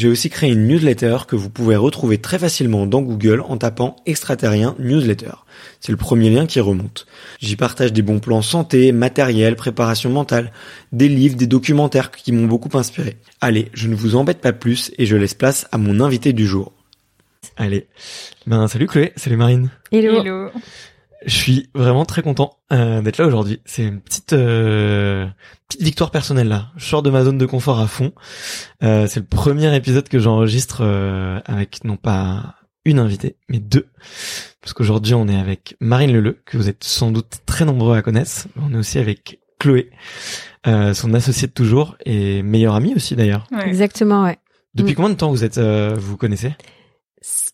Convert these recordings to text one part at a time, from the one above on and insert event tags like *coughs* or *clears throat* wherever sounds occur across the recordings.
j'ai aussi créé une newsletter que vous pouvez retrouver très facilement dans Google en tapant extraterrien newsletter. C'est le premier lien qui remonte. J'y partage des bons plans santé, matériel, préparation mentale, des livres, des documentaires qui m'ont beaucoup inspiré. Allez, je ne vous embête pas plus et je laisse place à mon invité du jour. Allez. Ben, salut Chloé, salut Marine. Hello. Hello. Je suis vraiment très content euh, d'être là aujourd'hui. C'est une petite euh, petite victoire personnelle là. Je sors de ma zone de confort à fond. Euh, c'est le premier épisode que j'enregistre euh, avec non pas une invitée, mais deux. Parce qu'aujourd'hui on est avec Marine Leleu, que vous êtes sans doute très nombreux à connaître. On est aussi avec Chloé, euh, son associée de toujours et meilleure amie aussi d'ailleurs. Ouais. Exactement, ouais. Depuis mm. combien de temps vous êtes vous connaissez?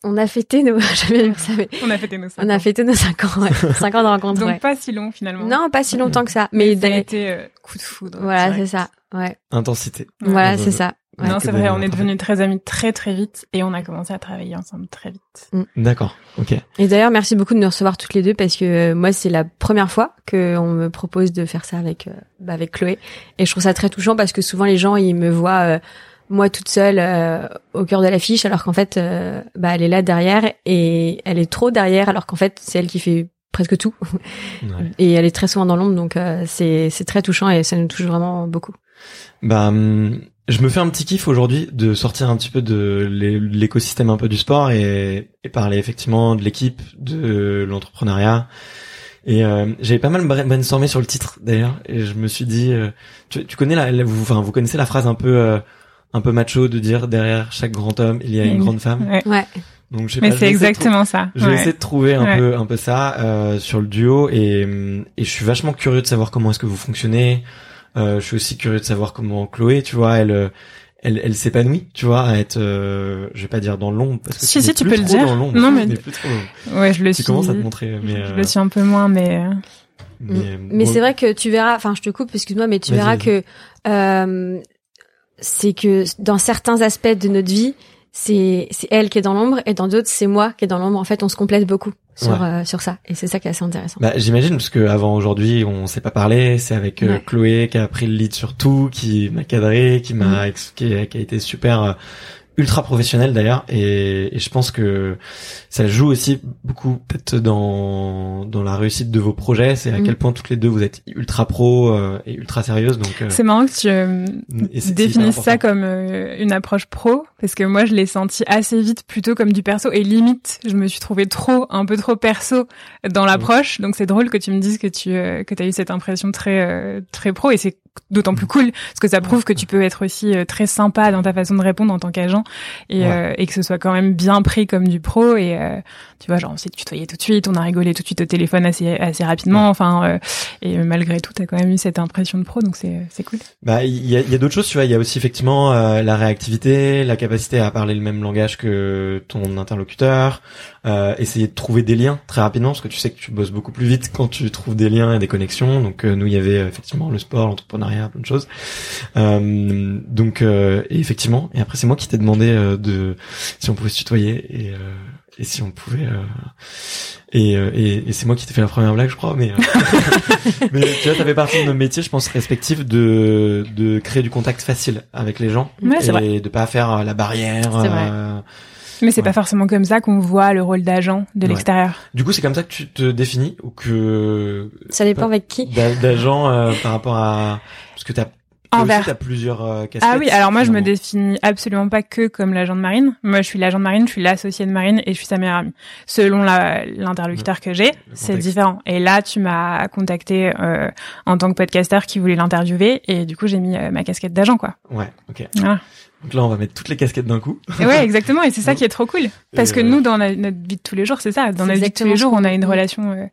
On a fêté nos, *laughs* jamais ça, mais on a fêté nos 5 on a fêté nos 5 ans, ouais. *laughs* 5 ans de rencontre. Donc ouais. pas si long finalement. Non, pas si longtemps que ça. Mais, mais ça a été euh, coup de foudre. Voilà, c'est ça. Ouais. Intensité. Voilà, c'est ça. Ouais. Non, c'est vrai, on est devenus très amis très très vite et on a commencé à travailler ensemble très vite. Mm. D'accord, ok. Et d'ailleurs, merci beaucoup de nous recevoir toutes les deux parce que euh, moi, c'est la première fois que on me propose de faire ça avec euh, bah, avec Chloé et je trouve ça très touchant parce que souvent les gens ils me voient euh, moi toute seule euh, au cœur de l'affiche alors qu'en fait euh, bah elle est là derrière et elle est trop derrière alors qu'en fait c'est elle qui fait presque tout *laughs* ouais. et elle est très souvent dans l'ombre donc euh, c'est c'est très touchant et ça nous touche vraiment beaucoup. Bah je me fais un petit kiff aujourd'hui de sortir un petit peu de l'écosystème un peu du sport et, et parler effectivement de l'équipe, de l'entrepreneuriat. Et euh, j'avais pas mal brainstormé sur le titre d'ailleurs et je me suis dit tu, tu connais la, la vous enfin vous connaissez la phrase un peu un peu macho de dire derrière chaque grand homme il y a une, grande femme. Ouais. ouais. Donc je Mais c'est exactement ça. Je vais essayer de trouver un ouais. peu un peu ça euh, sur le duo et et je suis vachement curieux de savoir comment est-ce que vous fonctionnez. Euh, je suis aussi curieux de savoir comment Chloé, tu vois, elle elle, elle s'épanouit, tu vois, à être, euh, je vais pas dire dans l'ombre parce que si tu si tu peux le dire. non mais plus trop ouais je le tu suis. Tu commences à te montrer, mais je le suis un peu moins, mais. Mais, mais bon. c'est vrai que tu verras, enfin je te coupe, excuse-moi, mais tu verras que euh, c'est que dans certains aspects de notre vie, c'est c'est elle qui est dans l'ombre et dans d'autres c'est moi qui est dans l'ombre. En fait, on se complète beaucoup sur ouais. euh, sur ça et c'est ça qui est assez intéressant. Bah, j'imagine parce que avant aujourd'hui, on s'est pas parlé. C'est avec euh, Ouais. Chloé qui a pris le lead sur tout, qui m'a cadré, qui m'a ex- qui, a, qui a été super euh, ultra professionnel d'ailleurs et, et je pense que ça joue aussi beaucoup peut-être dans dans la réussite de vos projets. C'est à Mm. quel point toutes les deux vous êtes ultra pro euh, et ultra sérieuses donc euh, C'est marrant que tu euh, définisses ça comme une approche pro, parce que moi je l'ai senti assez vite plutôt comme du perso, et limite je me suis trouvée trop, un peu trop perso dans l'approche, donc c'est drôle que tu me dises que tu euh, que as eu cette impression très euh, très pro, et c'est d'autant plus cool parce que ça prouve que tu peux être aussi euh, très sympa dans ta façon de répondre en tant qu'agent et, euh, et que ce soit quand même bien pris comme du pro et euh, tu vois genre on s'est tutoyé tout de suite on a rigolé tout de suite au téléphone assez assez rapidement enfin et malgré tout t'as quand même eu cette impression de pro donc c'est c'est cool. Bah il y a, y a d'autres choses tu vois il y a aussi effectivement la réactivité la capacité à parler le même langage que ton interlocuteur essayer de trouver des liens très rapidement parce que tu sais que tu bosses beaucoup plus vite quand tu trouves des liens et des connexions donc nous il y avait effectivement le sport l'entrepreneuriat plein de choses. Euh, donc euh, et effectivement, et après c'est moi qui t'ai demandé euh, de si on pouvait se tutoyer et et si on pouvait et, et, et c'est moi qui t'ai fait la première blague je crois mais *laughs* mais tu vois t'avais partie de nos métiers je pense respectifs de de créer du contact facile avec les gens et vrai. de pas faire la barrière mais c'est pas forcément comme ça qu'on voit le rôle d'agent de l'extérieur. Du coup, c'est comme ça que tu te définis ou que ça dépend avec qui D'agent euh, par rapport à parce que t'as Envers. As plusieurs euh, casquettes. Ah oui, alors moi je me définis absolument pas que comme l'agent de marine. Moi je suis l'agent de marine, je suis l'associé de marine et je suis sa meilleure amie. Selon l'interlocuteur que j'ai, c'est différent. Et là tu m'as contacté euh, en tant que podcasteur qui voulait l'interviewer et du coup j'ai mis ma casquette d'agent quoi. Ouais, ok. Voilà. Donc là, on va mettre toutes les casquettes d'un coup. ouais, *laughs* exactement. Et c'est ça qui est trop cool. Parce que nous, dans notre vie de tous les jours, c'est ça. Dans notre vie de tous les jours, on a une relation euh,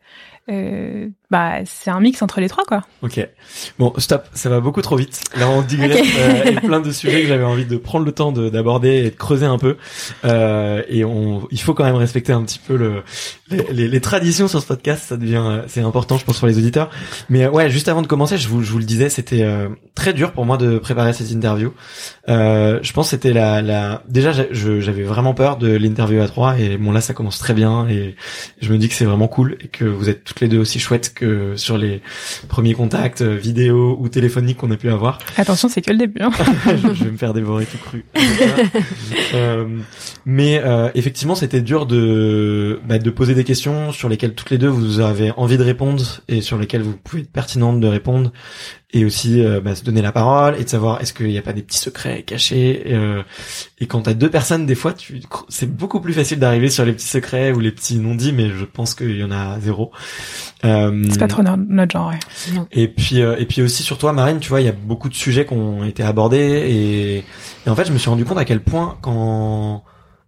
euh, bah c'est un mix entre les trois quoi. Ok. Bon stop, ça va beaucoup trop vite. Là on digresse euh, il y a plein de sujets que j'avais envie de prendre le temps d'aborder et de creuser un peu. Euh, et on, il faut quand même respecter un petit peu le, les, les, traditions sur ce podcast. Ça devient euh, c'est important je pense pour les auditeurs. Mais euh, ouais juste avant de commencer, je vous, je vous le disais, c'était très dur pour moi de préparer cette interview. je pense c'était la, la déjà j'avais vraiment peur de l'interview à trois et bon là ça commence très bien et je me dis que c'est vraiment cool et que vous êtes toutes les deux aussi chouettes que sur les premiers contacts euh, vidéo ou téléphoniques qu'on a pu avoir. Attention, c'est que le début. Hein. *laughs* je vais me faire dévorer tout cru. *laughs* euh, mais euh, effectivement, c'était dur de bah, de poser des questions sur lesquelles toutes les deux vous avez envie de répondre et sur lesquelles vous pouvez être pertinente de répondre et aussi euh, bah, se donner la parole et de savoir est-ce qu'il n'y a pas des petits secrets cachés et, euh, et quand t'as deux personnes des fois tu c'est beaucoup plus facile d'arriver sur les petits secrets ou les petits non dits mais je pense qu'il y en a zéro euh, c'est pas trop notre genre ouais. et puis euh, et puis aussi sur toi Marine tu vois il y a beaucoup de sujets qui ont été abordés et, et en fait je me suis rendu compte à quel point quand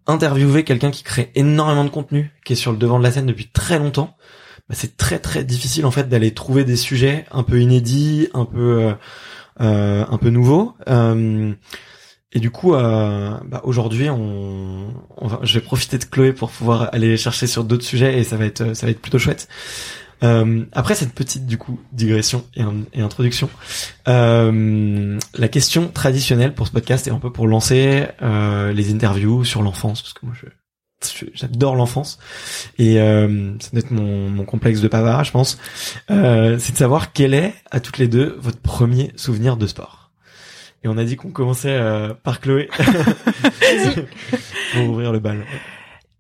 interviewer quelqu'un qui crée énormément de contenu qui est sur le devant de la scène depuis très longtemps bah, c'est très très difficile en fait d'aller trouver des sujets un peu inédits, un peu euh, euh un peu nouveaux. Euh, et du coup, euh, bah, aujourd'hui, on, on va, je vais profiter de Chloé pour pouvoir aller chercher sur d'autres sujets et ça va être ça va être plutôt chouette. Euh, après cette petite du coup digression et, et introduction, euh, la question traditionnelle pour ce podcast est un peu pour lancer euh, les interviews sur l'enfance parce que moi je j'adore l'enfance. Et euh, c'est peut-être mon, mon, complexe de pavard je pense. Euh, c'est de savoir quel est à toutes les deux votre premier souvenir de sport. Et on a dit qu'on commençait euh, par Chloé. *laughs* Pour ouvrir le bal.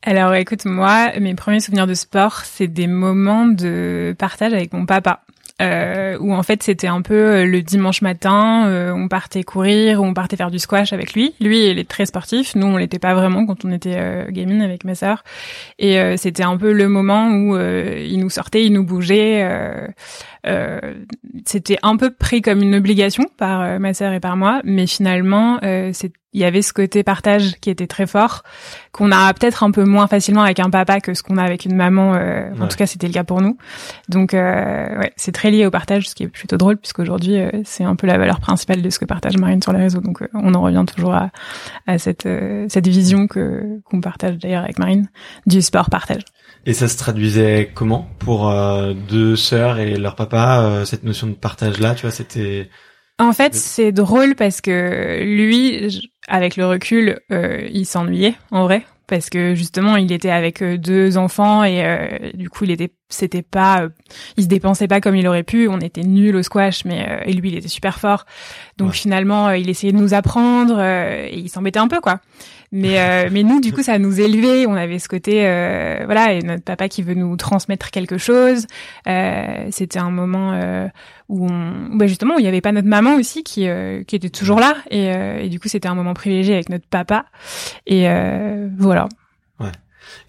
Alors écoute moi mes premiers souvenirs de sport c'est des moments de partage avec mon papa euh, où en fait c'était un peu euh, le dimanche matin, euh, on partait courir, on partait faire du squash avec lui. Lui, il est très sportif, nous on l'était pas vraiment quand on était euh, gaming avec ma sœur. Et euh, c'était un peu le moment où il nous sortait, il nous bougeait. C'était un peu pris comme une obligation par ma sœur et par moi, mais finalement c'est il y avait ce côté partage qui était très fort, qu'on a peut-être un peu moins facilement avec un papa que ce qu'on a avec une maman. Euh, en tout cas, c'était le cas pour nous. Donc, euh, ouais, c'est très lié au partage, ce qui est plutôt drôle, puisqu'aujourd'hui, euh, c'est un peu la valeur principale de ce que partage Marine sur les réseaux. Donc, euh, on en revient toujours à, à cette, euh, cette vision que qu'on partage d'ailleurs avec Marine du sport partage. Et ça se traduisait comment pour deux sœurs et leur papa cette notion de partage là Tu vois, c'était en fait, c'est drôle parce que lui, avec le recul, euh, il s'ennuyait en vrai parce que justement, il était avec euh, deux enfants et euh, du coup, il était, c'était pas, il se dépensait pas comme il aurait pu. On était nuls au squash, mais et lui, il était super fort. Donc finalement, il essayait de nous apprendre et il s'embêtait un peu quoi. Mais euh, *laughs* mais nous, du coup, ça nous élevait. On avait ce côté, euh, voilà, et notre papa qui veut nous transmettre quelque chose. Euh, C'était un moment euh, où, on, bah justement, où il n'y avait pas notre maman aussi qui euh, qui était toujours là. Et, et du coup, c'était un moment privilégié avec notre papa. Et voilà. Ouais.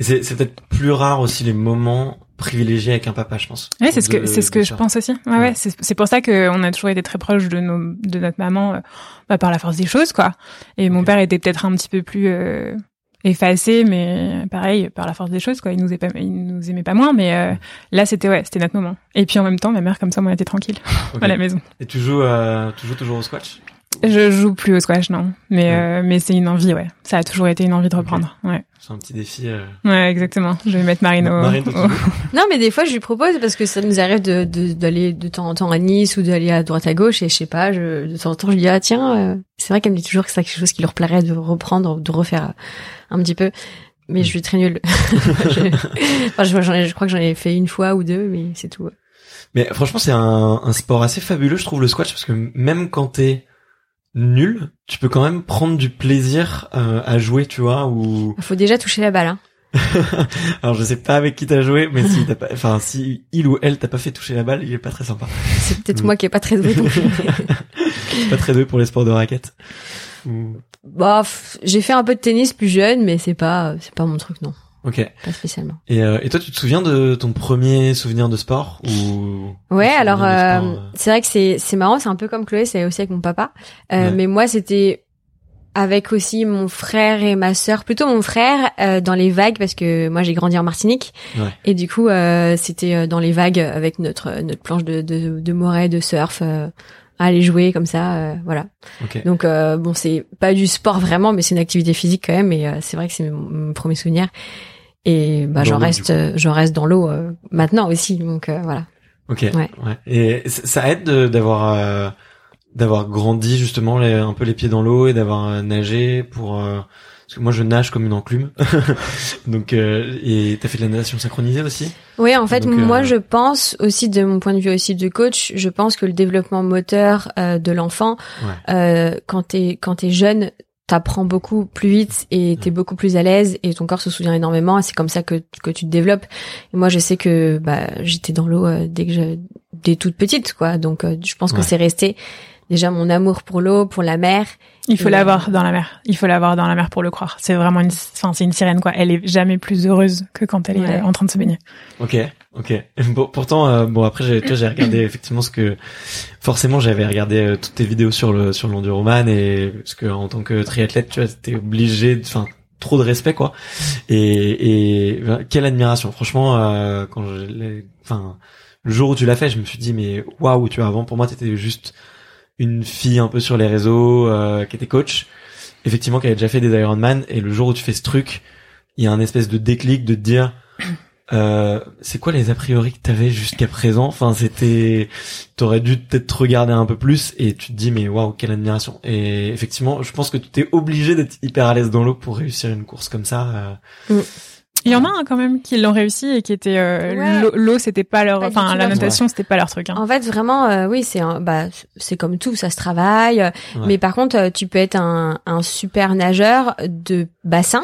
Et c'est peut-être plus rare aussi les moments privilégiés avec un papa, je pense. Oui, c'est ce que c'est ce que je pense aussi. Ouais, ouais. Ouais. C'est c'est pour ça que on a toujours été très proche de nos de notre maman, euh, bah, par la force des choses, quoi. Et mon père était peut-être un petit peu plus euh, effacé, mais pareil par la force des choses, quoi. Il nous aimait pas, il nous aimait pas moins, mais euh, là c'était ouais, c'était notre moment. Et puis en même temps, ma mère comme ça, moi, elle était tranquille *laughs* à la maison. Et tu joues, euh, tu joues toujours au squash Je joue plus au squash, non. Mais Ouais. euh, mais c'est une envie, ouais. Ça a toujours été une envie de reprendre. Ouais. C'est un petit défi. euh. Ouais, exactement. Je vais mettre Marine au. Marine, au- *laughs* Non, mais des fois, je lui propose parce que ça nous arrive de de- d'aller de, temps en temps à Nice ou d'aller à droite à gauche et je sais pas, je, de temps en temps, je lui dis ah tiens, euh, c'est vrai qu'elle me dit toujours que c'est quelque chose qui leur plairait de reprendre, de refaire euh, un petit peu. Mais je suis très nulle. *laughs* je, enfin, je, j'en ai- je crois que j'en ai fait une fois ou deux, mais c'est tout. Mais franchement, c'est un, un sport assez fabuleux, je trouve, le squash, parce que même quand t'es nul, tu peux quand même prendre du plaisir euh, à jouer, tu vois, ou... Faut déjà toucher la balle. Hein. *laughs* Alors, je sais pas avec qui t'as joué, mais si t'as pas, enfin, si il ou elle t'a pas fait toucher la balle, il est pas très sympa. C'est peut-être Mm. moi qui est pas très donc. *laughs* pas très doué pour les sports de raquette. Ou- bah, j'ai fait un peu de tennis plus jeune, mais c'est pas c'est pas mon truc non, Ok. pas spécialement. Et, euh, et toi, tu te souviens de ton premier souvenir de sport ou Ouais, alors euh, euh, c'est vrai que c'est c'est marrant, c'est un peu comme Chloé, c'est aussi avec mon papa. Euh, Ouais. Mais moi, c'était avec aussi mon frère et ma sœur, plutôt mon frère euh, dans les vagues parce que moi j'ai grandi en Martinique Ouais. et du coup euh, c'était euh, dans les vagues avec notre notre planche de de, de moret de surf. euh, à aller jouer comme ça, euh, voilà. Ok. Donc euh, bon, c'est pas du sport vraiment, mais c'est une activité physique quand même. Et euh, c'est vrai que c'est mon, mon premier souvenir. Et bah j'en reste, euh, j'en reste dans l'eau euh, maintenant aussi. Donc euh, voilà. Ok. Ouais. Et c- ça aide de- d'avoir euh, d'avoir grandi justement les- un peu les pieds dans l'eau et d'avoir euh, nagé pour euh, parce que moi je nage comme une enclume. *laughs* Donc euh, et t'as fait de la natation synchronisée aussi? Oui, en fait, Donc, moi, je pense aussi, de mon point de vue aussi de coach, je pense que le développement moteur euh, de l'enfant, Ouais. euh, quand t'es quand t'es jeune, t'apprends beaucoup plus vite et t'es beaucoup plus à l'aise et ton corps se souvient énormément. Et c'est comme ça que que tu te développes. Et moi, je sais que bah j'étais dans l'eau euh, dès que je, dès toute petite, quoi. Donc, euh, je pense Ouais. que c'est resté déjà mon amour pour l'eau, pour la mer. Il faut Et- l'avoir dans la mer. Il faut l'avoir dans la mer pour le croire. C'est vraiment une, enfin, c'est une sirène, quoi. Elle est jamais plus heureuse que quand elle Ouais. est euh, en train de se baigner. Ok, ok. *laughs* Bon, pourtant, euh, bon après, j'ai, j'ai regardé *coughs* effectivement ce que, forcément, j'avais regardé euh, toutes tes vidéos sur le sur l'enduroman et parce que en tant que triathlète, tu vois, t'es obligé, enfin, trop de respect quoi. Et, et ben, quelle admiration. Franchement, euh, quand je, enfin, le jour où tu l'as fait, je me suis dit mais waouh, tu vois, avant pour moi, t'étais juste une fille un peu sur les réseaux euh, qui était coach, effectivement, qui avait déjà fait des Ironman et le jour où tu fais ce truc, il y a un espèce de déclic de te dire euh, c'est quoi les a priori que t'avais jusqu'à présent? Enfin, c'était, t'aurais dû peut-être regarder un peu plus et tu te dis mais waouh quelle admiration. Et effectivement, je pense que tu t'es obligé d'être hyper à l'aise dans l'eau pour réussir une course comme ça. euh. Il y en a un quand même qui l'ont réussi et qui était euh, Ouais. l'eau- c'était pas leur, enfin la natation, c'était pas leur truc. Hein. En fait, vraiment, euh, oui, c'est un- bah c'est comme tout, ça se travaille. Ouais. Mais par contre, tu peux être un, un super nageur de bassin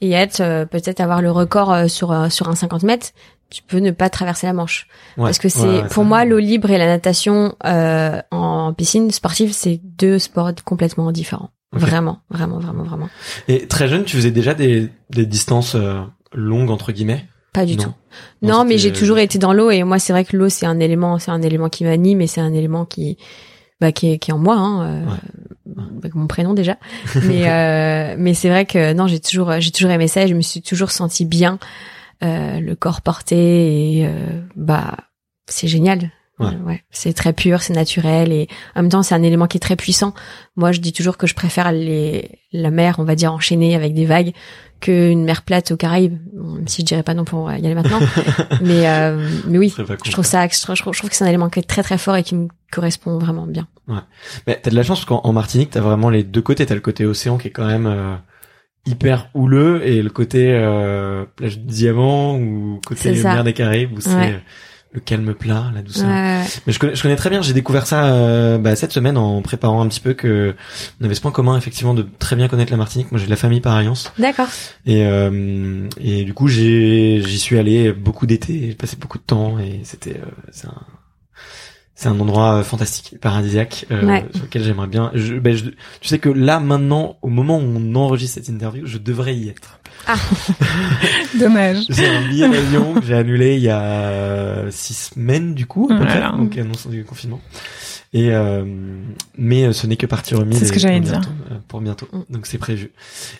et être euh, peut-être avoir le record euh, sur euh, sur un 50 mètres. Tu peux ne pas traverser la Manche Ouais. parce que c'est Ouais, ouais, pour moi l'eau libre et la natation euh, en piscine sportive, c'est deux sports complètement différents. Vraiment, vraiment, vraiment, vraiment. Et très jeune, tu faisais déjà des, des distances euh, longues entre guillemets? Pas du Non. tout. Non, Non, mais j'ai toujours été dans l'eau et moi c'est vrai que l'eau c'est un élément, c'est un élément qui m'anime et c'est un élément qui bah qui est, qui est en moi hein, euh, avec mon prénom déjà. mais euh, *laughs* mais c'est vrai que non, j'ai toujours j'ai toujours aimé ça, et je me suis toujours sentie bien euh, le corps porté et euh, bah c'est génial. Ouais. Euh, ouais, c'est très pur, c'est naturel et en même temps c'est un élément qui est très puissant. Moi, je dis toujours que je préfère les la mer, on va dire enchaînée avec des vagues qu'une mer plate aux Caraïbes. Bon, même si je dirais pas non pour y aller maintenant, *laughs* mais euh, mais oui, je trouve ça je trouve, je trouve que c'est un élément qui est très très fort et qui me correspond vraiment bien. Mais t'as de la chance parce qu'en en Martinique, t'as vraiment les deux côtés. T'as le côté océan qui est quand même euh, hyper houleux et le côté euh, plage de diamant ou côté C'est mer des Caraïbes où c'est Ouais. euh, le calme plat, la douceur. Ouais, ouais. Mais je connais, je connais très bien. J'ai découvert ça euh, bah, cette semaine en préparant un petit peu que on avait ce point commun effectivement de très bien connaître la Martinique. Moi, j'ai de la famille par alliance D'accord. et euh, et du coup j'ai j'y suis allé beaucoup d'été. J'ai passé beaucoup de temps et c'était euh, c'est un C'est un endroit euh, fantastique, paradisiaque, euh, Ouais. sur lequel j'aimerais bien. Je, ben, je- tu sais que là, maintenant, au moment où on enregistre cette interview, je devrais y être. *laughs* Dommage. C'est un billet d'avion que j'ai annulé il y a euh, six semaines, du coup, à peu Oh près, donc annonce du confinement. Et euh, mais ce n'est que partie remise. C'est ce que j'allais pour dire. bientôt, pour bientôt, Mm. donc c'est prévu.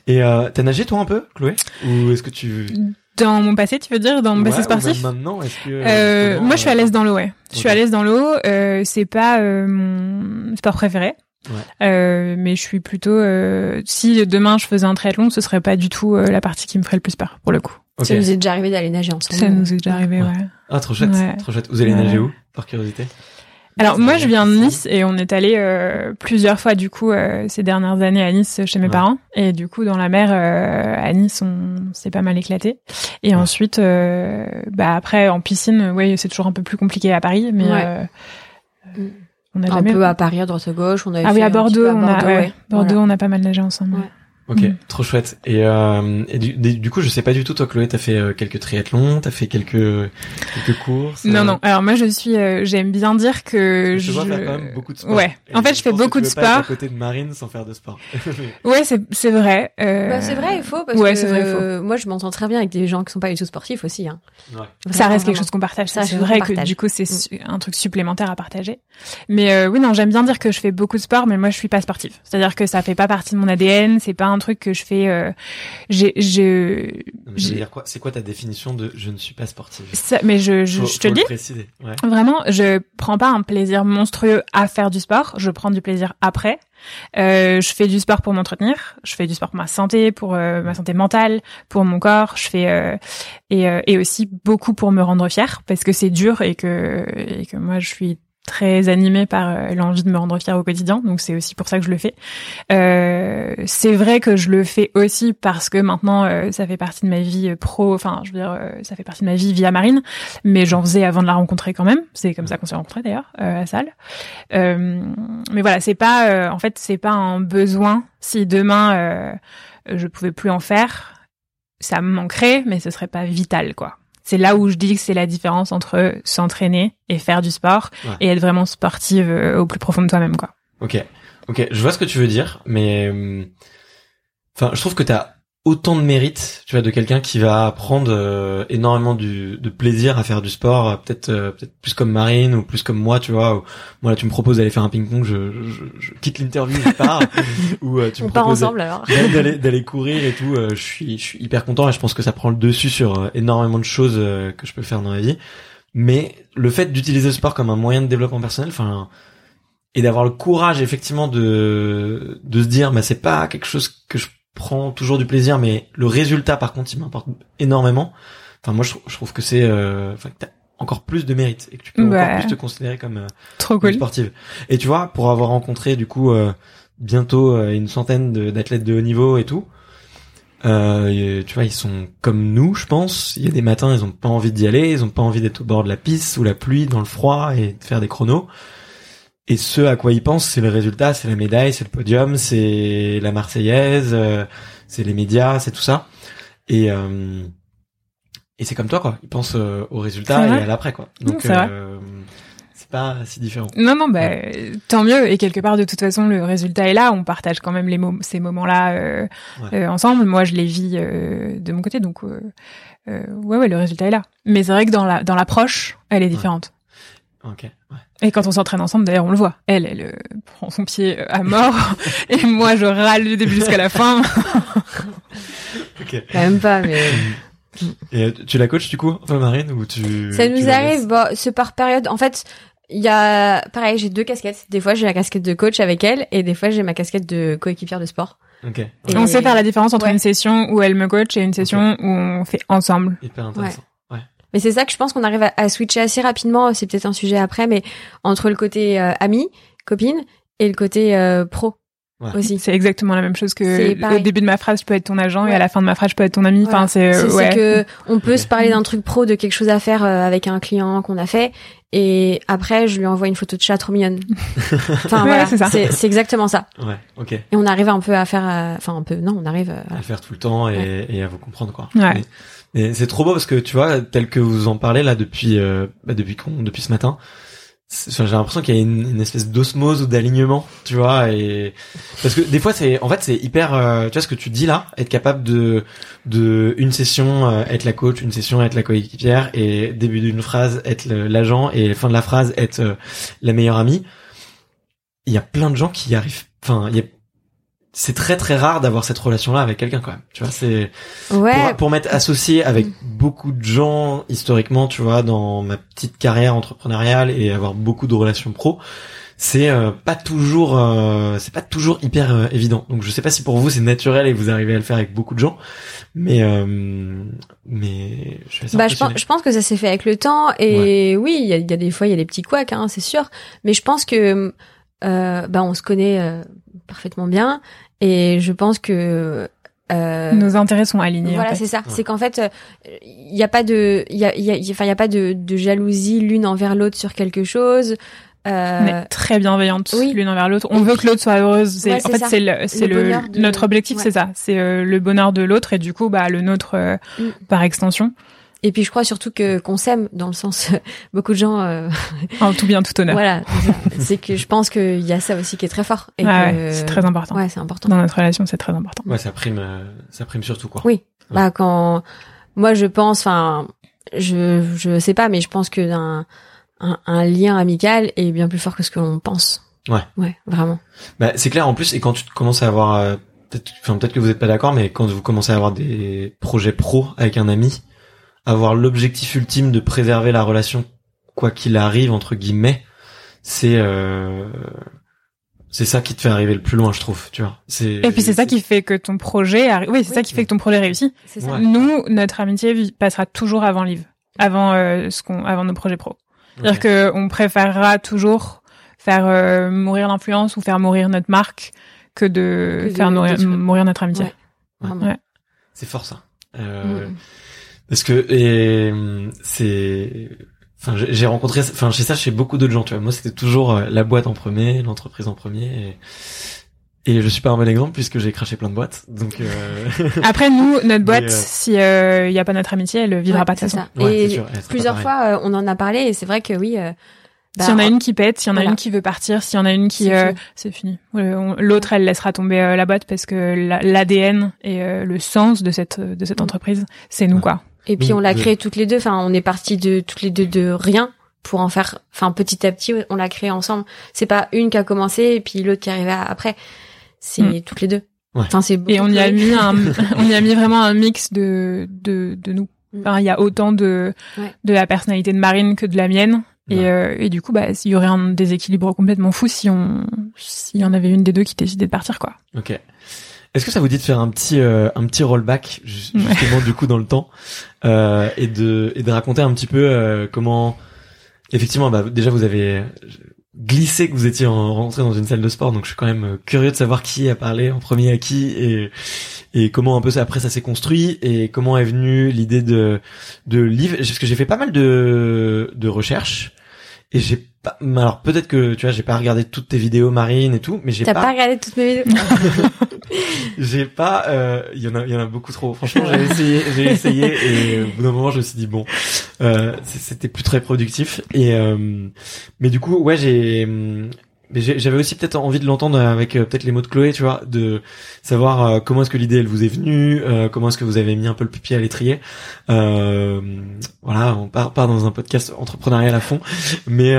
Et euh, t'as nagé toi un peu, Chloé? Ou est-ce que tu Dans mon passé, tu veux dire, dans mon Ouais, passé sportif même Maintenant, est-ce que Euh, moi, je suis à l'aise dans l'eau, ouais. Je suis à l'aise dans l'eau. Euh, c'est pas euh, mon sport préféré. Ouais. Euh, mais je suis plutôt. euh, si demain je faisais un triathlon, ce serait pas du tout euh, la partie qui me ferait le plus peur, pour le coup. Ça nous est déjà arrivé d'aller nager ensemble. Ça nous est déjà arrivé, Ouais. ouais. Ah, trop chouette, Ouais. trop chouette. Vous allez Ouais. nager où, par curiosité? Alors moi, je viens de. Nice et on est allé euh, plusieurs fois du coup euh, ces dernières années à Nice chez mes Ouais. parents et du coup dans la mer euh, à Nice on s'est pas mal éclaté et Ouais. ensuite euh, bah après en piscine ouais c'est toujours un peu plus compliqué à Paris mais Ouais. euh, on a Un jamais peu à Paris, à droite à gauche. On avait ah oui fait à un petit Bordeaux peu à on a ouais, ouais. Bordeaux Voilà. on a pas mal nagé ensemble Ouais. Ok, Mm. trop chouette. Et, euh, et du, coup, je sais pas du tout, toi, Chloé, t'as fait euh, quelques triathlons, t'as fait quelques quelques courses. non euh, non alors moi je suis euh, j'aime bien dire que Je vois faire quand même beaucoup de sport. ouais Et en fait je fais pense que beaucoup tu de peux pas être à sport côté de Marine sans faire de sport. *laughs* ouais c'est c'est vrai euh, Bah, c'est vrai, il faut parce ouais, que c'est vrai, il faut. euh, moi je m'entends très bien avec des gens qui sont pas du tout sportifs aussi. Hein. ouais. Ça reste quelque chose qu'on partage. Ça c'est vrai que partage. du coup, c'est su- un truc supplémentaire à partager. Mais euh, oui, non, j'aime bien dire que je fais beaucoup de sport, mais moi, je suis pas sportive. C'est-à-dire que ça fait pas partie de mon ADN. C'est pas un truc que je fais. Euh, j'ai, je, dire quoi C'est quoi ta définition de je ne suis pas sportive? Ça- mais je, je, Faut- je te le dis. préciser. Ouais. Vraiment, je prends pas un plaisir monstrueux à faire du sport. Je prends du plaisir après. Euh, je fais du sport pour m'entretenir. Je fais du sport pour ma santé, pour euh, ma santé mentale, pour mon corps. Je fais euh, et, euh, et aussi beaucoup pour me rendre fière parce que c'est dur et que et que moi je suis très animée par euh, l'envie de me rendre fière au quotidien. Donc c'est aussi pour ça que je le fais. Euh, c'est vrai que je le fais aussi parce que maintenant euh, ça fait partie de ma vie euh, pro. Enfin, je veux dire, euh, ça fait partie de ma vie via Marine mais j'en faisais avant de la rencontrer quand même. C'est comme ça qu'on s'est rencontrés d'ailleurs euh, à salle. Mais voilà, c'est pas, en fait, c'est pas un besoin. Si demain je pouvais plus en faire, ça me manquerait, mais ce serait pas vital, quoi. C'est là où je dis que c'est la différence entre s'entraîner et faire du sport Ouais. et être vraiment sportive euh, au plus profond de toi-même, quoi. Ok, ok, je vois ce que tu veux dire, mais euh, enfin, je trouve que t'as autant de mérite, tu vois, de quelqu'un qui va prendre euh, énormément du, de plaisir à faire du sport, euh, peut-être euh, peut-être plus comme Marine ou plus comme moi, tu vois. Ou, moi, là, tu me proposes d'aller faire un ping-pong, je, je, je quitte l'interview, je pars, *laughs* *laughs* ou euh, tu On me part proposes ensemble alors. d'aller- *laughs* d'aller d'aller courir et tout. euh, je suis je suis hyper content et je pense que ça prend le dessus sur euh, énormément de choses euh, que je peux faire dans la vie. Mais le fait d'utiliser le sport comme un moyen de développement personnel, enfin et d'avoir le courage effectivement de de se dire bah c'est pas quelque chose que je prends toujours du plaisir mais le résultat par contre il m'importe énormément. Enfin moi je, trou- je trouve que c'est euh, enfin que t'as encore plus de mérite et que tu peux Ouais. encore plus te considérer comme euh, Trop une sportive. Et tu vois pour avoir rencontré du coup euh, bientôt une centaine d'athlètes de haut niveau et tout euh, tu vois ils sont comme nous je pense. Il y a des matins ils ont pas envie d'y aller ils ont pas envie d'être au bord de la piste sous la pluie dans le froid et de faire des chronos et ce à quoi ils pensent, c'est le résultat, c'est la médaille, c'est le podium, c'est la Marseillaise, euh, c'est les médias, c'est tout ça. Et euh, et c'est comme toi quoi. Ils pensent euh, au résultat et à l'après quoi. Donc c'est euh, c'est pas si différent. Non, non, bah, tant mieux. Et quelque part, de toute façon, le résultat est là. On partage quand même les mo- ces moments-là euh, Ouais. euh, ensemble. Moi, je les vis euh, de mon côté, donc ouais, ouais, le résultat est là. Mais c'est vrai que dans la dans l'approche, elle est différente. Ok. Ouais. Et quand on s'entraîne ensemble, d'ailleurs, on le voit. Elle, elle euh, prend son pied euh, à mort, *laughs* et moi, je râle du début jusqu'à la fin. *laughs* Ok. Quand même pas, mais Et euh, tu la coaches du coup, enfin Marine, ou tu ça nous arrive. Bon, c'est par période. En fait, il y a pareil, j'ai deux casquettes. Des fois, j'ai la casquette de coach avec elle, et des fois, j'ai ma casquette de coéquipière de sport. Ok. Et- on sait faire la différence entre Ouais. une session où elle me coach et une session où on fait ensemble. Hyper intéressant. Ouais. Mais c'est ça que je pense qu'on arrive à, à switcher assez rapidement. C'est peut-être un sujet après, mais entre le côté euh, ami, copine, et le côté euh, pro Ouais. aussi. C'est exactement la même chose C'est que au début de ma phrase, je peux être ton agent, et à la fin de ma phrase, je peux être ton ami. Voilà. Enfin, c'est euh, ouais. que on peut se parler d'un truc pro, de quelque chose à faire euh, avec un client qu'on a fait, et après je lui envoie une photo de chat trop mignonne. *laughs* Enfin Ouais, voilà, c'est exactement ça. Ouais. Ok. Et on arrive un peu à faire, euh, enfin un peu, non, on arrive. euh, à le faire tout le temps et, et à vous comprendre quoi. Ouais. Mais- mais c'est trop beau parce que tu vois, tel que vous en parlez là depuis euh, bah, depuis qu'on depuis ce matin, j'ai l'impression qu'il y a une, espèce d'osmose ou d'alignement, tu vois, et parce que des fois c'est, en fait, c'est hyper, euh, tu vois ce que tu dis là, être capable de, de une session euh, être la coach, une session être la coéquipière, et début d'une phrase être l'agent et fin de la phrase être euh, la meilleure amie. Il y a plein de gens qui y arrivent. Enfin, il y a c'est très très rare d'avoir cette relation là avec quelqu'un quand même. Tu vois c'est ouais. pour, m'être associé avec beaucoup de gens historiquement tu vois dans ma petite carrière entrepreneuriale et avoir beaucoup de relations pro c'est euh, pas toujours euh, c'est pas toujours hyper euh, évident. Donc je sais pas si pour vous c'est naturel et vous arrivez à le faire avec beaucoup de gens mais mais je, bah, je, pense, je pense que ça s'est fait avec le temps et oui il y a, y a, des fois il y a des petits couacs hein, c'est sûr. Mais je pense que bah on se connaît parfaitement bien. Et je pense que euh, nos intérêts sont alignés. Voilà, c'est ça. C'est qu'en fait, il n'y a pas de, il y a, y a, enfin, il y a pas de, de jalousie l'une envers l'autre sur quelque chose. Euh... On est très bienveillante l'une envers l'autre. On veut que l'autre soit heureuse. en fait, c'est le, c'est le, notre objectif, c'est ça. C'est euh, le bonheur de l'autre et du coup, bah, le nôtre euh, mm. par extension. Et puis je crois surtout que qu'on s'aime dans le sens *laughs* beaucoup de gens euh... en tout bien tout honneur. Voilà, c'est que je pense qu'il y a ça aussi qui est très fort et ouais, c'est très important. Ouais, c'est important. Dans notre relation, c'est très important. Ouais, ça prime euh, ça prime surtout quoi. Oui. Bah quand moi je pense enfin je je sais pas mais je pense que un, un, un lien amical est bien plus fort que ce que l'on pense. Ouais. Ouais, vraiment. Bah c'est clair en plus et quand tu commences à avoir euh, peut-être enfin peut-être que vous êtes pas d'accord mais quand vous commencez à avoir des projets pro avec un ami avoir l'objectif ultime de préserver la relation quoi qu'il arrive entre guillemets, c'est euh, c'est ça qui te fait arriver le plus loin, je trouve, tu vois. C'est Et puis c'est ça qui fait que ton projet arrive. Oui, c'est ça qui fait que ton projet réussit. Ça. Nous, notre amitié passera toujours avant Liv, avant euh, ce qu'on avant nos projets pro. C'est-à-dire que on préférera toujours faire euh, mourir l'influence ou faire mourir notre marque que de faire mourir, notre amitié. Ouais. C'est fort ça. Euh, mm. Parce que et c'est enfin j'ai rencontré enfin chez ça chez beaucoup d'autres gens tu vois. Moi c'était toujours euh, la boîte en premier l'entreprise en premier et, et je suis pas un bon exemple puisque j'ai craché plein de boîtes donc euh... *laughs* après nous notre boîte euh, si il euh, y a pas notre amitié elle vivra pas de ça. et plusieurs fois on en a parlé et c'est vrai que oui bah, s'il y en a une qui pète, s'il y en a une qui veut partir, s'il y en a une qui c'est fini. L'autre elle laissera tomber la boîte parce que l'ADN et le sens de cette de cette mm. entreprise, c'est nous quoi. Et puis on l'a créé toutes les deux. Enfin, on est parti de toutes les deux de rien pour en faire. Enfin, petit à petit, on l'a créé ensemble. C'est pas une qui a commencé et puis l'autre qui arrivait après. C'est mm. toutes les deux. Enfin, c'est et on y a mis un, *laughs* on y a mis vraiment un mix de de de nous. Mm. Enfin, il y a autant de de la personnalité de Marine que de la mienne. Et, euh, et du coup, bah, il y aurait un déséquilibre complètement fou si on, s'il y en avait une des deux qui décidait de partir, quoi. Ok. Est-ce que ça vous dit de faire un petit euh, un petit rollback justement du coup dans le temps euh, et de et de raconter un petit peu euh, comment effectivement bah, déjà vous avez glissé que vous étiez rentré dans une salle de sport donc je suis quand même curieux de savoir qui a parlé en premier à qui et et comment un peu ça, après ça s'est construit et comment est venue l'idée de de livre. Parce que j'ai fait pas mal de de recherches et j'ai alors peut-être que tu vois, j'ai pas regardé toutes tes vidéos Marine et tout, mais j'ai pas. T'as pas regardé toutes mes vidéos. *laughs* j'ai pas, euh, il y en a, il y en a beaucoup trop. Franchement, j'ai essayé, j'ai essayé et au bout d'un moment, je me suis dit bon, euh, c'était plus très productif. Et euh, mais du coup, ouais, j'ai mais j'avais aussi peut-être envie de l'entendre avec euh, peut-être les mots de Chloé, tu vois, de savoir euh, comment est-ce que l'idée elle vous est venue, euh, comment est-ce que vous avez mis un peu le pied à l'étrier. voilà, on part, part dans un podcast entrepreneurial à fond, mais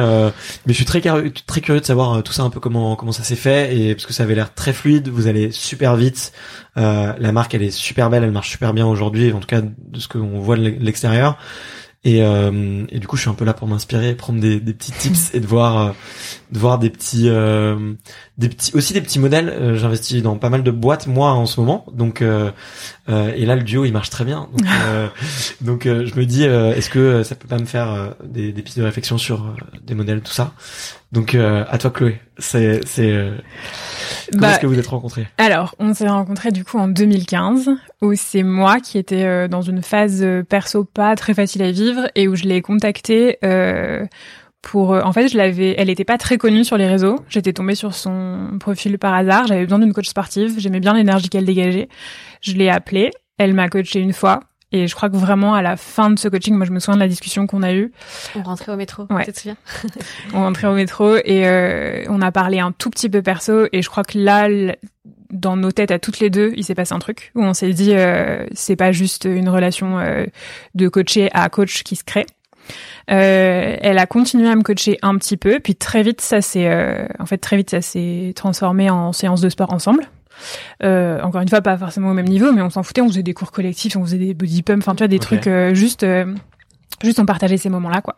mais je suis très très curieux de savoir tout ça un peu comment comment ça s'est fait et parce que ça avait l'air très fluide, vous allez super vite, la marque elle est super belle, elle marche super bien aujourd'hui, en tout cas de ce qu'on voit de l'extérieur. Et, euh, et du coup, je suis un peu là pour m'inspirer, prendre des, des petits tips et de voir, euh, de voir des petits, euh, des petits, aussi des petits modèles. Euh, j'investis dans pas mal de boîtes moi en ce moment, donc euh, et là le duo il marche très bien. Donc, *laughs* donc je me dis, est-ce que ça peut pas me faire des, des pistes de réflexion sur des modèles, tout ça? Donc à toi Chloé, c'est c'est Comment bah, est-ce que vous êtes rencontrés? Alors, on s'est rencontrés du coup en 2015, où c'est moi qui étais euh, dans une phase euh, perso pas très facile à vivre et où je l'ai contactée euh, pour. en fait, je l'avais. Elle était pas très connue sur les réseaux. J'étais tombée sur son profil par hasard. J'avais besoin d'une coach sportive. J'aimais bien l'énergie qu'elle dégageait. Je l'ai appelée. Elle m'a coachée une fois. Et je crois que vraiment à la fin de ce coaching, moi je me souviens de la discussion qu'on a eue. On rentrait au métro, Ouais. tu te souviens On rentrait au métro et euh, on a parlé un tout petit peu perso. Et je crois que là, dans nos têtes à toutes les deux, il s'est passé un truc où on s'est dit euh, c'est pas juste une relation euh, de coaché à coach qui se crée. Euh, elle a continué à me coacher un petit peu, puis très vite ça s'est, euh, en fait très vite ça s'est transformé en séance de sport ensemble. Euh, encore une fois, pas forcément au même niveau, mais on s'en foutait. On faisait des cours collectifs, on faisait des body pump, enfin tu vois des trucs euh, juste, euh, juste on partageait ces moments-là quoi.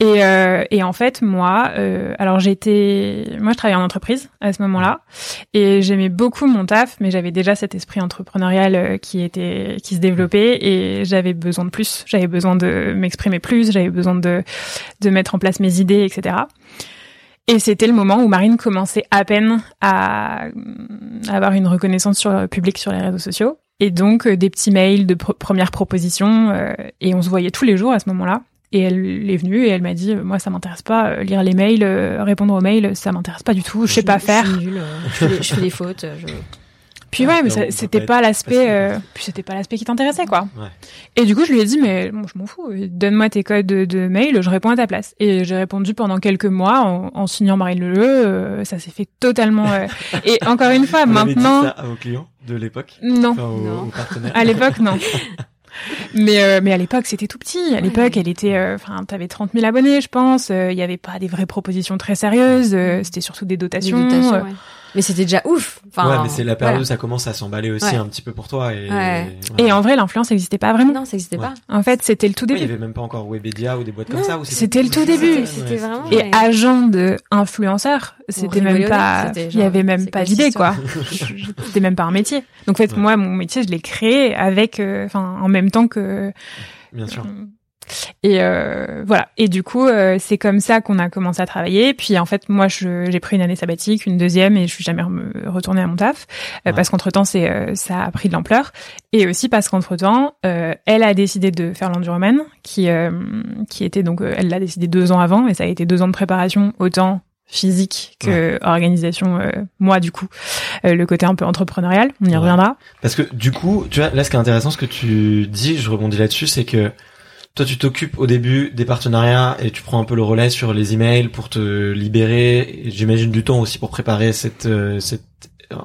Et, euh, et en fait moi, euh, alors j'étais, moi je travaillais en entreprise à ce moment-là, et j'aimais beaucoup mon taf, mais j'avais déjà cet esprit entrepreneurial euh, qui était, qui se développait, et j'avais besoin de plus. J'avais besoin de m'exprimer plus, j'avais besoin de, de mettre en place mes idées, etc. Et c'était le moment où Marine commençait à peine à, avoir une reconnaissance sur, publique sur les réseaux sociaux. Et donc euh, des petits mails de pro- premières propositions. euh, et on se voyait tous les jours à ce moment-là. Et elle est venue et elle m'a dit, moi ça m'intéresse pas, euh, lire les mails, euh, répondre aux mails, ça m'intéresse pas du tout, je sais pas faire. Je suis nulle, euh, je fais des- je fais des fautes. je- Puis Ouais, ouais, mais ça- c'était pas l'aspect, euh, puis c'était pas l'aspect qui t'intéressait quoi. Ouais. Et du coup, je lui ai dit, mais bon, je m'en fous, euh, donne-moi tes codes de, de mail, je réponds à ta place. Et j'ai répondu pendant quelques mois en, en signant Marine Leleu, euh, ça s'est fait totalement. euh, Et *laughs* encore une fois, avait dit maintenant, ça à vos clients de l'époque non. Enfin, aux, Non. aux partenaires À l'époque, non. *laughs* Mais euh, mais à l'époque c'était tout petit. À l'époque elle était, euh, enfin t'avais 30 000 abonnés je pense. euh, Il y avait pas des vraies propositions très sérieuses. euh, c'était surtout des des dotations. dotations, euh, ouais. Mais c'était déjà ouf. Enfin, ouais, mais c'est la période voilà. où ça commence à s'emballer aussi Ouais. un petit peu pour toi. Et, Ouais. Et en vrai l'influence n'existait pas vraiment. Non, ça existait Ouais. pas. En fait c'était le tout Ouais, il début. y avait même pas encore Webedia ou des boîtes comme ça. c'était le tout début. Vraiment- Et Ouais. agent de influenceur, c'était même pas, il y avait même pas d'idée quoi. *laughs* C'était même pas un métier. Donc en fait Ouais. moi mon métier je l'ai créé avec, euh, enfin en même temps que Bien sûr. Et euh, voilà. Et du coup, euh, c'est comme ça qu'on a commencé à travailler. Puis en fait, moi, j'ai pris une année sabbatique, une deuxième, et je suis jamais retournée à mon taf euh, Ouais. parce qu'entre temps, c'est euh, ça a pris de l'ampleur. Et aussi parce qu'entre temps, elle a décidé de faire l'enduroman, qui euh, qui était donc, euh, elle l'a décidé deux ans avant, et ça a été deux ans de préparation, autant physique que organisation. euh, moi, du coup, euh, le côté un peu entrepreneurial, on y Ouais. reviendra. Parce que du coup, tu vois, là, ce qui est intéressant, ce que tu dis, je rebondis là-dessus, c'est que toi, tu t'occupes au début des partenariats et tu prends un peu le relais sur les emails pour te libérer. J'imagine du temps aussi pour préparer cette, euh, cette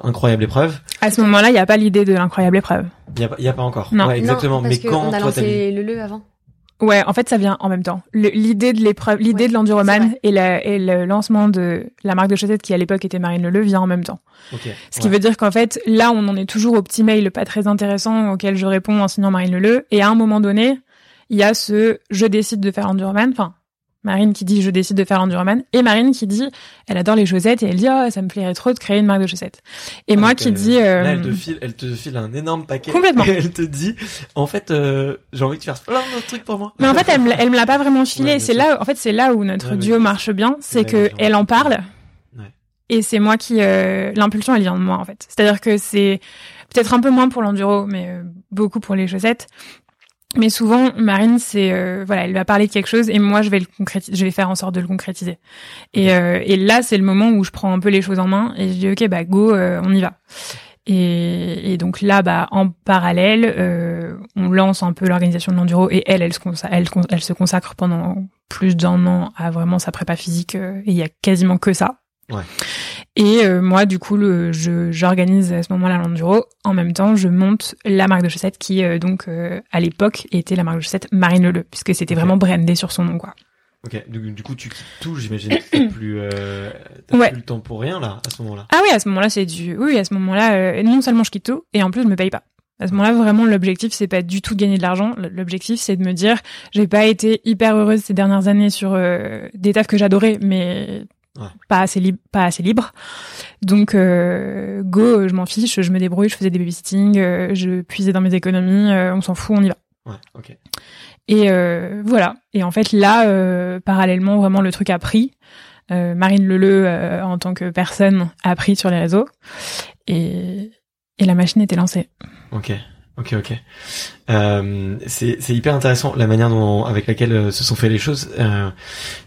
incroyable épreuve. À ce moment-là, il n'y a pas l'idée de l'incroyable épreuve. Il y a, pas- y a pas encore. Non. Ouais, exactement. Non, Mais parce que quand on a toi, lancé le le avant. Ouais, en fait, ça vient en même temps. Le- L'idée de l'épreuve, l'idée Ouais, de l'enduroman et, la- et le lancement de la marque de chaussettes qui à l'époque était Marine Leleu vient en même temps. Ok. Ce qui Ouais. veut dire qu'en fait, là, on en est toujours au petit mail pas très intéressant auquel je réponds en signant Marine Leleu. Et à un moment donné, il y a ce je décide de faire l'enduroman. Enfin, Marine qui dit je décide de faire l'enduroman et Marine qui dit elle adore les chaussettes et elle dit oh ça me plairait trop de créer une marque de chaussettes. Et moi Donc, qui dis euh, Là, elle te file, elle te file un énorme paquet. Complètement. Et *laughs* elle te dit, en fait, euh, j'ai envie tu fasses plein d'autres trucs pour moi. Mais en fait, elle me, l'a- elle me l'a pas vraiment filé. Ouais, c'est là, en fait, c'est là où notre Ouais, duo marche bien, c'est que elle en parle. Ouais. Et c'est moi qui, euh, l'impulsion, elle vient de moi, en fait. C'est-à-dire que c'est peut-être un peu moins pour l'enduro, mais beaucoup pour les chaussettes. Mais souvent, Marine, c'est euh, voilà, elle va parler de quelque chose et moi, je vais le concrétiser, je vais faire en sorte de le concrétiser. Et, euh, et là, c'est le moment où je prends un peu les choses en main et je dis ok, bah go, euh, on y va. Et, et donc là, bah en parallèle, euh, on lance un peu l'organisation de l'enduro et elle, elle se, consa- elle, elle se consacre pendant plus d'un an à vraiment sa prépa physique euh, et il y a quasiment que ça. Ouais. Et euh, moi, du coup, le, je j'organise à ce moment-là l'enduro. En même temps, je monte la marque de chaussettes qui, euh, donc, euh, à l'époque, était la marque de chaussettes Marine Leleu, puisque c'était vraiment brandé sur son nom, quoi. Ok. Du, du coup, tu quittes tout, j'imagine. que T'as plus, euh, t'as Ouais. plus le temps pour rien, là, à ce moment-là. Ah oui, à ce moment-là, c'est du. Oui, à ce moment-là, euh, non seulement je quitte tout, et en plus je me paye pas. À ce moment-là, vraiment, l'objectif, c'est pas du tout de gagner de l'argent. L'objectif, c'est de me dire, j'ai pas été hyper heureuse ces dernières années sur euh, des tafs que j'adorais, mais Ouais. pas assez libre, pas assez libre. Donc, euh, go, euh, je m'en fiche, je me débrouille, je faisais des babysitting, euh, je puisais dans mes économies, euh, on s'en fout, on y va. Ouais, ok. Et euh, voilà. Et en fait, là, euh, parallèlement, vraiment, le truc a pris. Euh, Marine Leleu, euh, en tant que personne, a pris sur les réseaux. Et, et la machine était lancée. Ok, ok, ok. Euh, c'est c'est hyper intéressant la manière dont avec laquelle euh, se sont fait les choses. Euh,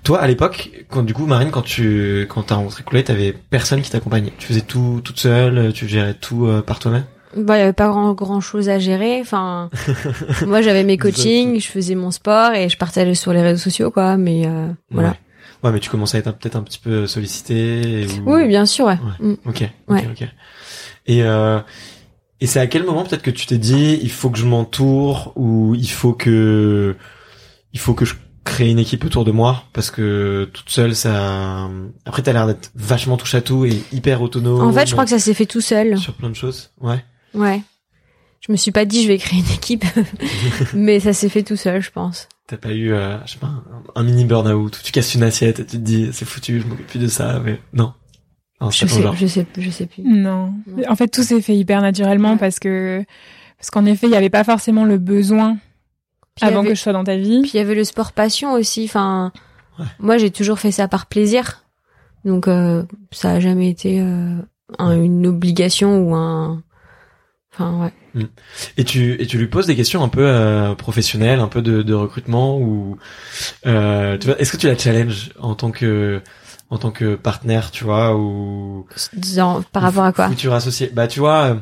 toi, à l'époque, quand du coup, Marine, quand tu quand t'as rencontré Chloé, t'avais personne qui t'accompagnait. Tu faisais tout toute seule, tu gérais tout euh, par toi-même? Bah, il y avait pas grand, grand chose à gérer. Enfin, *laughs* moi, j'avais mes coachings, je faisais mon sport et je partageais sur les réseaux sociaux, quoi. Mais euh, voilà. Ouais. Ouais, mais tu commençais à être peut-être un petit peu sollicité. ou- Oui, bien sûr, ouais. Ouais. Mm. Ok, ok, Ouais. ok. Et euh, et c'est à quel moment peut-être que tu t'es dit il faut que je m'entoure ou il faut que il faut que je crée une équipe autour de moi parce que toute seule ça après t'as l'air d'être vachement touche à tout et hyper autonome. En fait, je crois que ça s'est fait tout seul. sur plein de choses. Ouais. Ouais. Je me suis pas dit je vais créer une équipe, *laughs* mais ça s'est fait tout seul, je pense. T'as pas eu euh, je sais pas un, un mini burn-out où tu casses une assiette et tu te dis c'est foutu je m'occupe plus de ça mais non. Je sais, genre. je sais, je sais plus. Non. Non. En fait, tout s'est fait hyper naturellement Ouais. parce que parce qu'en effet, il y avait pas forcément le besoin Puis avant avait- que je sois dans ta vie. Puis il y avait le sport passion aussi. Enfin, Ouais. moi j'ai toujours fait ça par plaisir, donc euh, ça a jamais été euh, un- une obligation ou un. Enfin ouais. Et tu et tu lui poses des questions un peu euh, professionnelles, un peu de, de recrutement ou euh, tu vois, est-ce que tu la challenges en tant que en tant que partenaire, tu vois, ou par rapport à quoi? futur associé Bah tu vois, euh,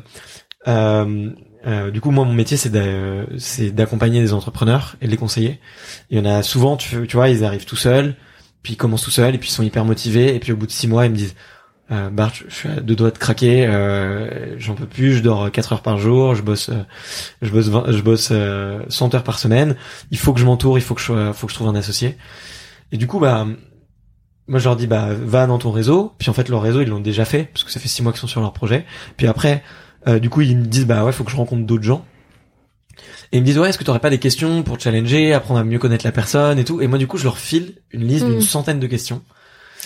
euh, euh, du coup moi mon métier c'est d'a- c'est d'accompagner des entrepreneurs et de les conseiller. Il y en a souvent, tu, tu vois, ils arrivent tout seuls, puis ils commencent tout seuls et puis ils sont hyper motivés et puis au bout de six mois ils me disent euh, Bart, je suis à deux doigts de craquer, euh, j'en peux plus, je dors quatre heures par jour, je bosse, euh, je bosse, 20 je bosse euh, 100 heures par semaine. Il faut que je m'entoure, il faut que je, faut que je trouve un associé. Et du coup, bah, moi je leur dis, bah, va dans ton réseau. Puis en fait, leur réseau ils l'ont déjà fait parce que ça fait six mois qu'ils sont sur leur projet. Puis après, euh, du coup, ils me disent, bah ouais, faut que je rencontre d'autres gens. Et ils me disent, ouais, est-ce que t'aurais pas des questions pour te challenger, apprendre à mieux connaître la personne et tout? Et moi, du coup, je leur file une liste d'une Mm. centaine de questions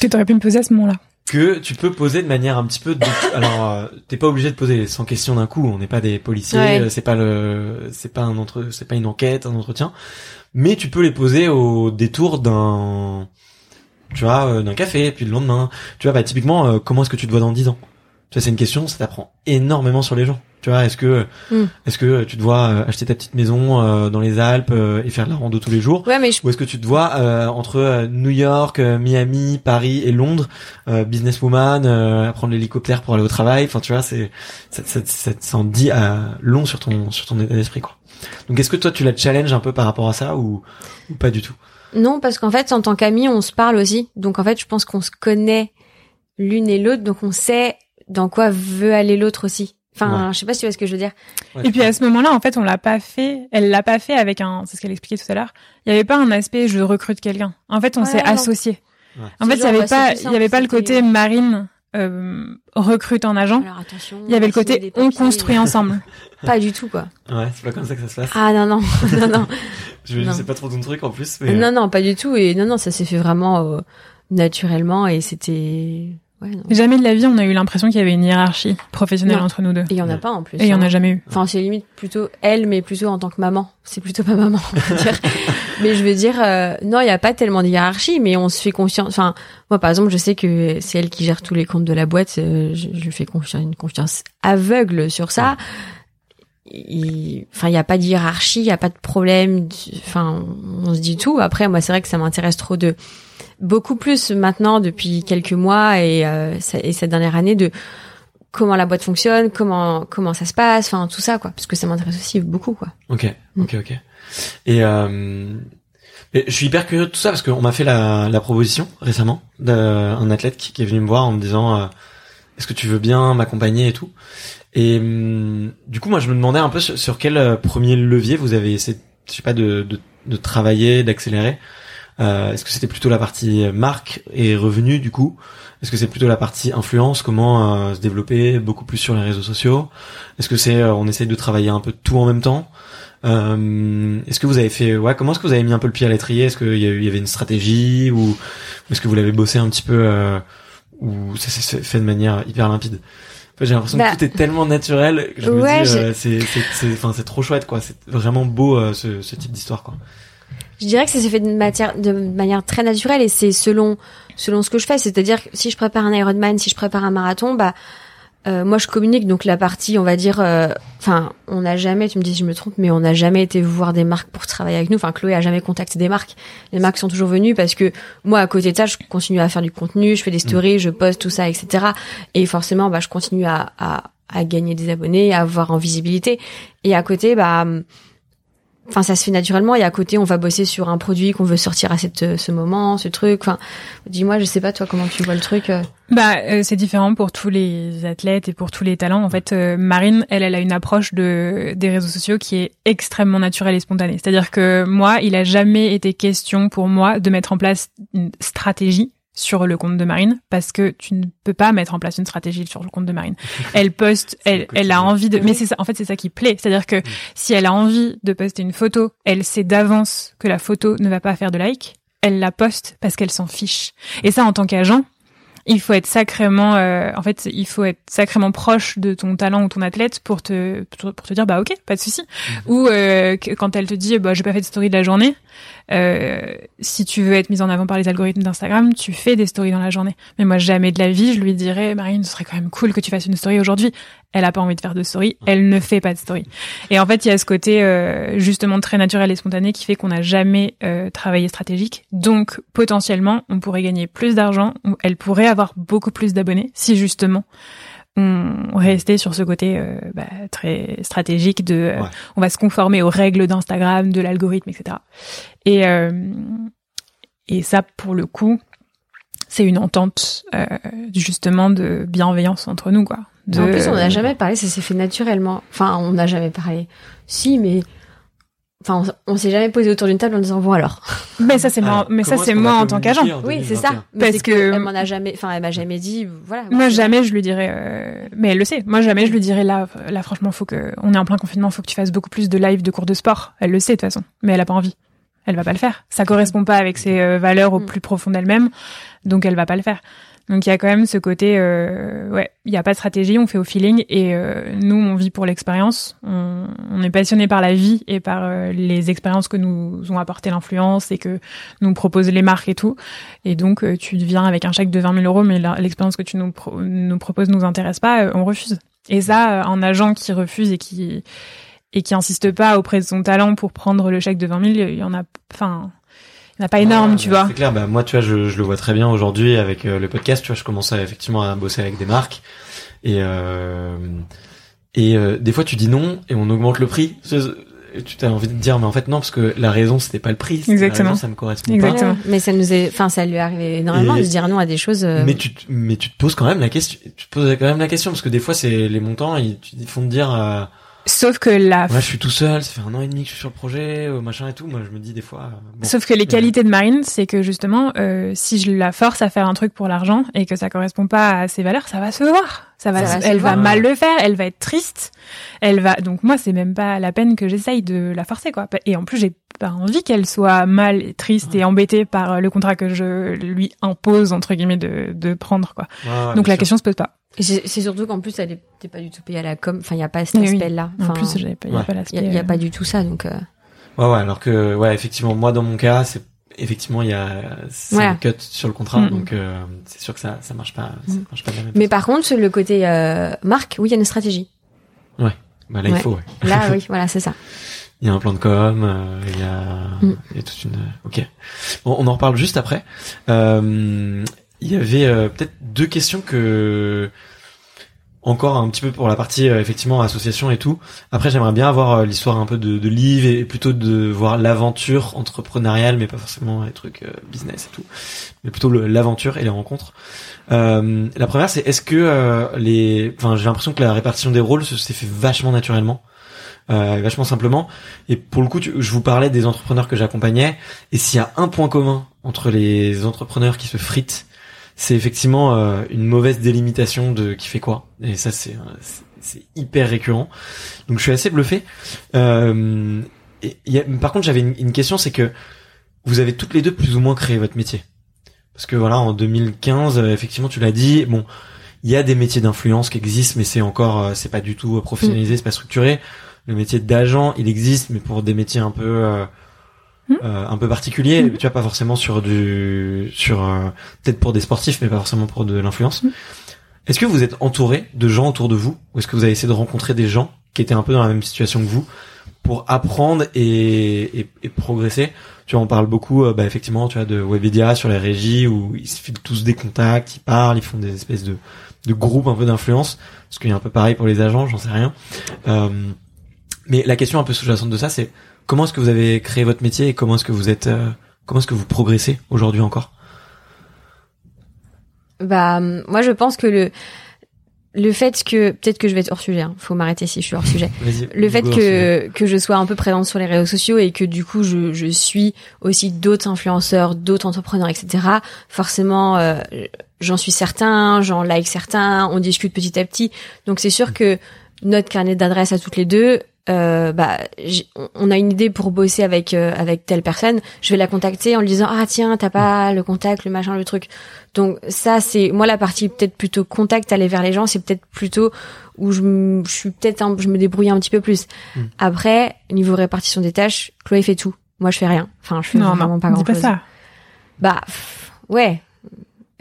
Que t'aurais pu me poser à ce moment-là. que tu peux poser de manière un petit peu de... *coughs* alors euh, t'es pas obligé de poser les 100 questions d'un coup on n'est pas des policiers Ouais. euh, c'est pas le c'est pas un entre c'est pas une enquête un entretien mais tu peux les poser au détour d'un tu vois euh, d'un café puis le lendemain tu vois bah typiquement euh, comment est-ce que tu te vois dans 10 ans? Tu vois c'est une question ça t'apprend énormément sur les gens tu vois est-ce que Mm. est-ce que tu te vois euh, acheter ta petite maison euh, dans les Alpes euh, et faire de la rando tous les jours? Ouais, mais je, ou est-ce que tu te vois euh, entre euh, New York, euh, Miami, Paris et Londres, euh, businesswoman, euh, prendre l'hélicoptère pour aller au travail? Enfin, tu vois, c'est ça, ça, ça, ça en dit euh, long sur ton sur ton état d'esprit, quoi. Donc, est-ce que toi, tu la challenges un peu par rapport à ça ou, ou pas du tout? Non parce qu'en fait en tant qu'amis on se parle aussi, donc en fait je pense qu'on se connaît l'une et l'autre, donc on sait dans quoi veut aller l'autre aussi. Enfin, Ouais. je sais pas si tu vois ce que je veux dire. Ouais, Et puis à ce moment-là, en fait, on l'a pas fait. Elle l'a pas fait avec un. C'est ce qu'elle expliquait tout à l'heure. Il y avait pas un aspect je recrute quelqu'un. En fait, on s'est. Ouais. En fait, il y avait pas, il y avait pas le côté marine euh, recrute un agent. Alors attention. Il y avait le côté on construit ensemble. *laughs* Pas du tout quoi. Ouais, c'est pas comme ça que ça se passe. Ah non non *laughs* non non. je, je non. sais pas trop ton truc en plus, mais Non, non, pas du tout. Et non, non, ça s'est fait vraiment euh, naturellement et c'était. Ouais. Jamais de la vie, on a eu l'impression qu'il y avait une hiérarchie professionnelle Non. entre nous deux. Et il y en a pas en plus. Et il y en hein. a jamais eu. Enfin, c'est limite plutôt elle, mais plutôt en tant que maman. C'est plutôt pas maman, on va dire. *laughs* mais je veux dire, euh, non, il y a pas tellement de hiérarchie, mais on se fait confiance. Enfin, moi, par exemple, je sais que c'est elle qui gère tous les comptes de la boîte. euh, je, lui fais confiance, une confiance aveugle sur ça. Il- Enfin, il y a pas de hiérarchie, il y a pas de problème. Enfin, on se dit tout. Après, moi, c'est vrai que ça m'intéresse trop de beaucoup plus maintenant depuis quelques mois et, euh, et cette dernière année de comment la boîte fonctionne, comment comment ça se passe, enfin tout ça quoi, parce que ça m'intéresse aussi beaucoup quoi. Ok, Mm. ok, ok. Et, euh, je suis hyper curieux de tout ça parce qu'on m'a fait la, la proposition récemment d'un athlète qui, qui est venu me voir en me disant euh, est-ce que tu veux bien m'accompagner et tout. Et hum, du coup, moi, je me demandais un peu sur, sur quel euh, premier levier vous avez essayé, je sais pas, de, de, de travailler, d'accélérer. Euh, est-ce que c'était plutôt la partie marque et revenu du coup? Est-ce que c'est plutôt la partie influence Comment euh, se développer beaucoup plus sur les réseaux sociaux? Est-ce que c'est euh, on essaye de travailler un peu tout en même temps? Euh, Est-ce que vous avez fait ouais Comment est-ce que vous avez mis un peu le pied à l'étrier? Est-ce qu'il y, y avait une stratégie ou est-ce que vous l'avez bossé un petit peu euh, ou ça s'est fait de manière hyper limpide? En fait, J'ai l'impression Bah, que tout est tellement naturel que je me ouais, dis euh, c'est enfin c'est trop chouette quoi. C'est vraiment beau euh, ce, ce type d'histoire quoi. Je dirais que ça s'est fait de, matière, de manière très naturelle et c'est selon selon ce que je fais, c'est-à-dire que si je prépare un Ironman, si je prépare un marathon, bah euh, moi je communique. Donc la partie on va dire euh, enfin on n'a jamais tu me dis si je me trompe mais on n'a jamais été voir des marques pour travailler avec nous. Enfin Chloé a jamais contacté des marques. Les marques sont toujours venues parce que moi à côté de ça je continue à faire du contenu je fais des stories je poste tout ça etc et forcément bah je continue à, à à gagner des abonnés, à avoir en visibilité. Et à côté, bah, enfin ça se fait naturellement. Et à côté on va bosser sur un produit qu'on veut sortir à cette ce moment ce truc. Dis-moi je sais pas toi comment tu vois le truc euh. Bah euh, c'est différent pour tous les athlètes et pour tous les talents. En fait euh, Marine elle elle a une approche de des réseaux sociaux qui est extrêmement naturelle et spontanée. C'est-à-dire que moi il a jamais été question pour moi de mettre en place une stratégie sur le compte de Marine parce que tu ne peux pas mettre en place une stratégie sur le compte de Marine. *laughs* Elle poste, elle, elle a envie de, mais c'est ça, en fait, c'est ça qui plaît. C'est-à-dire que si elle a envie de poster une photo, elle sait d'avance que la photo ne va pas faire de like, elle la poste parce qu'elle s'en fiche. Et ça, en tant qu'agent, il faut être sacrément euh, en fait il faut être sacrément proche de ton talent ou ton athlète pour te pour te dire bah ok pas de souci. Mhm. ou euh, quand elle te dit bah j'ai pas fait de story de la journée euh, si tu veux être mise en avant par les algorithmes d'Instagram tu fais des stories dans la journée. Mais moi jamais de la vie je lui dirais Marine ce serait quand même cool que tu fasses une story aujourd'hui elle a pas envie de faire de story, elle ne fait pas de story. Et en fait, il y a ce côté euh, justement très naturel et spontané qui fait qu'on n'a jamais euh, travaillé stratégique. Donc potentiellement, on pourrait gagner plus d'argent, elle pourrait avoir beaucoup plus d'abonnés si justement on restait sur ce côté euh, bah, très stratégique de on va se conformer aux règles d'Instagram, de l'algorithme, etc. Et et ça, pour le coup, c'est une entente justement de bienveillance entre nous, quoi. En plus, on n'a jamais parlé, ça s'est fait naturellement. Enfin, on n'a jamais parlé. Si, mais enfin on, s'est jamais posé autour d'une table en disant bon alors. *laughs* Mais ça c'est moi mais ça c'est moi en tant qu'agent. oui c'est ça. parce que, elle m'en a jamais enfin elle m'a jamais dit voilà. Moi jamais je lui dirais euh, mais elle le sait. Moi jamais je lui dirais là là franchement faut que on est en plein confinement faut que tu fasses beaucoup plus de live de cours de sport. Elle le sait de toute façon. Mais elle a pas envie. Elle va pas le faire. Ça correspond pas avec ses euh, valeurs au mm. plus profond d'elle-même donc elle va pas le faire donc il y a quand même ce côté, euh, ouais, il n'y a pas de stratégie, on fait au feeling et euh, nous on vit pour l'expérience. On, est passionné par la vie et par euh, les expériences que nous ont apporté l'influence et que nous proposent les marques et tout. Et donc euh, tu viens avec un chèque de 20 000 euros, mais l'expérience que tu nous, pro nous proposes nous intéresse pas, on refuse. Et ça, un agent qui refuse et qui et qui insiste pas auprès de son talent pour prendre le chèque de 20 000, il y en a, enfin n'a pas énorme, tu vois. C'est clair. Bah, moi, tu vois, je, je le vois très bien aujourd'hui avec euh, le podcast. Tu vois, je commence à, effectivement à bosser avec des marques et euh, et euh, des fois tu dis non et on augmente le prix. Tu as envie de dire mais en fait non parce que la raison c'était pas le prix. Exactement. ça me correspond Exactement. Mais ça nous est, enfin ça lui est arrivé énormément de dire non à des choses. Euh, mais tu mais tu te poses quand même la question. Tu te poses quand même la question parce que des fois c'est les montants ils, ils font te dire Sauf que la. Moi, je suis tout seul. Ça fait un an et demi que je suis sur le projet, euh, machin et tout. Moi, je me dis des fois. Bon, Sauf que les qualités de Marine, c'est que justement, euh, si je la force à faire un truc pour l'argent et que ça correspond pas à ses valeurs, ça va se voir. Ça va. elle va mal le faire. Elle va être triste. Elle va. Donc moi, c'est même pas la peine que j'essaye de la forcer, quoi. Et en plus, j'ai pas envie qu'elle soit mal, triste et embêtée par le contrat que je lui impose entre guillemets de, de prendre, quoi. Donc la question se pose pas. C'est surtout qu'en plus, elle n'était pas du tout payée à la com. Enfin, il n'y a pas cet aspect-là. en plus, il n'y a pas, Il n'y a, pas du tout ça, donc. Euh... Ouais, ouais. Alors que, ouais, effectivement, moi, dans mon cas, c'est effectivement, il y a c'est un cut sur le contrat, mm. donc euh, c'est sûr que ça, ça marche pas, ça mm. marche pas de la même Mais par contre, sur le côté euh, marque, oui, il y a une stratégie. Ouais. Bah là, il faut. Ouais. Là, *laughs* oui, voilà, c'est ça. Il y a un plan de com, euh, il y a, mm. il y a toute une. Ok. Bon, on en reparle juste après. Euh, il y avait euh, peut-être deux questions que encore un petit peu pour la partie euh, effectivement association et tout. Après, j'aimerais bien avoir euh, l'histoire un peu de, de et plutôt de voir l'aventure entrepreneuriale, mais pas forcément les trucs business et tout, mais plutôt l'aventure et les rencontres. la première, c'est est-ce que les, enfin, j'ai l'impression que la répartition des rôles s'est fait vachement naturellement. vachement simplement et pour le coup je vous parlais des entrepreneurs que j'accompagnais et s'il y a un point commun entre les entrepreneurs qui se fritent c'est effectivement euh, une mauvaise délimitation de qui fait quoi. Et ça, c'est c'est hyper récurrent. Donc je suis assez bluffé. Euh, par contre, j'avais une, question, c'est que vous avez toutes les deux plus ou moins créé votre métier. Parce que voilà, en 2015, euh, effectivement, tu l'as dit. Bon, il y a des métiers d'influence qui existent, mais c'est encore, euh, c'est pas du tout professionnalisé, c'est pas structuré. Le métier d'agent, il existe, mais pour des métiers un peu. Euh, un peu particulier, hmm. tu vois pas forcément sur du sur euh, peut-être pour des sportifs mais pas forcément pour de l'influence. Hmm. Est-ce que vous êtes entouré de gens autour de vous? Ou est-ce que vous avez essayé de rencontrer des gens qui étaient un peu dans la même situation que vous pour apprendre et, et, et progresser? Tu vois, on parle beaucoup, euh, bah, effectivement, tu vois, de Webedia sur les régies où ils se filent tous des contacts, ils parlent, ils font des espèces de, de groupes un peu d'influence. Parce qu'il y a un peu pareil pour les agents, j'en sais rien. Euh, mais la question un peu sous-jacente de ça, c'est comment est-ce que vous avez créé votre métier et comment est-ce que vous êtes, euh, comment est-ce que vous progressez aujourd'hui encore? Bah, moi, je pense que le le fait que peut-être que je vais être hors sujet, hein, faut m'arrêter si je suis hors sujet. *laughs* Le fait que que je sois un peu présente sur les réseaux sociaux et que du coup je, je suis aussi d'autres influenceurs, d'autres entrepreneurs, etc. Forcément, euh, j'en suis certain, j'en like certains, on discute petit à petit. Donc c'est sûr que notre carnet d'adresses à toutes les deux, euh, bah, on a une idée pour bosser avec euh, avec telle personne, je vais la contacter en lui disant ah tiens t'as pas le contact, le machin, le truc. Donc ça c'est moi la partie peut-être plutôt contact aller vers les gens, c'est peut-être plutôt où je, je suis peut-être je me débrouille un petit peu plus. Hmm. Après niveau répartition des tâches, Chloé fait tout, moi je fais rien. Enfin je fais vraiment pas grand chose. Pas ça. Bah ouais.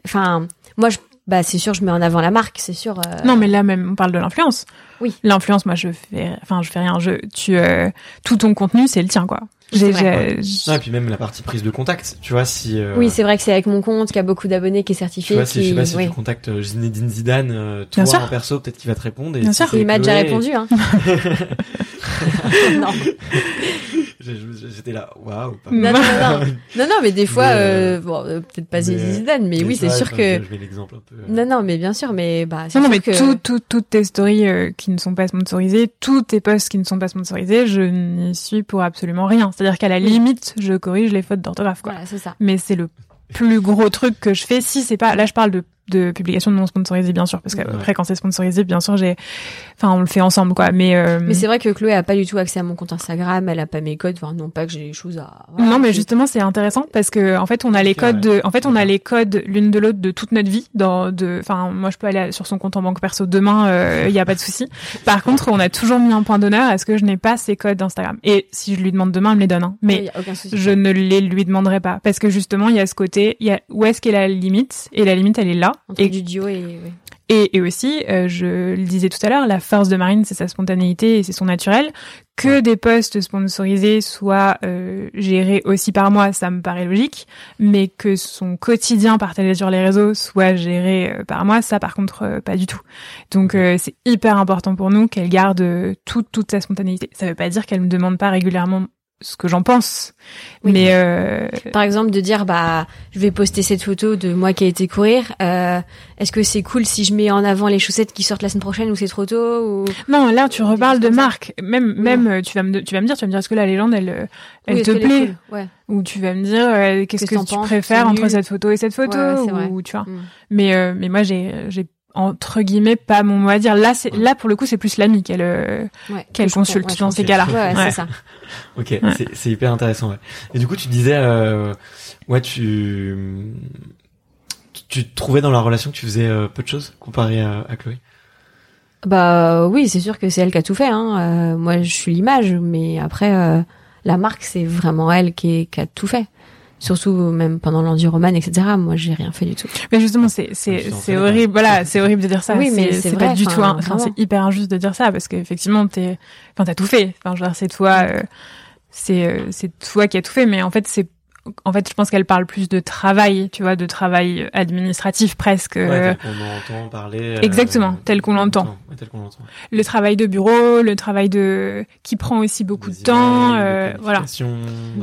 Enfin moi je bah c'est sûr je mets en avant la marque c'est sûr euh. non mais là même on parle de l'influence. Oui. L'influence moi je fais enfin je fais rien je tu euh, tout ton contenu c'est le tien quoi. J'ai non, et puis même la partie prise de contact tu vois si euh, oui c'est vrai que c'est avec mon compte qui a beaucoup d'abonnés qui est certifié tu vois, si, je sais pas si tu contactes Zinedine Zidane toi en perso peut-être qu'il va te répondre et bien sûr. il m'a déjà répondu hein. *laughs* *laughs* Non *laughs* J'étais là, waouh. Non, non, non, *laughs* non, non, mais des fois, euh, euh, bon, euh, peut-être pas Zidane, mais, mais oui, c'est sûr que. Je mets l'exemple un peu. Non, non, mais bien sûr, mais bah. Non, non, mais que... tout, toutes tes stories qui ne sont pas sponsorisées, tous tes posts qui ne sont pas sponsorisés, je n'y suis pour absolument rien. C'est-à-dire qu'à la limite, je corrige les fautes d'orthographe, quoi. Voilà, c'est ça. Mais c'est le plus gros truc que je fais si c'est pas là je parle de de publication non sponsorisée bien sûr parce qu'après quand c'est sponsorisé bien sûr j'ai enfin on le fait ensemble quoi. Mais euh... mais c'est vrai que Chloé a pas du tout accès à mon compte Instagram elle a pas mes codes enfin non pas que j'ai des choses à non mais justement c'est intéressant parce que en fait on a les codes de en fait on a les codes l'une de l'autre de toute notre vie dans de enfin moi je peux aller sur son compte en banque perso demain il euh, y a pas de souci. Par contre on a toujours mis un point d'honneur à ce que je n'ai pas ces codes d'Instagram. Et si je lui demande demain elle me les donne hein. mais je ne les lui demanderai pas parce que justement il y a ce côté il y a où est-ce qu'est la limite? Et la limite elle est là et du duo et et, et aussi, euh, je le disais tout à l'heure, la force de Marine, c'est sa spontanéité et c'est son naturel. Que des postes sponsorisés soient euh, gérés aussi par moi, ça me paraît logique, mais que son quotidien partagé sur les réseaux soit géré euh, par moi, ça par contre pas du tout. Donc c'est hyper important pour nous qu'elle garde toute toute sa spontanéité. Ça veut pas dire qu'elle me demande pas régulièrement ce que j'en pense. Mais euh... par exemple de dire bah je vais poster cette photo de moi qui a été courir. Euh, Est-ce que c'est cool si je mets en avant les chaussettes qui sortent la semaine prochaine ou c'est trop tôt ou Non, là tu reparles de marque. Même même euh, tu vas me tu vas me dire tu vas me dire est-ce que la légende elle euh, elle te plaît ouais. ou tu vas me dire euh, qu'est-ce que, tu préfères entre cette photo et cette photo ou tu vois? Mm. Mais mais moi j'ai j'ai entre guillemets pas mon mot à dire. Là c'est là pour le coup c'est plus l'ami qu'elle euh, qu'elle consulte dans ces cas-là. Ouais, c'est ça. *laughs* Ok c'est hyper intéressant ouais. et du coup tu disais euh, ouais tu tu te trouvais dans la relation que tu faisais euh, peu de choses comparé à, à Chloé? Bah oui c'est sûr que c'est elle qui a tout fait hein. Euh, moi je suis l'image mais après la marque c'est vraiment elle qui, qui a tout fait surtout même pendant l'enduroman etc moi j'ai rien fait du tout. Mais justement c'est c'est c'est horrible. voilà c'est horrible de dire ça. Oui mais c'est pas du tout enfin c'est hyper injuste de dire ça parce qu'effectivement t'es enfin t'as tout fait. Enfin genre c'est toi euh, c'est euh, c'est toi qui as tout fait mais en fait c'est en fait, je pense qu'elle parle plus de travail, tu vois, de travail administratif presque. Ouais, tel qu'on entend parler. Euh, Exactement, tel qu'on l'entend. Le travail de bureau, le travail de qui prend aussi beaucoup de temps, euh, voilà.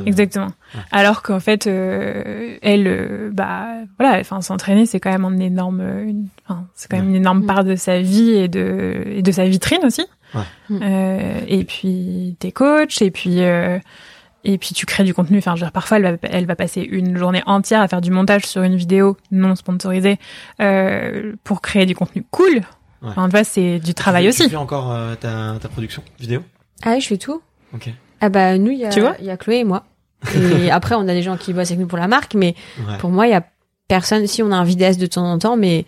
Exactement. Alors qu'en fait, euh, elle, euh, bah, voilà, enfin, s'entraîner, c'est quand même un énorme, une, enfin, c'est quand même une énorme part de sa vie et de et de sa vitrine aussi. Ouais. et puis t'es coach, et puis et puis tu crées du contenu. Enfin, genre, parfois, elle va, elle va passer une journée entière à faire du montage sur une vidéo non sponsorisée euh, pour créer du contenu cool. Ouais. Enfin, tu vois, c'est du travail aussi. Tu fais encore euh, ta, ta production vidéo? Ah oui, je fais tout. Ok. Ah bah nous, il y a, il y a Chloé et moi. Et *laughs* après, on a des gens qui bossent avec nous pour la marque, mais pour moi, il y a personne. Si on a un vidéaste de temps en temps, mais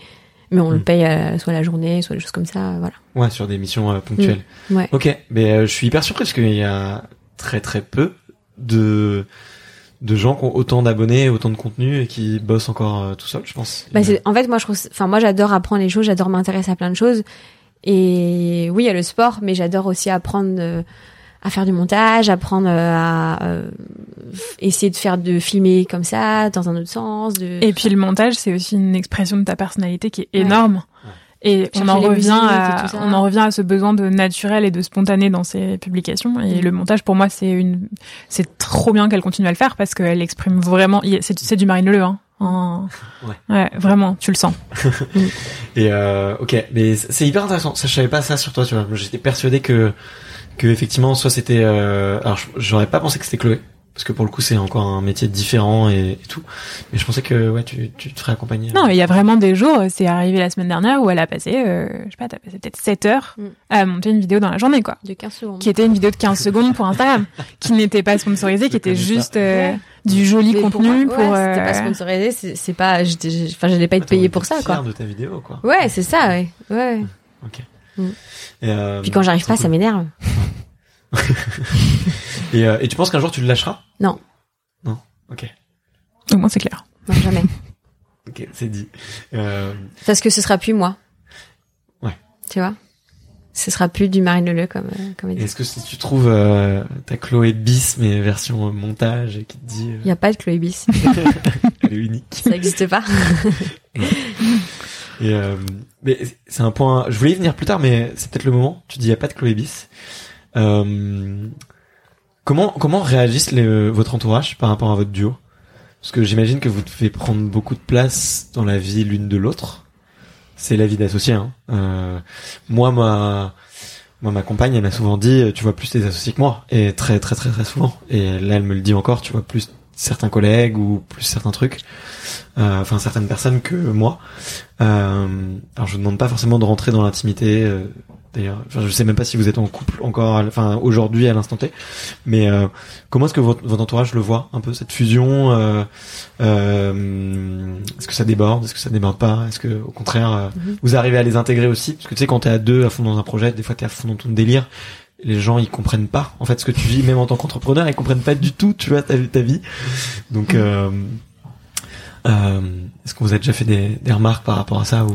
mais on le hmm. paye euh, soit la journée, soit des choses comme ça, voilà. Ouais, sur des missions euh, ponctuelles. Hmm. Ouais. Ok, mais euh, je suis hyper surpris parce qu'il y a très très peu de de gens qui ont autant d'abonnés, autant de contenu et qui bossent encore euh, tout seuls, je pense. Bah en fait, moi, je trouve, enfin, moi, j'adore apprendre les choses, j'adore m'intéresser à plein de choses. Et oui, il y a le sport, mais j'adore aussi apprendre euh, à faire du montage, apprendre euh, à euh, essayer de faire de filmer comme ça dans un autre sens. De... Et puis le montage, c'est aussi une expression de ta personnalité qui est Ouais. énorme. Et on en revient à, on en revient à ce besoin de naturel et de spontané dans ses publications. Et Mm. le montage, pour moi, c'est une, c'est trop bien qu'elle continue à le faire parce qu'elle exprime vraiment, c'est, c'est du Marine Leleu, hein. En- *laughs* Ouais. vraiment, tu le sens. *laughs* Et euh, ok, mais c'est hyper intéressant. Ça, je savais pas ça sur toi. Tu vois, j'étais persuadé que que effectivement, soit c'était. Euh, alors, j'aurais pas pensé que c'était Chloé, parce que pour le coup, c'est encore un métier différent et, et tout. Mais je pensais que ouais, tu tu te ferais accompagner. Non, mais il y a vraiment des jours, c'est arrivé la semaine dernière où elle a passé, euh, je sais pas, t'as passé peut-être 7 heures Mm. à monter une vidéo dans la journée, quoi. de 15 secondes. Qui était une vidéo de 15 secondes pour Instagram, *laughs* qui n'était pas sponsorisée, qui était juste euh, Ouais. du joli Mais contenu moi, pour. ouais, c'était pas euh, sponsorisé, c'est pas, enfin, j'allais pas être payée pour ça, quoi. de ta vidéo, quoi. Ouais, c'est ça, ouais. ouais. Ok. Mm. Et, euh, Puis quand j'arrive pas, cool. ça m'énerve. *laughs* *laughs* Et, euh, et tu penses qu'un jour tu le lâcheras? Non. Non? Ok. Au moins, c'est clair. Non, jamais. *laughs* Ok, c'est dit. Euh, Parce que ce sera plus moi. Ouais. Tu vois? Ce sera plus du Marine Leleu comme, euh, comme. Est-ce que si tu trouves euh, ta Chloé bis mais version euh, montage et qui te dit Il y a pas de Chloé Bis. euh, *laughs* elle est unique. ça n'existe pas. Et euh, mais c'est un point. Je voulais y venir plus tard, mais c'est peut-être le moment. Tu dis il y a pas de Chloé bis. Euh, comment comment réagissent votre entourage par rapport à votre duo? Parce que j'imagine que vous devez prendre beaucoup de place dans la vie l'une de l'autre. C'est la vie d'associé. Hein. Euh, moi, ma moi, ma compagne, elle m'a souvent dit, tu vois plus tes associés que moi, et très très très très souvent. Et là, elle me le dit encore, tu vois plus certains collègues ou plus certains trucs, euh, enfin certaines personnes que moi. Euh, alors, je vous demande pas forcément de rentrer dans l'intimité. euh, D'ailleurs, enfin, je sais même pas si vous êtes en couple encore, enfin aujourd'hui à l'instant T. Mais euh, comment est-ce que votre, votre entourage le voit un peu cette fusion euh, euh, Est-ce que ça déborde Est-ce que ça déborde pas Est-ce que au contraire Mhm. vous arrivez à les intégrer aussi? Parce que tu sais quand t'es à deux à fond dans un projet, des fois t'es à fond dans ton délire. Les gens ils comprennent pas en fait ce que tu vis, même en tant qu'entrepreneur, ils comprennent pas du tout, tu vois, ta, ta vie. Donc euh, euh, est-ce que vous avez déjà fait des, des remarques par rapport à ça ou?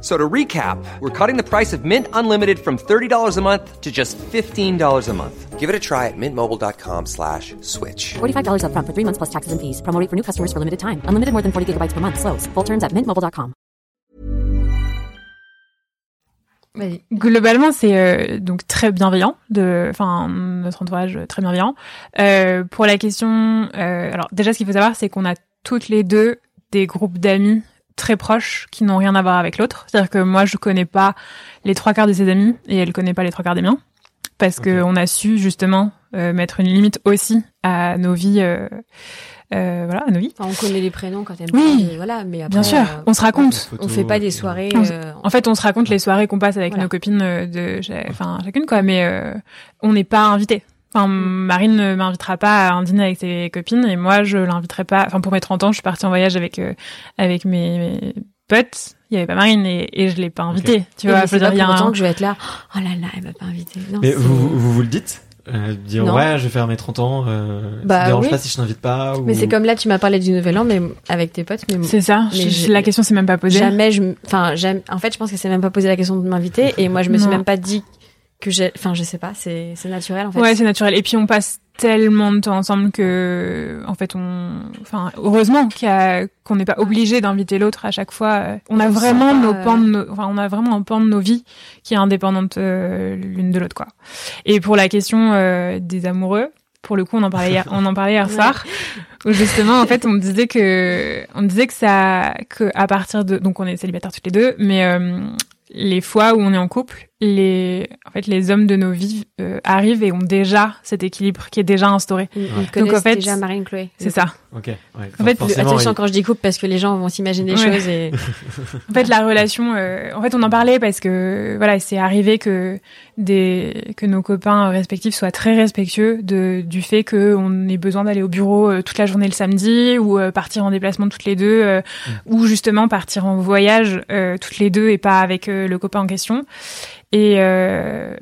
So to recap, we're cutting the price of Mint Unlimited from $30 a month to just $15 a month. Give it a try at mintmobile.com slash switch. $45 upfront for three months plus taxes and fees. Promo rate for new customers for limited time. Unlimited more than 40 gigabytes per month. Slows. Full terms at mintmobile.com. Globalement, c'est euh, donc très bienveillant, de, enfin notre entourage euh, très bienveillant. Euh, pour la question, euh, alors déjà, ce qu'il faut savoir, c'est qu'on a toutes les deux des groupes d'amis très proches qui n'ont rien à voir avec l'autre. C'est-à-dire que moi, je connais pas les trois quarts de ses amis et elle connaît pas les trois quarts des miens, parce que on a su justement euh, mettre une limite aussi à nos vies, euh, euh, voilà, à nos vies. Enfin, on connaît les prénoms quand elle Oui. parle, voilà, mais après, Bien sûr, euh, on se raconte. on fait pas des soirées. On- euh, En fait, on se raconte les soirées qu'on passe avec Voilà. nos copines de, enfin chacune quoi, mais euh, on n'est pas invité. Enfin, Mm. Marine ne m'invitera pas à un dîner avec ses copines et moi je l'inviterai pas. Enfin, pour mes 30 ans, je suis partie en voyage avec euh, avec mes, mes potes. Il y avait pas Marine et, et je l'ai pas invitée. Tu vois, c'est pas dire, il y a pour autant un- que je vais être là. Oh là là, elle m'a pas invité. Non, Mais c'est- vous, vous, vous le dites euh, Dire Non. ouais, je vais faire mes 30 ans. Euh, Bah, ça dérange oui. pas si je t'invite pas ou... Mais c'est comme là, tu m'as parlé du Nouvel An, mais avec tes potes, mais C'est ça. Mais je- j'ai- la question s'est même pas posée. jamais je, enfin, en fait, je pense que c'est même pas posé la question de m'inviter, et moi, je me suis Non. même pas dit que j'ai, enfin, je sais pas, c'est, c'est naturel, en fait. Ouais, c'est naturel. Et puis on passe tellement de temps ensemble que, en fait, on, enfin, heureusement qu'il a- qu'on n'est pas obligé d'inviter l'autre à chaque fois. On a On vraiment nos euh, pans, de nos- enfin, on a vraiment un pan de nos vies qui est indépendante euh, l'une de l'autre, quoi. Et pour la question euh, des amoureux, pour le coup, on en parlait hier, *laughs* on en parlait hier soir. Où justement, en fait, on disait que, on disait que ça, que à partir de, donc on est célibataires toutes les deux, mais euh, les fois où on est en couple, les en fait les hommes de nos vies euh, arrivent et ont déjà cet équilibre qui est déjà instauré. Ils, ils Donc, connaissent en fait, déjà Marine Chloé. C'est ça. Ok. Ouais. En fait, Attention il- quand je dis couple parce que les gens vont s'imaginer des Ouais. choses et *laughs* En fait, la relation, euh, en fait, on en parlait parce que voilà, c'est arrivé que des que nos copains respectifs soient très respectueux de du fait que on ait besoin d'aller au bureau euh, toute la journée le samedi ou euh, partir en déplacement toutes les deux euh, ou justement partir en voyage euh, toutes les deux et pas avec euh, le copain en question. Et euh,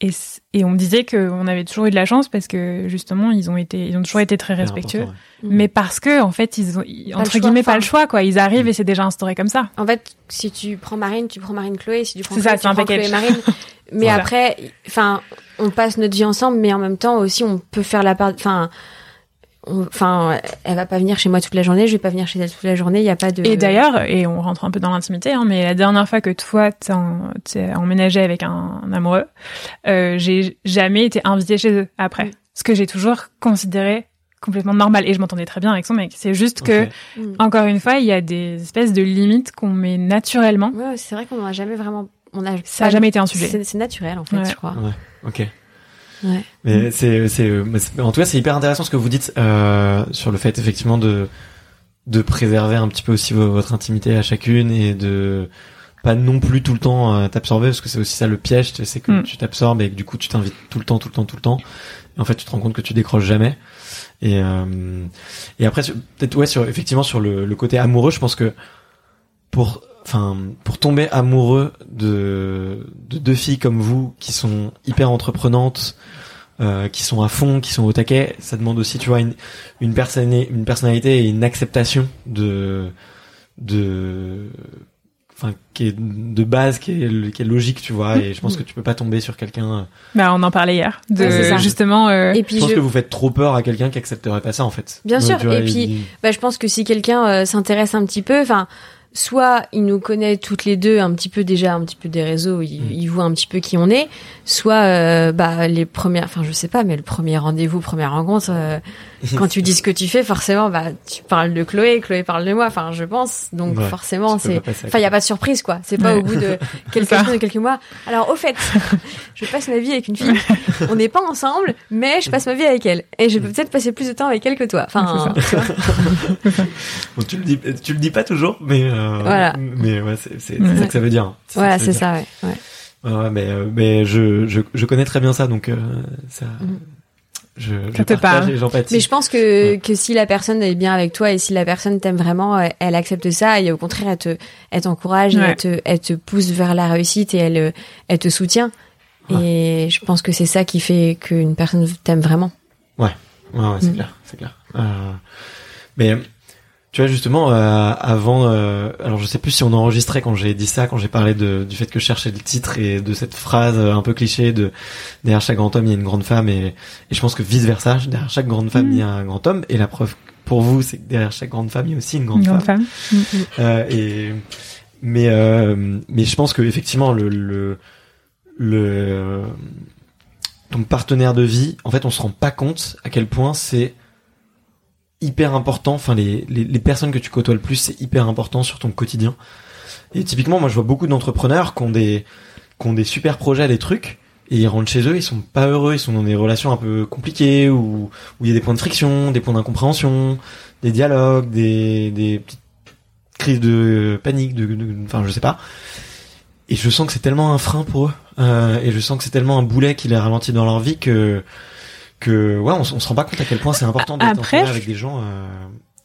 et, et on me disait qu'on avait toujours eu de la chance parce que justement ils ont été ils ont toujours été très respectueux ouais. mais parce que en fait ils ont ils- entre choix, guillemets pas le choix quoi ils arrivent et c'est déjà instauré comme ça En fait, si tu prends Marine, tu prends Marine Chloé. Si tu prends C'est Chloé, ça, tu prends. Chloé Marine. *laughs* Mais Voilà. après, enfin, on passe notre vie ensemble, mais en même temps aussi, on peut faire la part. Enfin, enfin, elle va pas venir chez moi toute la journée. Je vais pas venir chez elle toute la journée. Il y a pas de. Et d'ailleurs, et on rentre un peu dans l'intimité, hein, mais la dernière fois que toi t'es emménagé avec un, un amoureux, euh, j'ai jamais été invitée chez eux après. Mm. Ce que j'ai toujours considéré complètement normal. Et je m'entendais très bien avec son mec. C'est juste que. Mm. encore une fois, il y a des espèces de limites qu'on met naturellement. Ouais, c'est vrai qu'on n'a jamais vraiment. On a. Ça a jamais été un sujet. C'est c'est naturel en fait, Ouais. je crois. Ouais. Ok. Ouais. Mais c'est, c'est, en tout cas, c'est hyper intéressant ce que vous dites euh, sur le fait effectivement de de préserver un petit peu aussi vo- votre intimité à chacune et de pas non plus tout le temps euh, t'absorber parce que c'est aussi ça le piège, c'est que Mm. tu t'absorbes et que du coup tu t'invites tout le temps, tout le temps, tout le temps. Et en fait, tu te rends compte que tu décroches jamais. Et euh, et après, peut-être ouais, sur effectivement sur le, le côté amoureux, je pense que pour enfin pour tomber amoureux de de deux filles comme vous qui sont hyper entreprenantes euh, qui sont à fond, qui sont au taquet, ça demande aussi, tu vois, une, une, personnalité, une personnalité et une acceptation de, de, enfin, qui est de base, qui est, qui est logique, tu vois, et je pense que tu peux pas tomber sur quelqu'un. Bah, on en parlait hier. De Ouais, justement. euh, Et Je puis pense je, que vous faites trop peur à quelqu'un qui accepterait pas ça, en fait. Bien sûr, vois, et il- puis- bah, je pense que si quelqu'un euh, s'intéresse un petit peu, enfin, soit il nous connaît toutes les deux un petit peu déjà, un petit peu des réseaux, il, Mm. il voit un petit peu qui on est, soit euh, bah les premières, enfin je sais pas, mais le premier rendez-vous, première rencontre, euh, *laughs* quand tu dis ce que tu fais, forcément, bah tu parles de Chloé, Chloé parle de moi, enfin je pense, donc Ouais, forcément c'est, enfin il y a pas de surprise quoi, c'est pas Ouais. au bout de *laughs* quelques ça. semaines quelques mois. Alors au fait, *laughs* je passe ma vie avec une fille, on n'est pas ensemble, mais je passe ma vie avec elle, et je peux peut-être passer plus de temps avec elle que toi. Enfin, tu vois. Bon, tu le dis, tu le dis pas toujours, mais, euh, Voilà. mais ouais, c'est, c'est, c'est Ouais. ça que ça veut dire. Ça Voilà, ça c'est dire. ça, ouais. ouais. Ouais, mais, euh, mais je, je, je connais très bien ça, donc, euh, ça, Mhm. Je, je et j'empathie. Mais je pense que, Ouais. que si la personne est bien avec toi et si la personne t'aime vraiment, euh, elle accepte ça et au contraire, elle te, elle t'encourage Ouais. elle te, elle te pousse vers la réussite et elle, euh, elle te soutient. Et je pense que c'est ça qui fait qu'une personne t'aime vraiment. Ouais, ouais, c'est Mm. clair, c'est clair. Euh, mais tu vois justement euh, avant, euh, alors je sais plus si on enregistrait quand j'ai dit ça, quand j'ai parlé de, du fait que je cherchais le titre et de cette phrase euh, un peu cliché de derrière chaque grand homme il y a une grande femme et, et je pense que vice versa derrière chaque grande femme Mm. il y a un grand homme et la preuve pour vous c'est que derrière chaque grande femme il y a aussi une grande une grande femme. femme. Euh, et mais euh, mais je pense que effectivement le le le ton partenaire de vie, en fait, on se rend pas compte à quel point c'est hyper important. Enfin, les, les les personnes que tu côtoies le plus, c'est hyper important sur ton quotidien. Et typiquement, moi, je vois beaucoup d'entrepreneurs qui ont des qui ont des super projets, des trucs. Et ils rentrent chez eux, ils sont pas heureux, ils sont dans des relations un peu compliquées où où il y a des points de friction, des points d'incompréhension, des dialogues, des des petites crises de panique, de, de- enfin je sais pas. Et je sens que c'est tellement un frein pour eux, euh, et je sens que c'est tellement un boulet qui les ralentit dans leur vie que que ouais, on, on se rend pas compte à quel point c'est important d'être Après, avec des gens euh,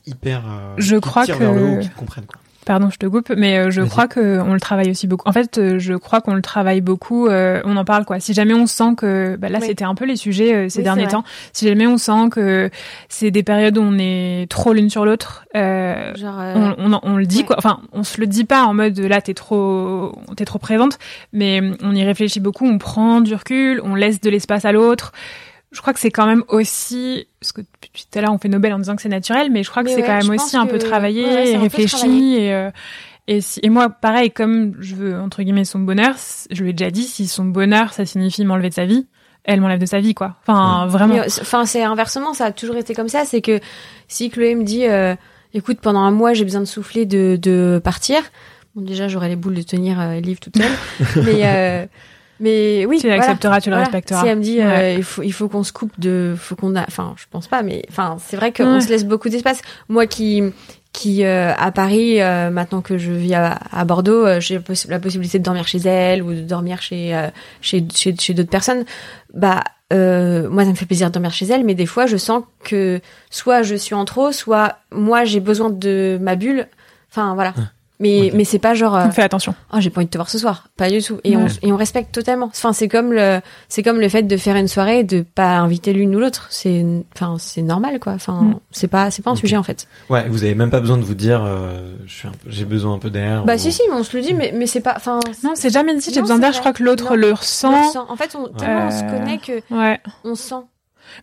hyper. euh, Je qui crois tirent que- vers le haut, qui comprennent quoi. Pardon, je te coupe, mais euh, je Vas-y. crois que on le travaille aussi beaucoup. En fait, je crois qu'on le travaille beaucoup. euh, on en parle quoi. Si jamais on sent que, bah là, Oui. c'était un peu les sujets euh, ces Oui, derniers temps. Si jamais on sent que c'est des périodes où on est trop l'une sur l'autre, euh, Genre, euh, on, on, le dit ouais. quoi. Enfin, on se le dit pas en mode là t'es trop, t'es trop présente, mais on y réfléchit beaucoup. On prend du recul, on laisse de l'espace à l'autre. Je crois que c'est quand même aussi, parce que depuis tout à l'heure on fait Nobel en disant que c'est naturel, mais je crois que c'est ouais, quand même aussi un peu travaillé ouais, et réfléchi et euh, et, si- et moi, pareil, comme je veux, entre guillemets, son bonheur, je lui ai déjà dit, si son bonheur, ça signifie m'enlever de sa vie, elle m'enlève de sa vie, quoi. Enfin, vraiment. Euh, Enfin, c'est inversement, ça a toujours été comme ça. C'est que si Chloé me dit, euh, écoute, pendant un mois, j'ai besoin de souffler, de, de partir. Bon, déjà, j'aurais les boules de tenir euh, le livre toute seule. *laughs* mais, euh, Mais oui, Tu voilà. l'accepteras, tu le Voilà. respecteras. Si elle me dit, euh, il faut, il faut qu'on se coupe de, faut qu'on a, enfin, je pense pas, mais enfin, c'est vrai qu'on Ouais. se laisse beaucoup d'espace. Moi qui, qui euh, à Paris, euh, maintenant que je vis à, à Bordeaux, euh, j'ai poss- la possibilité de dormir chez elle ou de dormir chez, euh, chez, chez, chez d'autres personnes. Bah, euh, moi, ça me fait plaisir de dormir chez elle, mais des fois, je sens que soit je suis en trop, soit moi, j'ai besoin de ma bulle. Enfin, voilà. Mais, mais c'est pas genre. euh, Fais attention. oh j'ai pas envie de te voir ce soir pas du tout et Ouais. on et on respecte totalement enfin c'est comme le c'est comme le fait de faire une soirée et de pas inviter l'une ou l'autre c'est enfin c'est normal quoi enfin Mm. c'est pas c'est pas un sujet en fait Ouais, vous avez même pas besoin de vous dire, euh, j'ai besoin un peu d'air. bah ou- si si mais on se le dit mais mais c'est pas enfin Non, c'est jamais dit, j'ai besoin d'air. Je crois que l'autre le on le ressent. ressent. en fait on tellement on se Euh, connaît que Ouais. on sent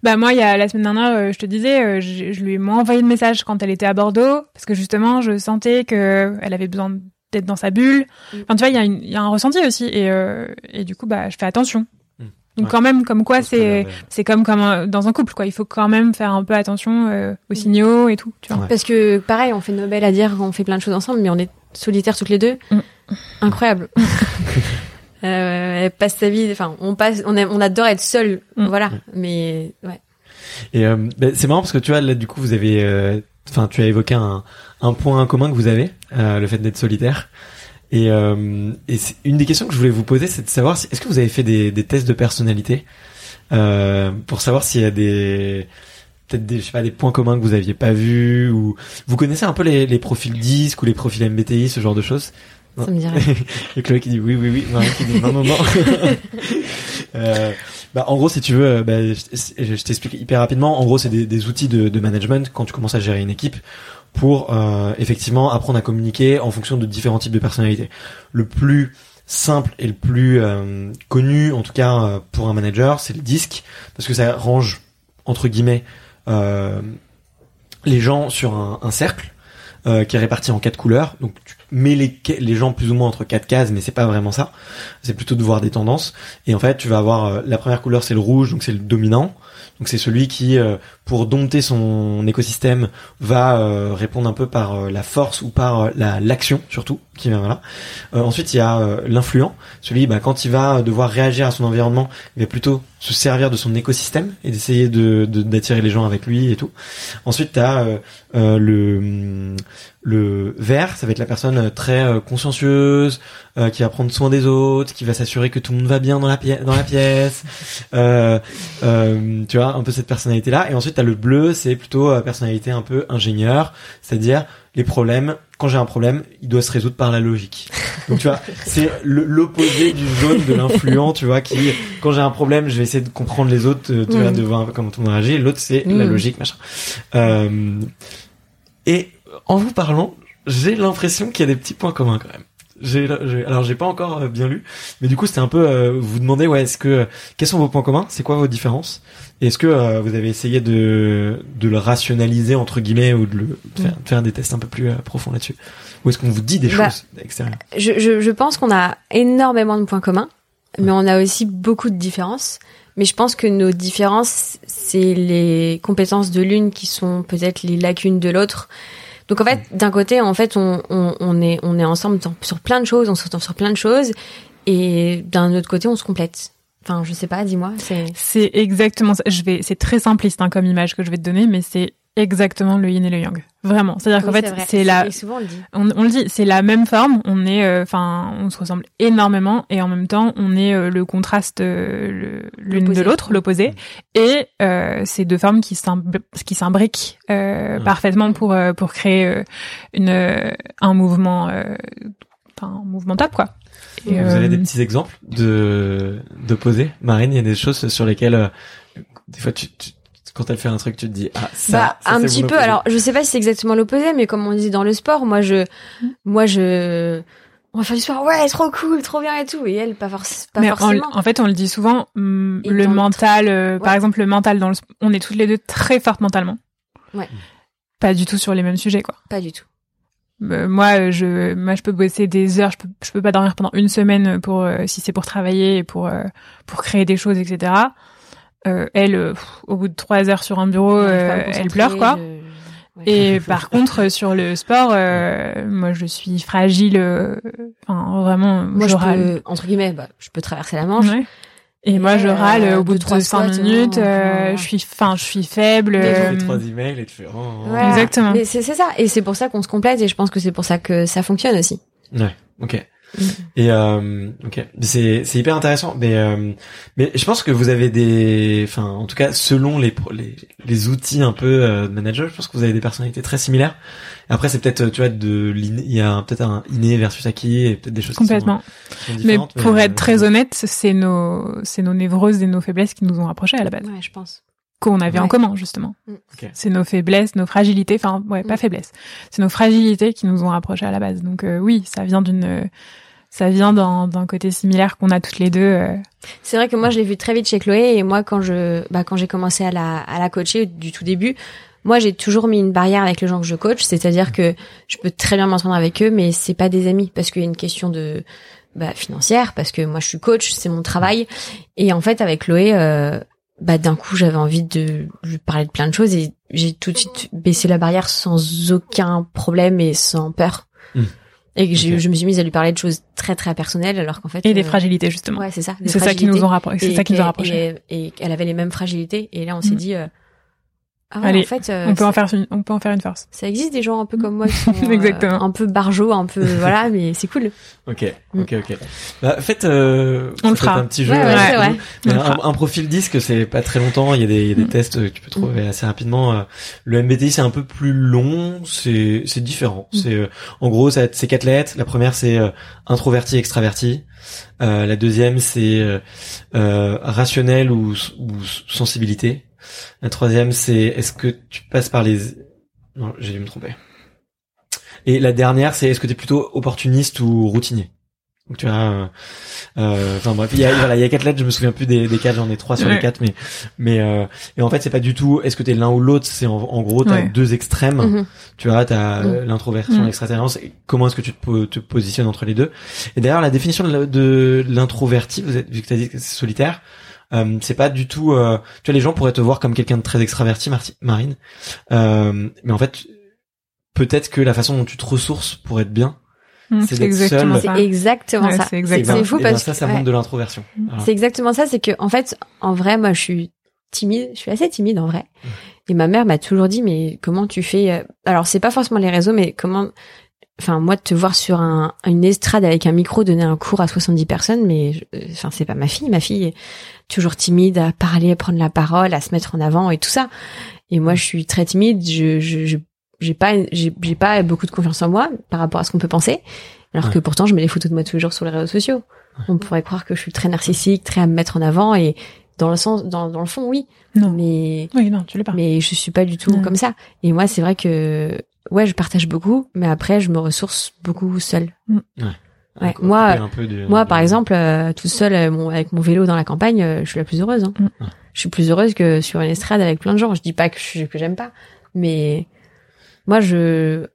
Bah moi, il y a la semaine dernière, euh, je te disais, euh, je, je lui ai moins envoyé de message quand elle était à Bordeaux parce que justement, je sentais que elle avait besoin d'être dans sa bulle. Mm. Enfin, tu vois, il y, a y un ressenti aussi et euh, et du coup, bah, je fais attention. Mm. Donc Ouais. quand même, comme quoi, On c'est c'est comme comme un- dans un couple, quoi. Il faut quand même faire un peu attention euh, aux signaux et tout. Tu vois. Ouais. parce que pareil on fait Nobel à dire qu'on fait plein de choses ensemble mais on est solitaires toutes les deux Mm. incroyable *laughs* euh, elle passe sa vie enfin on passe on, aime- on adore être seul Mm. voilà mais ouais Et euh, bah, c'est marrant parce que tu vois là du coup vous avez, euh, enfin tu as évoqué un, un point commun que vous avez, euh, le fait d'être solitaire. Et, euh, et c'est- une des questions que je voulais vous poser, c'est de savoir si est-ce que vous avez fait des, des tests de personnalité euh, pour savoir s'il y a des peut-être des je sais pas des points communs que vous aviez pas vus ou vous connaissez un peu les, les profils disques ou les profils MBTI ce genre de choses? Ça me dirait Et *laughs* Chloé qui dit oui, oui, oui. Marie qui dit non, non, non. *laughs* euh, bah, en gros, si tu veux, euh, bah, je, je t'explique hyper rapidement. En gros, c'est des, des outils de, de management quand tu commences à gérer une équipe pour euh, effectivement apprendre à communiquer en fonction de différents types de personnalités. Le plus simple et le plus euh, connu, en tout cas euh, pour un manager, c'est le disque parce que ça range entre guillemets euh, les gens sur un, un cercle euh, qui est réparti en quatre couleurs. Donc tu mets les, gens plus ou moins entre quatre cases, mais c'est pas vraiment ça. C'est plutôt de voir des tendances. Et en fait, tu vas avoir euh, la première couleur, c'est le rouge, donc c'est le dominant. Donc c'est celui qui, euh, pour dompter son écosystème, va euh, répondre un peu par euh, la force ou par euh, la l'action surtout qui vient là. Euh, ensuite, il y a l'influent, celui bah, quand il va devoir réagir à son environnement, il va plutôt se servir de son écosystème et d'essayer de d'attirer les gens avec lui et tout. Ensuite, tu as le hum, le vert, ça va être la personne très consciencieuse, euh, qui va prendre soin des autres, qui va s'assurer que tout le monde va bien dans la pièce, dans la pièce. Euh, euh, tu vois, un peu cette personnalité-là. Et ensuite, t'as le bleu, c'est plutôt euh, personnalité un peu ingénieur, c'est-à-dire les problèmes. Quand j'ai un problème, il doit se résoudre par la logique. Donc tu vois, *laughs* c'est l'opposé du jaune de l'influent, tu vois, qui quand j'ai un problème, je vais essayer de comprendre les autres, euh, tu vois, Mm. de voir comment tout le monde réagit. L'autre, c'est la Mm. logique, machin. Euh, et en vous parlant, j'ai l'impression qu'il y a des petits points communs quand même. J'ai, j'ai- alors j'ai pas encore euh, bien lu, mais du coup c'était un peu euh, vous demander ouais est-ce que quels sont vos points communs, c'est quoi vos différences, et est-ce que euh, vous avez essayé de de le rationaliser entre guillemets ou de, le, de faire, de faire des tests un peu plus euh, profonds là-dessus, ou est-ce qu'on vous dit des Bah, choses extérieures? je, je, je pense qu'on a énormément de points communs, mais on a aussi beaucoup de différences. Mais je pense que nos différences, c'est les compétences de l'une qui sont peut-être les lacunes de l'autre. Donc en fait, d'un côté, en fait, on, on, on est on est ensemble sur plein de choses, on s'entend sur plein de choses, et d'un autre côté, on se complète. Enfin, je sais pas, dis-moi. C'est C'est exactement ça. Je vais, c'est très simpliste hein, comme image que je vais te donner, mais c'est exactement le yin et le yang. Vraiment. C'est-à-dire qu'en fait, c'est la, Et souvent on le dit. on, on le dit, c'est la même forme. On est, euh, enfin, on se ressemble énormément et en même temps, on est euh, le contraste euh, l'une de l'autre, l'opposé. Et euh, c'est deux formes qui s'imb- qui s'imbriquent euh, Mm. parfaitement pour euh, pour créer euh, une un mouvement, euh, enfin, un mouvement top quoi. Et, Vous avez des petits exemples de d'opposés, Marine Il y a des choses sur lesquelles euh, des fois tu, tu- quand elle fait un truc, tu te dis ah ça, bah, ça, un petit mon peu. Alors, je sais pas si c'est exactement l'opposé, mais comme on dit dans le sport, moi, je, moi, je, on va faire du sport. Ouais, trop cool, trop bien et tout. Et elle, pas, forc- pas Mais en, forcément. en fait, on le dit souvent, hum, Et le mental, euh, par exemple, le mental dans le, on est toutes les deux très fortes mentalement. Ouais. Pas du tout sur les mêmes sujets, quoi. Pas du tout. Euh, moi, euh, je, moi, je peux bosser des heures, je peux, je peux pas dormir pendant une semaine pour, euh, si c'est pour travailler et pour, euh, pour créer des choses, etc. Euh, elle, euh, pff, au bout de trois heures sur un bureau, euh, elle pleure, quoi. je- Et *laughs* par contre, sur le sport, euh, moi, je suis fragile. euh, Enfin, vraiment, Moi, je je râle. peux, entre guillemets, bah, je peux traverser la Manche. Ouais. Et moi, je euh, râle au bout de trois cinq squats, minutes. non, euh, je suis, enfin, je suis faible. Euh, fais trois emails et tu fais. oh, oh. Voilà. Exactement. Mais c'est c'est ça. Et c'est pour ça qu'on se complète. Et je pense que c'est pour ça que ça fonctionne aussi. Ouais, ok. Et euh, ok, c'est c'est hyper intéressant. Mais euh, mais je pense que vous avez des, enfin en tout cas selon les pro- les, les outils un peu euh, de manager, je pense que vous avez des personnalités très similaires. Après c'est peut-être tu vois de l'inné- il y a peut-être un inné versus acquis et peut-être des choses Complètement. qui sont, qui sont Mais pour euh, être très honnête, c'est nos, c'est nos névroses et nos faiblesses qui nous ont rapprochés à la base, Ouais, je pense. qu'on avait en Ouais. commun justement. Mm. Ok. C'est nos faiblesses, nos fragilités, enfin ouais, pas Mm. faiblesses. C'est nos fragilités qui nous ont rapprochés à la base. Donc euh, oui, ça vient d'une, ça vient d'un, d'un côté similaire qu'on a toutes les deux. euh. C'est vrai que moi, je l'ai vu très vite chez Chloé. Et moi, quand je, bah, quand j'ai commencé à la, à la coacher du tout début, moi, j'ai toujours mis une barrière avec les gens que je coach. C'est-à-dire que je peux très bien m'entendre avec eux, mais c'est pas des amis parce qu'il y a une question de, bah, financière, parce que moi, je suis coach, c'est mon travail. Et en fait, avec Chloé, euh, bah, d'un coup, j'avais envie de lui parler de plein de choses et j'ai tout de suite baissé la barrière sans aucun problème et sans peur. Mm. Et que je me suis mise à lui parler de choses très très personnelles alors qu'en fait Et des euh, fragilités justement. Ouais, c'est ça. c'est ça qui nous ont. C'est ça qui nous a rapprochés. Et, et elle avait les mêmes fragilités. Et là, on s'est Mm. dit, euh, ah ouais, Allez, en fait, euh, on peut en faire une, on peut en faire une force. ça existe des gens un peu comme moi qui *laughs* sont euh, Exactement. un peu barjots, un peu *laughs* voilà, mais c'est cool. Ok, Mm. ok, ok. Bah, faites, euh, On le fera. un petit jeu. Ouais, ouais. Mais On le un, profil disque, c'est pas très longtemps. Il y a des, il y a des Mm. tests que tu peux trouver assez rapidement. Euh, Le MBTI, c'est un peu plus long. C'est, c'est différent. Mm. C'est, euh, en gros, ça- c'est quatre lettres. La première, c'est euh, introverti, extraverti. Euh, la deuxième, c'est rationnel ou, ou sensibilité. La troisième, c'est est-ce que tu passes par les... Non, j'ai dû me tromper. Et la dernière, c'est est-ce que tu es plutôt opportuniste ou routinier? Donc tu vois, euh, euh, enfin bref, il y a, voilà, il y a quatre lettres, je me souviens plus des, des quatre, j'en ai trois sur les quatre, mais mais euh, et en fait c'est pas du tout. Est-ce que t'es l'un ou l'autre C'est en, en gros t'as Ouais. deux extrêmes. Mhm. Tu vois, t'as Mm. l'introversion, Mm. l'extraterrence. et Comment est-ce que tu te, po- te positionnes entre les deux? Et d'ailleurs, la définition de de l'introverti, vous êtes, vu que t'as dit que c'est solitaire, euh, c'est pas du tout. euh, tu vois, les gens pourraient te voir comme quelqu'un de très extraverti, Marti- Marine. Euh, mais en fait, peut-être que la façon dont tu te ressources pour être bien, Mm, C'est d'être exactement seul. ça. C'est exactement Ouais, ça. c'est ben- fou ben parce ça, ça que montre de l'introversion. Voilà. c'est exactement ça. C'est que en fait, en vrai, moi, je suis timide. Je suis assez timide en vrai. Mm. Et ma mère m'a toujours dit, mais comment tu fais euh, Alors, c'est pas forcément les réseaux, mais comment Enfin, moi, de te voir sur un, une estrade avec un micro donner un cours à 70 personnes, mais je- euh, enfin, c'est pas ma fille. Ma fille est toujours timide à parler, à prendre la parole, à se mettre en avant et tout ça. Et moi, je suis très timide. Je, je, je- j'ai pas, j'ai, pas beaucoup de confiance en moi par rapport à ce qu'on peut penser. Alors Ouais. que pourtant, je mets des photos de moi tous les jours sur les réseaux sociaux. On pourrait croire que je suis très narcissique, très à me mettre en avant et dans le sens, dans, dans le fond, oui. Non. Mais, Oui, non, tu l'es pas. mais je suis pas du tout Non. comme ça. Et moi, c'est vrai que, ouais, je partage beaucoup, mais après, je me ressource beaucoup seule. Ouais, Couper moi, un peu du- Moi, par exemple, euh, tout seul euh, mon- avec mon vélo dans la campagne, euh, je suis la plus heureuse. hein. Mm. Je suis plus heureuse que sur une estrade avec plein de gens. Je dis pas que je que j'aime pas, mais moi, je,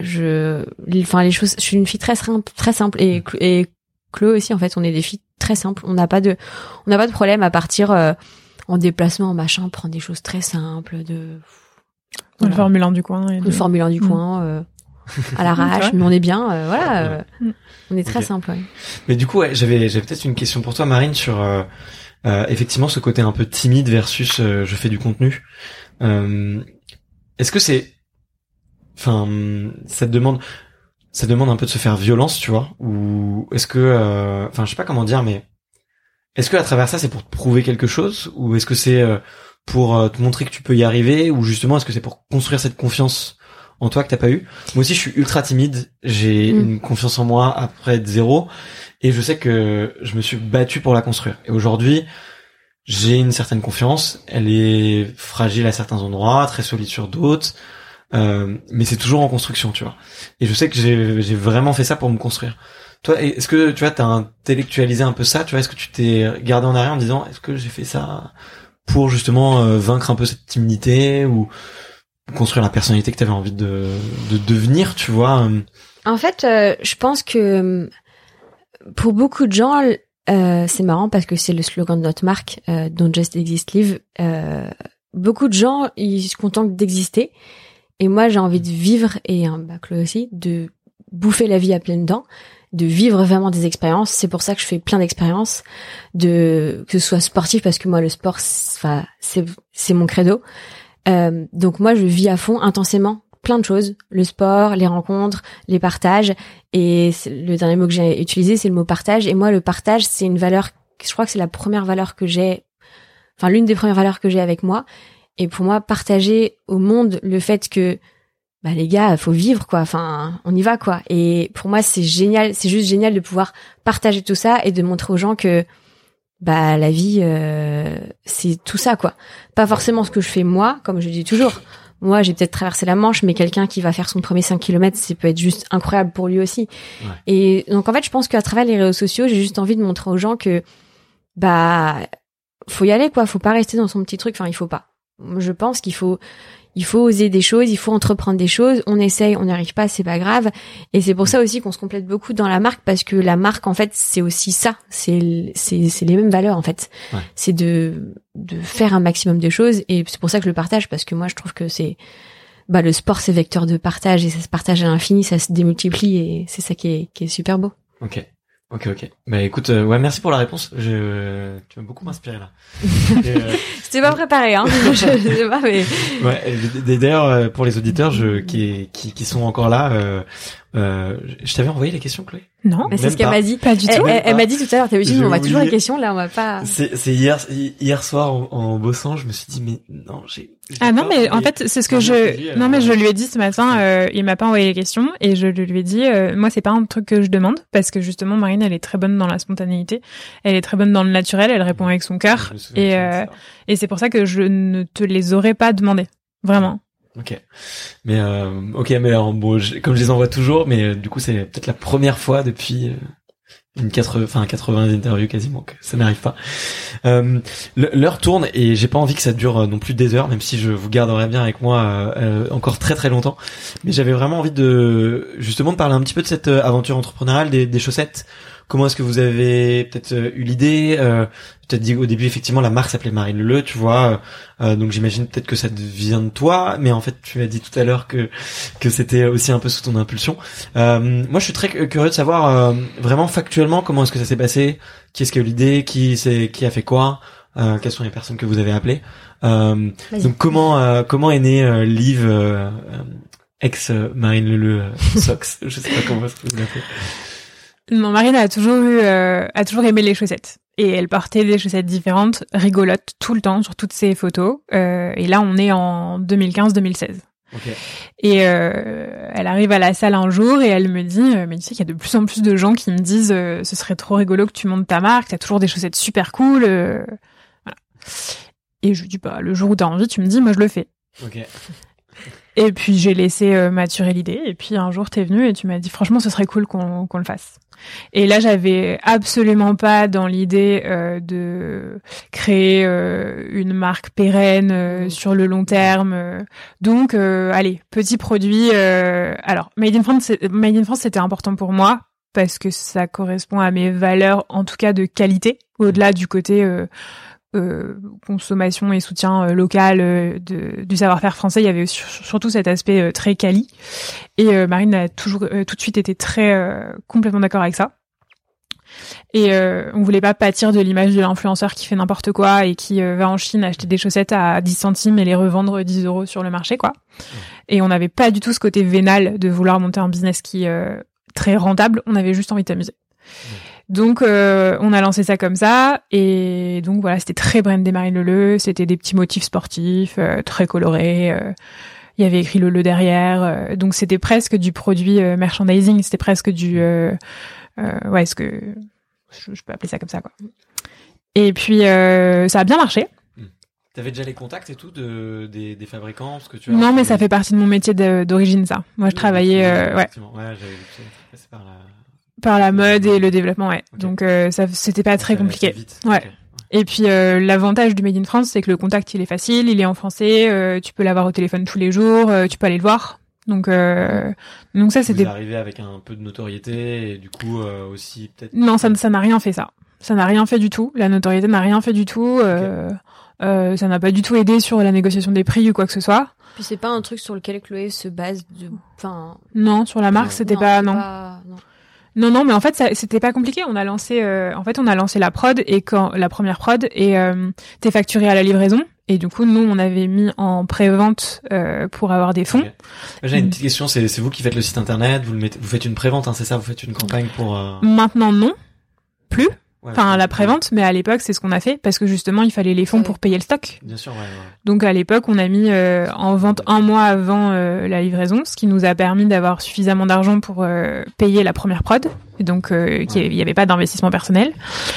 je, enfin les choses. Je suis une fille très simple, très simple et et Chloé aussi. En fait, on est des filles très simples. On n'a pas de, on n'a pas de problème à partir euh, en déplacement, en machin, prendre des choses très simples, de Le voilà. Formule 1 du coin. et le de- Formule 1 du Mm. coin. euh, à l'arrache, *laughs* mais on est bien, euh, voilà, euh, Mm. on est très simple. Ouais. Mais du coup, ouais, j'avais, j'avais peut-être une question pour toi, Marine, sur euh, euh, effectivement ce côté un peu timide versus euh, je fais du contenu. Euh, est-ce que c'est, enfin, ça te demande, ça demande un peu de se faire violence, tu vois, ou est-ce que, euh, enfin, je sais pas comment dire, mais est-ce que à travers ça, c'est pour te prouver quelque chose, ou est-ce que c'est euh, pour euh, te montrer que tu peux y arriver, ou justement est-ce que c'est pour construire cette confiance en toi que t'as pas eu? Moi aussi, je suis ultra timide. J'ai Mm. une confiance en moi après de zéro. Et je sais que je me suis battu pour la construire. Et aujourd'hui, j'ai une certaine confiance. Elle est fragile à certains endroits, très solide sur d'autres. Euh, mais c'est toujours en construction, tu vois. Et je sais que j'ai j'ai vraiment fait ça pour me construire. Toi, est-ce que tu vois, t'as intellectualisé un peu ça Tu vois, est-ce que tu t'es gardé en arrière en disant, est-ce que j'ai fait ça? Pour justement euh, vaincre un peu cette timidité ou construire la personnalité que t'avais envie de, de devenir, tu vois euh, En fait, euh, je pense que euh, pour beaucoup de gens, euh, c'est marrant parce que c'est le slogan de notre marque, Don't Just Exist Live. Beaucoup de gens, ils se contentent d'exister. Et moi, j'ai envie de vivre, et un bah, Chloé aussi, de bouffer la vie à pleines dents, de vivre vraiment des expériences. C'est pour ça que je fais plein d'expériences, de que ce soit sportif, parce que moi, le sport, enfin, c'est c'est mon credo. Euh, donc moi, je vis à fond, intensément, plein de choses le sport les rencontres les partages et le dernier mot que j'ai utilisé c'est le mot partage et moi le partage c'est une valeur je crois que c'est la première valeur que j'ai enfin l'une des premières valeurs que j'ai avec moi et pour moi partager au monde le fait que bah les gars faut vivre quoi. Enfin on y va quoi. Et pour moi c'est génial c'est juste génial de pouvoir partager tout ça et de montrer aux gens que bah la vie euh, c'est tout ça quoi. Pas forcément ce que je fais moi comme je dis toujours. Moi j'ai peut-être traversé la Manche mais quelqu'un qui va faire son premier 5 km ça peut être juste incroyable pour lui aussi. Ouais. et donc en fait je pense qu'à travers les réseaux sociaux j'ai juste envie de montrer aux gens que bah faut y aller quoi. Faut pas rester dans son petit truc. Enfin il faut pas. Je pense qu'il faut il faut oser des choses, il faut entreprendre des choses. On essaye, on n'y arrive pas, c'est pas grave. Et c'est pour ça aussi qu'on se complète beaucoup dans la marque parce que la marque, en fait, c'est aussi ça. C'est c'est c'est les mêmes valeurs en fait. Ouais. C'est de de faire un maximum de choses et c'est pour ça que je le partage parce que moi je trouve que c'est bah le sport c'est vecteur de partage et ça se partage à l'infini, ça se démultiplie et c'est ça qui est qui est super beau. Ok. Ok, ok. Bah écoute, euh, ouais, merci pour la réponse. Je, tu m'as beaucoup inspiré là. *laughs* Et, euh, *laughs* C'était pas préparé hein. *laughs* je sais pas mais ouais. D'ailleurs, euh, pour les auditeurs, je, qui, qui, qui sont encore là, euh, euh, je t'avais envoyé les questions, Chloé? Non, mais c'est ce qu'elle m'a dit. pas du tout. elle- elle m'a dit tout à l'heure, t'as vu, on va toujours les questions, là on va pas. C'est c'est hier, hier soir en, en bossant, je me suis dit mais non, j'ai. Ah non, mais en fait, c'est ce que je. Non, mais alors, je lui ai dit ce matin. euh, il m'a pas envoyé les questions et je lui ai dit. euh, moi, c'est pas un truc que je demande parce que justement, Marine, elle est très bonne dans la spontanéité. Elle est très bonne dans le naturel. Elle répond avec son cœur. Et euh, et c'est pour ça que je ne te les aurais pas demandés. Vraiment. Ok. Mais euh, ok, mais alors, bon, je- comme je les envoie toujours, mais euh, du coup c'est peut-être la première fois depuis euh, une 80, enfin 80 interviews quasiment que ça n'arrive pas. Euh, L'heure tourne et j'ai pas envie que ça dure euh, non plus des heures, même si je vous garderai bien avec moi euh, euh, encore très très longtemps. Mais j'avais vraiment envie de justement de parler un petit peu de cette euh, aventure entrepreneuriale des, des chaussettes. Comment est-ce que vous avez peut-être euh, eu l'idée euh, Peut-être dit au début effectivement la marque s'appelait Marine Leleu, tu vois. euh, donc j'imagine peut-être que ça vient de toi, mais en fait tu as dit tout à l'heure que que c'était aussi un peu sous ton impulsion. Euh, moi je suis très cu- curieux de savoir euh, vraiment factuellement comment est-ce que ça s'est passé, qui est-ce qui a eu l'idée, qui c'est qui a fait quoi, euh, quelles sont les personnes que vous avez appelées. Euh, donc comment euh, comment est né euh, Liv euh, euh, ex euh, Marine Leleu euh, Sox, *laughs* je sais pas comment est-ce que vous l'appelez. Non, Marine a toujours eu, euh, a toujours aimé les chaussettes. Et elle portait des chaussettes différentes, rigolotes, tout le temps, sur toutes ses photos. Euh, et là, on est en 2015-2016. Ok. Et euh, elle arrive à la salle un jour et elle me dit, euh, mais tu sais qu'il y a de plus en plus de gens qui me disent, euh, ce serait trop rigolo que tu montes ta marque, t'as toujours des chaussettes super cool. euh, voilà. Et je lui dis, bah, le jour où t'as envie, tu me dis, moi je le fais. Ok. Et puis j'ai laissé euh, maturer l'idée. Et puis un jour t'es venu et tu m'as dit franchement ce serait cool qu'on qu'on le fasse. Et là j'avais absolument pas dans l'idée euh, de créer euh, une marque pérenne euh, sur le long terme. euh. Donc euh, allez petit produit. euh, alors Made in France, Made in France c'était important pour moi parce que ça correspond à mes valeurs en tout cas de qualité au-delà du côté euh, consommation et soutien euh, local euh, de, du savoir-faire français, il y avait sur- surtout cet aspect euh, très quali. Et euh, Marine a toujours euh, tout de suite été très euh, complètement d'accord avec ça. Et euh, on voulait pas pâtir de l'image de l'influenceur qui fait n'importe quoi et qui va en Chine acheter des chaussettes à 10 centimes et les revendre 10 euros sur le marché, quoi. Et on n'avait pas du tout ce côté vénal de vouloir monter un business qui est euh, très rentable. On avait juste envie de s'amuser. Donc euh, on a lancé ça comme ça. Et donc voilà c'était très brandé Marine Leleu, c'était des petits motifs sportifs euh, très colorés, euh, il y avait écrit Leleu derrière, euh, donc c'était presque du produit euh, merchandising, c'était presque du ouais est-ce que je, je peux appeler ça comme ça quoi. Et puis euh, ça a bien marché. T'avais déjà les contacts et tout de des, des fabricants parce que tu as Non mais ça fait partie de mon métier d'origine ça. Moi je travaillais euh, ouais. par par la mode et le développement ouais. Donc euh, ça c'était pas très compliqué. vite. Ouais. Et puis euh, l'avantage du Made in France, c'est que le contact il est facile, il est en français, euh, tu peux l'avoir au téléphone tous les jours, euh, tu peux aller le voir. Donc euh, donc ça Vous c'était arrivez avec un peu de notoriété et du coup euh, aussi peut-être non ça ça n'a rien fait ça. ça n'a rien fait du tout. La notoriété n'a rien fait du tout. Euh, euh, ça n'a pas du tout aidé sur la négociation des prix ou quoi que ce soit. Puis c'est pas un truc sur lequel Chloé se base de. Enfin. Non, sur la marque, c'était pas non. pas- non. Non, non, mais en fait, c'était pas compliqué. On a lancé, euh, en fait, on a lancé la prod et quand la première prod et euh, t'es facturé à la livraison. Et du coup, nous, on avait mis en pré-vente euh, pour avoir des fonds. J'ai une petite question, c'est c'est vous qui faites le site internet, vous le mettez, vous faites une prévente, hein, c'est ça, vous faites une campagne pour. euh, Maintenant, non, plus. Ouais, Enfin, ouais. la prévente, mais à l'époque, c'est ce qu'on a fait parce que justement, il fallait les fonds Ouais. pour payer le stock. Bien sûr, ouais. ouais. Donc à l'époque, on a mis euh, en vente un mois avant euh, la livraison, ce qui nous a permis d'avoir suffisamment d'argent pour euh, payer la première prod. Et donc, euh, qu'il y- il n'y avait pas d'investissement personnel.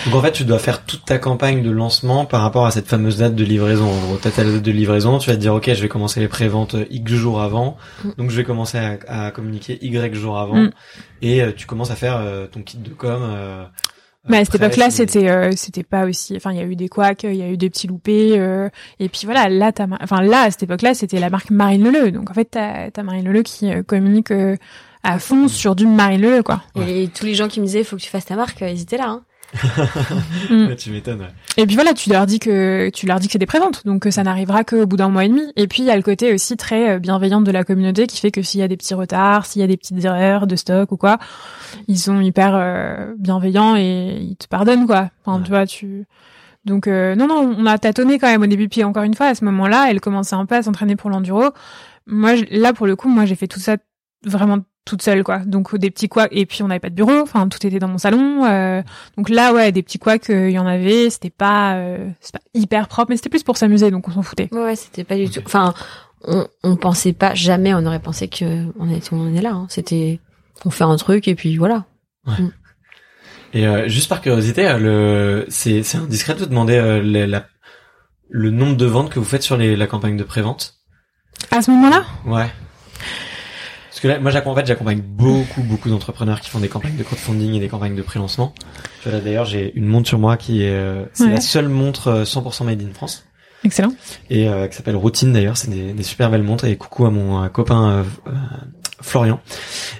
Donc en fait, tu dois faire toute ta campagne de lancement par rapport à cette fameuse date de livraison. En gros, t'as ta date de livraison, tu vas te dire, ok, je vais commencer les préventes euh, X jours avant, Mm. donc je vais commencer à, à communiquer Y jours avant, Mm. et euh, tu commences à faire euh, ton kit de com. Mais à cette époque-là, c'était euh, c'était pas aussi. Enfin, il y a eu des couacs, il y a eu des petits loupés, euh, et puis voilà. Là, t'as, ma- enfin là, à cette époque-là, c'était la marque Marine Leleu. Donc en fait, t'as t'as Marine Leleu qui euh, communique euh, à fond sur du Marine Leleu, quoi. Et tous les gens qui me disaient faut que tu fasses ta marque, euh, ils étaient là. Hein. *laughs* Mm. Tu m'étonnes. ouais. Et puis voilà, tu leur dis que tu leur dis que c'est des préventes, donc que ça n'arrivera qu'au bout d'un mois et demi. Et puis il y a le côté aussi très euh, bienveillant de la communauté qui fait que s'il y a des petits retards, s'il y a des petites erreurs de stock ou quoi, ils sont hyper euh, bienveillants et ils te pardonnent quoi. Enfin, Ouais. tu vois, tu donc euh, non non, on a tâtonné quand même au début. Puis encore une fois, à ce moment-là, elle commençait un peu à s'entraîner pour l'enduro. Moi, je- là pour le coup, moi j'ai fait tout ça vraiment toute seule quoi. Donc des petits couacs et puis on n'avait pas de bureau, enfin tout était dans mon salon. euh, donc là ouais, des petits couacs, euh, il y en avait, c'était pas euh, c'est pas hyper propre mais c'était plus pour s'amuser donc on s'en foutait. Ouais, ouais, c'était pas du tout. Enfin, on, on pensait pas, jamais on aurait pensé que on est, on est là. Hein. C'était, on fait un truc et puis voilà. Et euh, juste par curiosité, euh, le c'est c'est indiscret de vous demander euh, le, la- le nombre de ventes que vous faites sur les, la campagne de prévente? À ce moment-là, Ouais. Parce que là, moi, j'accompagne, en fait, j'accompagne beaucoup, beaucoup d'entrepreneurs qui font des campagnes de crowdfunding et des campagnes de pré-lancement. D'ailleurs, j'ai une montre sur moi qui est, euh, c'est Ouais. la seule montre euh, 100% made in France. excellent. Et, euh, qui s'appelle Routine, d'ailleurs. C'est des, des super belles montres. Et coucou à mon euh, copain, euh, euh, Florian.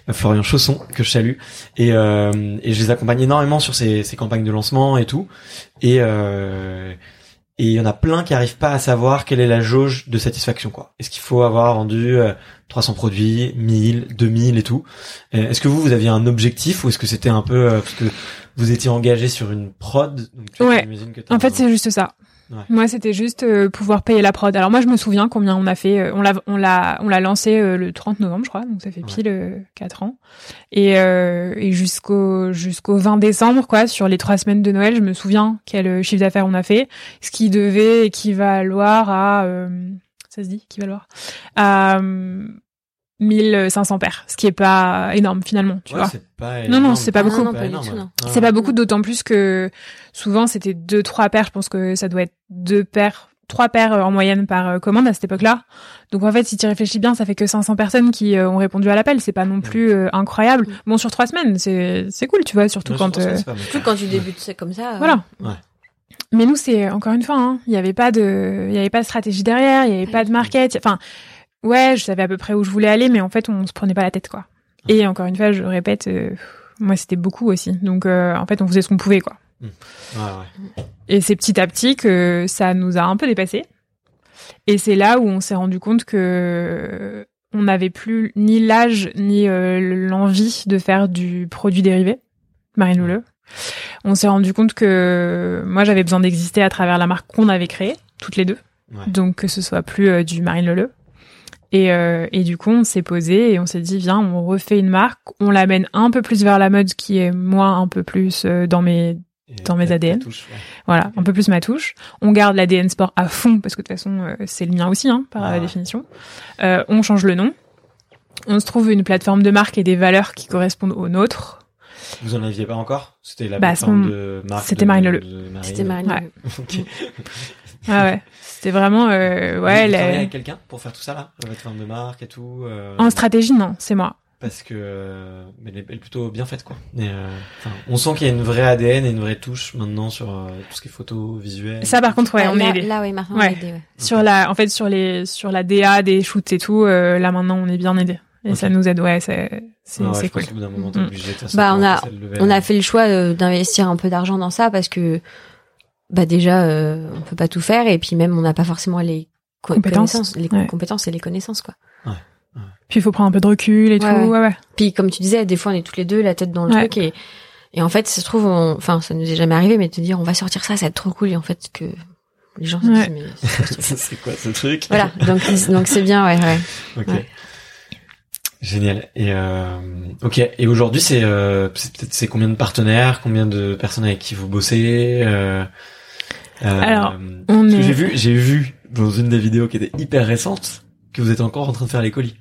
Euh, Florian Chausson, que je salue. Et, euh, et je les accompagne énormément sur ces, ces campagnes de lancement et tout. Et, euh, et il y en a plein qui arrivent pas à savoir quelle est la jauge de satisfaction, quoi. Est-ce qu'il faut avoir vendu euh, 300 produits, 1000, 2000 et tout? Euh, Est-ce que vous, vous aviez un objectif ou est-ce que c'était un peu euh, parce que vous étiez engagé sur une prod donc tu vois, Ouais. que En fait, c'est juste ça. Ouais. Moi, c'était juste euh, pouvoir payer la prod. Alors moi, je me souviens combien on a fait. euh, on l'a, on l'a, on l'a lancé euh, le 30 novembre, je crois. Donc ça fait pile euh, quatre ans. Et, euh, et jusqu'au jusqu'au 20 décembre, quoi, sur les trois semaines de Noël, je me souviens quel euh, chiffre d'affaires on a fait, ce qui devait équivaloir à, euh, ça se dit, équivaloir à euh, 1500 paires, ce qui est pas énorme finalement, tu Ouais, vois. pas Non, non, c'est pas Ah, beaucoup. non, pas. C'est pas beaucoup, d'autant plus que souvent c'était deux, trois paires. Je pense que ça doit être deux paires, trois paires euh, en moyenne par euh, commande à cette époque-là. Donc en fait, si tu réfléchis bien, ça fait que 500 personnes qui euh, ont répondu à l'appel. C'est pas non plus euh, incroyable. Mm. Bon, sur trois semaines, c'est c'est cool, tu vois, surtout quand. euh. Surtout quand tu débutes c'est comme ça. euh, voilà. Ouais. Mais nous, c'est encore une fois, hein, il y avait pas de, il y avait pas de stratégie derrière, il y avait pas de market. Enfin, ouais, je savais à peu près où je voulais aller, mais en fait, on se prenait pas la tête, quoi. Et encore une fois, je répète, euh, moi, c'était beaucoup aussi. Donc, euh, en fait, on faisait ce qu'on pouvait, quoi. Ouais, ouais. Et c'est petit à petit que ça nous a un peu dépassé. Et c'est là où on s'est rendu compte que on n'avait plus ni l'âge ni euh, l'envie de faire du produit dérivé, Marine Louleux. On s'est rendu compte que moi j'avais besoin d'exister à travers la marque qu'on avait créée, toutes les deux. Ouais. Donc que ce soit plus euh, du Marine Leleu. Et, euh, et du coup, on s'est posé et on s'est dit, viens, on refait une marque, on l'amène un peu plus vers la mode, qui est moi un peu plus euh, dans mes Dans mes ADN. touche, ouais. voilà, un peu plus ma touche. On garde l'ADN sport à fond parce que de toute façon euh, c'est le mien aussi, hein, par Ah définition. Euh, on change le nom. On se trouve une plateforme de marque et des valeurs qui correspondent aux nôtres. Vous en aviez pas encore? C'était la Bah, plateforme de Marc. c'était Marine Leleu. C'était Marine. Ouais. Leleu. *laughs* Ah ouais, c'était vraiment euh, ouais. vous la- travaillez avec quelqu'un pour faire tout ça là? La plateforme de marque et tout euh, En stratégie, non, c'est moi. Parce que euh, mais elle, est, elle est plutôt bien faite quoi. Et, euh, enfin, on sent qu'il y a une vraie ADN et une vraie touche maintenant sur euh, tout ce qui est photo, visuel. Ça par contre, ouais, Ah, on est là, aidé. là, oui, maintenant Ouais. on est aidé, ouais. Sur la, en fait, sur les, sur la DA des shoots et tout, euh, là maintenant on est bien aidé. Et ça nous aide, ouais, c'est c'est Ouais, ouais, c'est je pense cool. moment, Mm. obligé Bah, on a-. On a fait le choix euh, d'investir un peu d'argent dans ça parce que bah déjà euh, on peut pas tout faire et puis même on n'a pas forcément les co- Compétences. connaissances, les Ouais. compétences et les connaissances quoi. Puis il faut prendre un peu de recul et tout. Ouais, ouais. Ouais, ouais. Puis comme tu disais, des fois on est toutes les deux la tête dans le Ouais. truc et et en fait ça se trouve, on- enfin ça nous est jamais arrivé, mais de te dire on va sortir ça, ça va être trop cool et en fait que les gens se Ouais. disent mais *laughs* c'est quoi ce truc? Voilà donc donc c'est bien ouais ouais. Ok. Ouais. Génial. Et euh, ok. Et aujourd'hui, c'est euh, c'est peut-être c'est combien de partenaires, combien de personnes avec qui vous bossez euh, Alors, parce on est- j'ai vu, j'ai vu dans une des vidéos qui était hyper récente que vous êtes encore en train de faire les colis.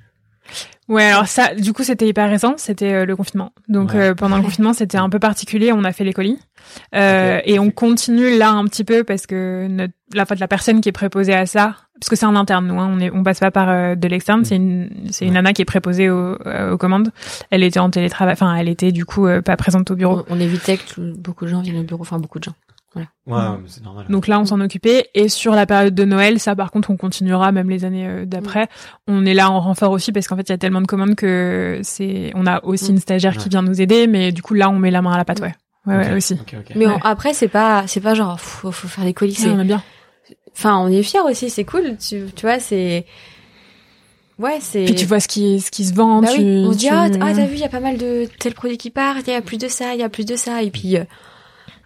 Ouais, alors ça, du coup, c'était hyper récent, c'était euh, le confinement. Donc Ouais. euh, pendant le confinement, c'était un peu particulier. On a fait les colis Euh, et on continue là un petit peu parce que notre, la, en la personne qui est préposée à ça, parce que c'est un interne, nous, hein, on est, on passe pas par euh, de l'externe. C'est une, c'est une Ouais. nana qui est préposée au- euh, aux commandes. Elle était en télétravail, enfin, elle était du coup euh, pas présente au bureau. On, on évitait que tout- beaucoup de gens viennent au bureau, enfin beaucoup de gens. Ouais, c'est normal. Donc là, on s'en occupait. Et sur la période de Noël, ça, par contre, on continuera même les années euh, d'après. On est là en renfort aussi parce qu'en fait, il y a tellement de commandes que c'est. On a aussi Mm. une stagiaire Ouais. qui vient nous aider, mais du coup, là, on met la main à la pâte, ouais. Ouais, Ok, ouais, aussi. Mais on- après c'est pas c'est pas genre faut, faut faire des colis, Ouais, c'est on aime bien. enfin on est fiers aussi, c'est cool, tu tu vois c'est ouais c'est Puis tu vois ce qui, ce qui se vend. Bah tu, oui, on se dit tu- ah, ah, t'as vu il y a pas mal de tel produit qui part, il y a plus de ça, il y a plus de ça et puis euh,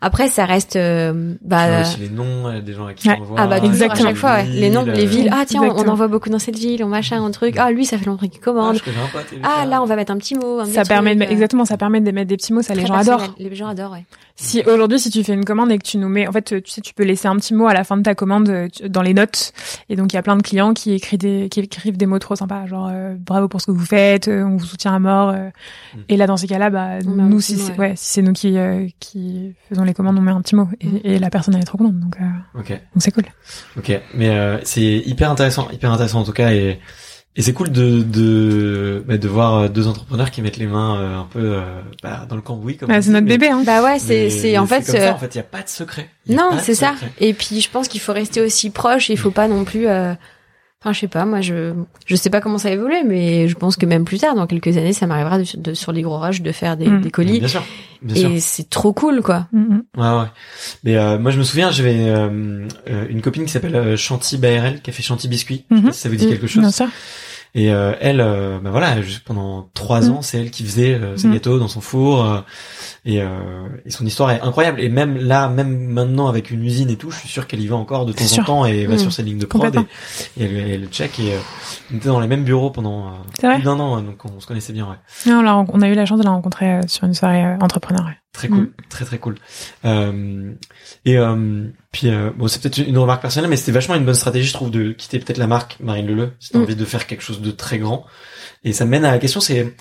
après ça reste euh, bah euh, aussi les noms euh, des gens à qui Ouais. on envoie. ah bah euh, toujours, à Exactement. chaque fois ouais. les noms les villes ah tiens on, on Exactement. en voit beaucoup dans cette ville on machin un truc ah lui ça fait longtemps qu'il Ah, commande je connais un pote, il ah là on va mettre un petit mot un Ça petit permet de, euh, exactement, ça permet de mettre des petits mots, ça les gens adorent. les gens adorent ouais Si aujourd'hui, si tu fais une commande et que tu nous mets, en fait, tu sais, tu peux laisser un petit mot à la fin de ta commande euh, dans les notes. Et donc, il y a plein de clients qui écrivent des, qui écrivent des mots trop sympas, genre euh, bravo pour ce que vous faites, euh, on vous soutient à mort. euh. Mm. Et là, dans ces cas-là, bah, On nous, si c'est, ouais. ouais, si c'est nous qui euh, qui faisons les commandes, on met un petit mot. Et, Mm. et la personne elle est trop contente, donc euh, Ok. donc c'est cool. Ok, mais euh, c'est hyper intéressant, hyper intéressant en tout cas, et, et c'est cool de de, bah, de voir euh, deux entrepreneurs qui mettent les mains euh, un peu euh, bah, dans le cambouis comme Bah, c'est dit, notre mais- bébé, hein. bah ouais c'est mais- c'est mais en fait comme ça, en fait, il y a pas de secret. Y Non, c'est ça. secret. Et puis je pense qu'il faut rester aussi proche. Il faut pas non plus. euh, Enfin, je sais pas. Moi, je je sais pas comment ça va évoluer, mais je pense que même plus tard, dans quelques années, ça m'arrivera de, de- sur les gros rushs de faire des, Mm. des colis. Bien sûr, bien sûr. Et c'est trop cool, quoi. Mm, mm. Ouais, ouais. Mais euh, moi, je me souviens, j'avais euh, euh, une copine qui s'appelle euh, Chanty BRL, qui a fait Chanty Biscuit. Je sais pas Mhm. si ça vous dit Mm. quelque chose. Bien sûr. Et euh, elle, euh, bah voilà, juste pendant trois Mm. ans, c'est elle qui faisait euh, ses Mm. gâteaux dans son four. euh, et, euh, et son histoire est incroyable. Et même là, même maintenant avec une usine et tout, je suis sûr qu'elle y va encore de temps en temps et va Mm. sur ses lignes de prod et, et elle, elle le check. Et euh, on était dans les mêmes bureaux pendant euh, C'est vrai plus d'un an, hein, donc on se connaissait bien. Ouais. Non, on, ren- on a eu la chance de la rencontrer sur une soirée euh, entrepreneur. ouais. Très cool, Mm. très très cool. Euh, et euh, puis euh, bon, c'est peut-être une remarque personnelle, mais c'était vachement une bonne stratégie, je trouve, de quitter peut-être la marque Marine Leleu. Si t'as Mm. envie de faire quelque chose de très grand. Et ça mène à la question, c'est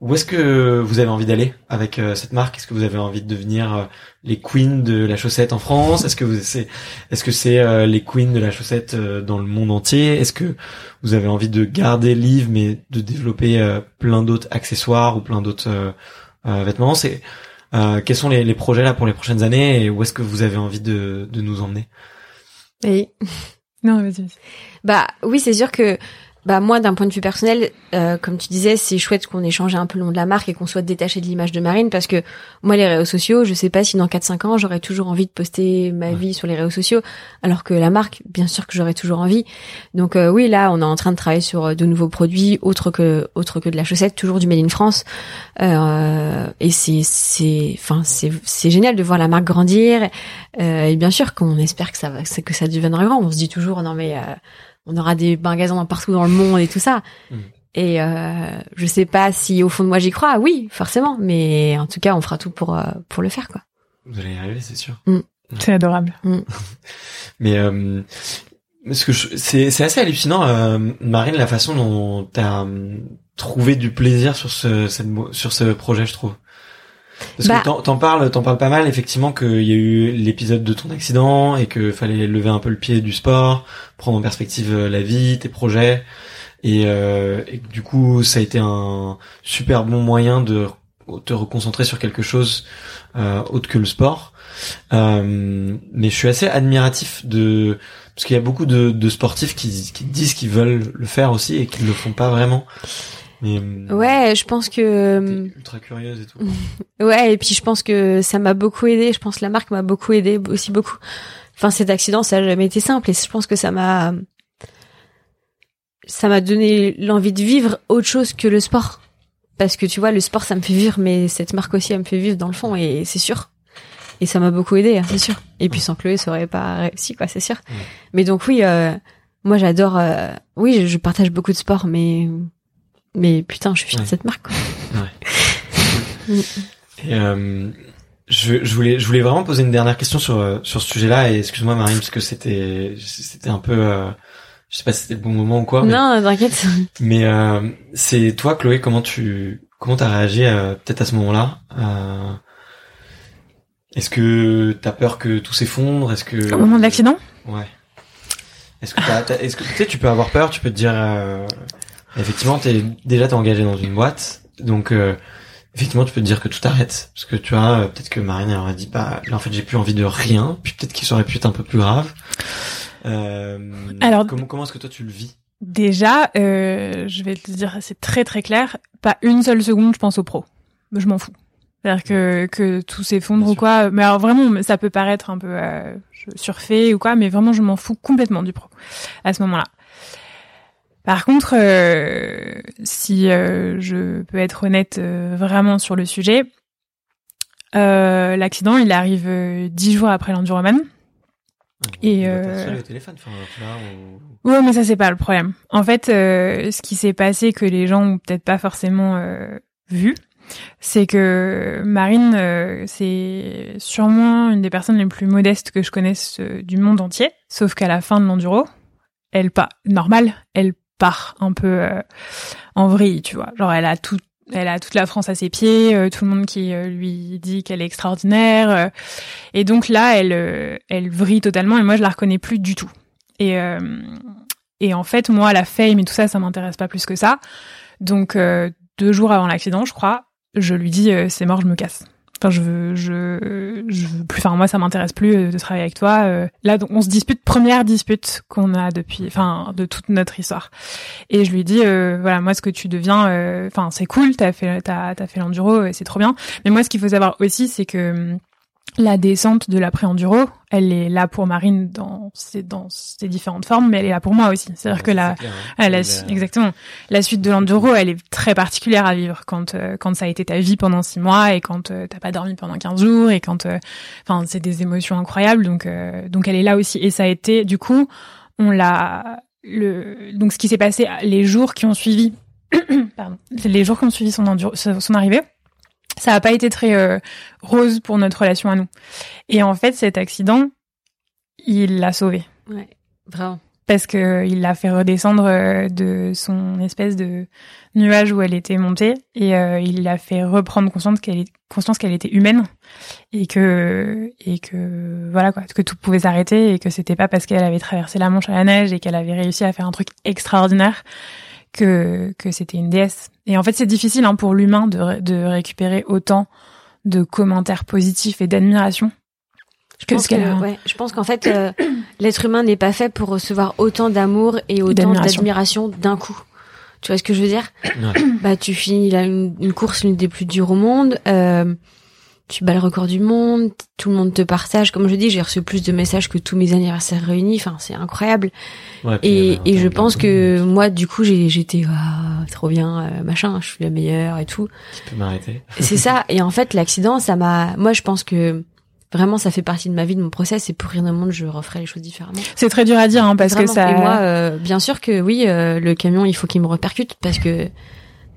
où est-ce que vous avez envie d'aller avec euh, cette marque? Est-ce que vous avez envie de devenir euh, les queens de la chaussette en France? Est-ce que vous c'est est-ce que c'est euh, les queens de la chaussette dans le monde entier? Est-ce que vous avez envie de garder Live mais de développer plein d'autres accessoires ou plein d'autres vêtements? C'est euh, quels sont les, les projets là pour les prochaines années et où est-ce que vous avez envie de, de nous emmener? Et *laughs* Non, vas-y. vas-y. bah oui, c'est sûr que bah moi, d'un point de vue personnel, euh, comme tu disais, c'est chouette qu'on échange un peu le nom de la marque et qu'on soit détaché de l'image de Marine parce que moi, les réseaux sociaux, je sais pas si dans 4-5 ans, j'aurais toujours envie de poster ma vie sur les réseaux sociaux, alors que la marque, bien sûr que j'aurais toujours envie. Donc euh, oui, là, on est en train de travailler sur euh, de nouveaux produits, autres que autres que de la chaussette, toujours du made in France. Euh, et c'est c'est enfin c'est c'est génial de voir la marque grandir. Euh, et bien sûr qu'on espère que ça va que ça deviendra grand. On se dit toujours non mais euh, on aura des magasins partout dans le monde et tout ça. Mm. Et euh, je sais pas si au fond de moi j'y crois. Oui, forcément. Mais en tout cas, on fera tout pour euh, pour le faire quoi. Vous allez y arriver, c'est sûr. C'est adorable. *laughs* Mais euh, parce que je- c'est c'est assez hallucinant, euh, Marine, la façon dont t'as euh, trouvé du plaisir sur ce cette sur ce projet, je trouve. Parce Bah- que t'en- t'en parles, t'en parles pas mal, effectivement, qu'il y a eu l'épisode de ton accident et que fallait lever un peu le pied du sport, prendre en perspective euh, la vie, tes projets, et, euh, et du coup, ça a été un super bon moyen de te reconcentrer sur quelque chose euh, autre que le sport. Euh, mais je suis assez admiratif de parce qu'il y a beaucoup de, de sportifs qui, qui disent qu'ils veulent le faire aussi et qui ne le font pas vraiment. Mais, euh, Ouais, je pense que t'es ultra curieuse et tout. *laughs* ouais, et puis je pense que ça m'a beaucoup aidé. Je pense que la marque m'a beaucoup aidé aussi beaucoup. Enfin, cet accident, ça a jamais été simple, et je pense que ça m'a ça m'a donné l'envie de vivre autre chose que le sport. Parce que tu vois, le sport, ça me fait vivre, mais cette marque aussi, elle me fait vivre dans le fond, et c'est sûr. Et ça m'a beaucoup aidé, hein, c'est sûr. Et puis sans Chloé, ça aurait pas réussi, quoi, c'est sûr. Ouais. Mais donc oui, euh, moi j'adore. euh, oui, je, je partage beaucoup de sport, mais mais putain, je suis fière Ouais. de cette marque. Quoi. *laughs* Et, euh, je, je voulais, je voulais vraiment poser une dernière question sur euh, sur ce sujet-là. Et excuse-moi Marine, parce que c'était c'était un peu, euh, je sais pas si c'était le bon moment ou quoi. mais- Non, t'inquiète. Mais euh, c'est toi, Chloé, comment tu comment t'as réagi euh, peut-être à ce moment-là euh, Est-ce que t'as peur que tout s'effondre Est-ce que Au moment de l'accident? Ouais. Est-ce que t'as, t'as- est-ce que tu sais, tu peux avoir peur, tu peux te dire euh, effectivement, t'es déjà t'es engagé dans une boîte, donc euh, effectivement, tu peux te dire que tout arrête, parce que tu vois, euh, peut-être que Marine elle aurait dit bah là en fait j'ai plus envie de rien, puis peut-être qu'il ça aurait pu être un peu plus grave. Euh, Alors- comment comment est-ce que toi tu le vis? Déjà, euh, je vais te dire, c'est très très clair. Pas une seule seconde, je pense au pro. Je m'en fous. C'est-à-dire que, que tout s'effondre ou quoi. Mais alors vraiment, ça peut paraître un peu euh, surfait ou quoi, mais vraiment, je m'en fous complètement du pro à ce moment-là. Par contre, euh, si euh, je peux être honnête euh, vraiment sur le sujet, l'accident, il arrive dix jours après l'enduroman. Et, On va euh, au téléphone, enfin, tu vois, on- Ouais, mais ça c'est pas le problème. En fait, euh, ce qui s'est passé que les gens ont peut-être pas forcément euh, vu, c'est que Marine, euh, c'est sûrement une des personnes les plus modestes que je connaisse du monde entier. Sauf qu'à la fin de l'enduro, elle pas normal, elle part un peu euh, en vrille, tu vois. Genre elle a tout, elle a toute la France à ses pieds, euh, tout le monde qui euh, lui dit qu'elle est extraordinaire, euh, et donc là, elle, euh, elle vrille totalement. Et moi, je la reconnais plus du tout. Et euh, et en fait, moi, la fame et tout ça, ça m'intéresse pas plus que ça. Donc euh, deux jours avant l'accident, je crois, je lui dis c'est mort, je me casse. Enfin, je veux, je, je veux plus. Enfin, moi, ça m'intéresse plus euh, de travailler avec toi. Euh, là, on se dispute, première dispute qu'on a depuis, enfin, de toute notre histoire. Et je lui dis, euh, voilà, moi, ce que tu deviens, euh, enfin, c'est cool, t'as fait, t'as, t'as fait l'enduro, c'est trop bien. Mais moi, ce qu'il faut savoir aussi, c'est que hum, la descente de l'après-enduro, elle est là pour Marine dans ses, dans ses différentes formes, mais elle est là pour moi aussi. C'est-à-dire que la, clair, hein. exactement. La suite de l'enduro, elle est très particulière à vivre quand euh, quand ça a été ta vie pendant six mois et quand euh, t'as pas dormi pendant 15 jours et quand, euh, enfin, c'est des émotions incroyables. Donc euh, donc elle est là aussi et ça a été du coup, on l'a le donc ce qui s'est passé les jours qui ont suivi, *coughs* pardon, les jours qui ont suivi son enduro, son son arrivée. Ça a pas été très euh, rose pour notre relation à nous. Et en fait, cet accident, il l'a sauvé Ouais, vraiment. parce que il l'a fait redescendre euh, de son espèce de nuage où elle était montée et euh, il l'a fait reprendre conscience qu'elle conscience qu'elle était humaine et que et que voilà quoi que tout pouvait s'arrêter et que c'était pas parce qu'elle avait traversé la Manche à la neige et qu'elle avait réussi à faire un truc extraordinaire que que c'était une déesse et en fait c'est difficile hein, pour l'humain de ré- de récupérer autant de commentaires positifs et d'admiration Je que pense qu'elle que- ouais, je pense qu'en fait, euh, *clears throat* l'être humain n'est pas fait pour recevoir autant d'amour et autant D'admiration. d'admiration d'un coup. Tu vois ce que je veux dire Ouais. Bah, tu finis là une, une course l'une des plus dures au monde. Euh, tu bats le record du monde. Tout le monde te partage. Comme je dis, j'ai reçu plus de messages que tous mes anniversaires réunis. Enfin, c'est incroyable. Ouais, Et, un et je pense que moi, du coup, j'ai j'étais ah, trop bien, euh, machin. Je suis la meilleure et tout. Tu peux m'arrêter. C'est ça. *laughs* Et en fait, l'accident, ça m'a. Moi, je pense que vraiment, ça fait partie de ma vie, de mon process. Et pour rien au monde, je referai les choses différemment. c'est très dur à dire hein, parce Vraiment. que ça Et moi, euh, bien sûr que oui, euh, le camion, il faut qu'il me repercute parce que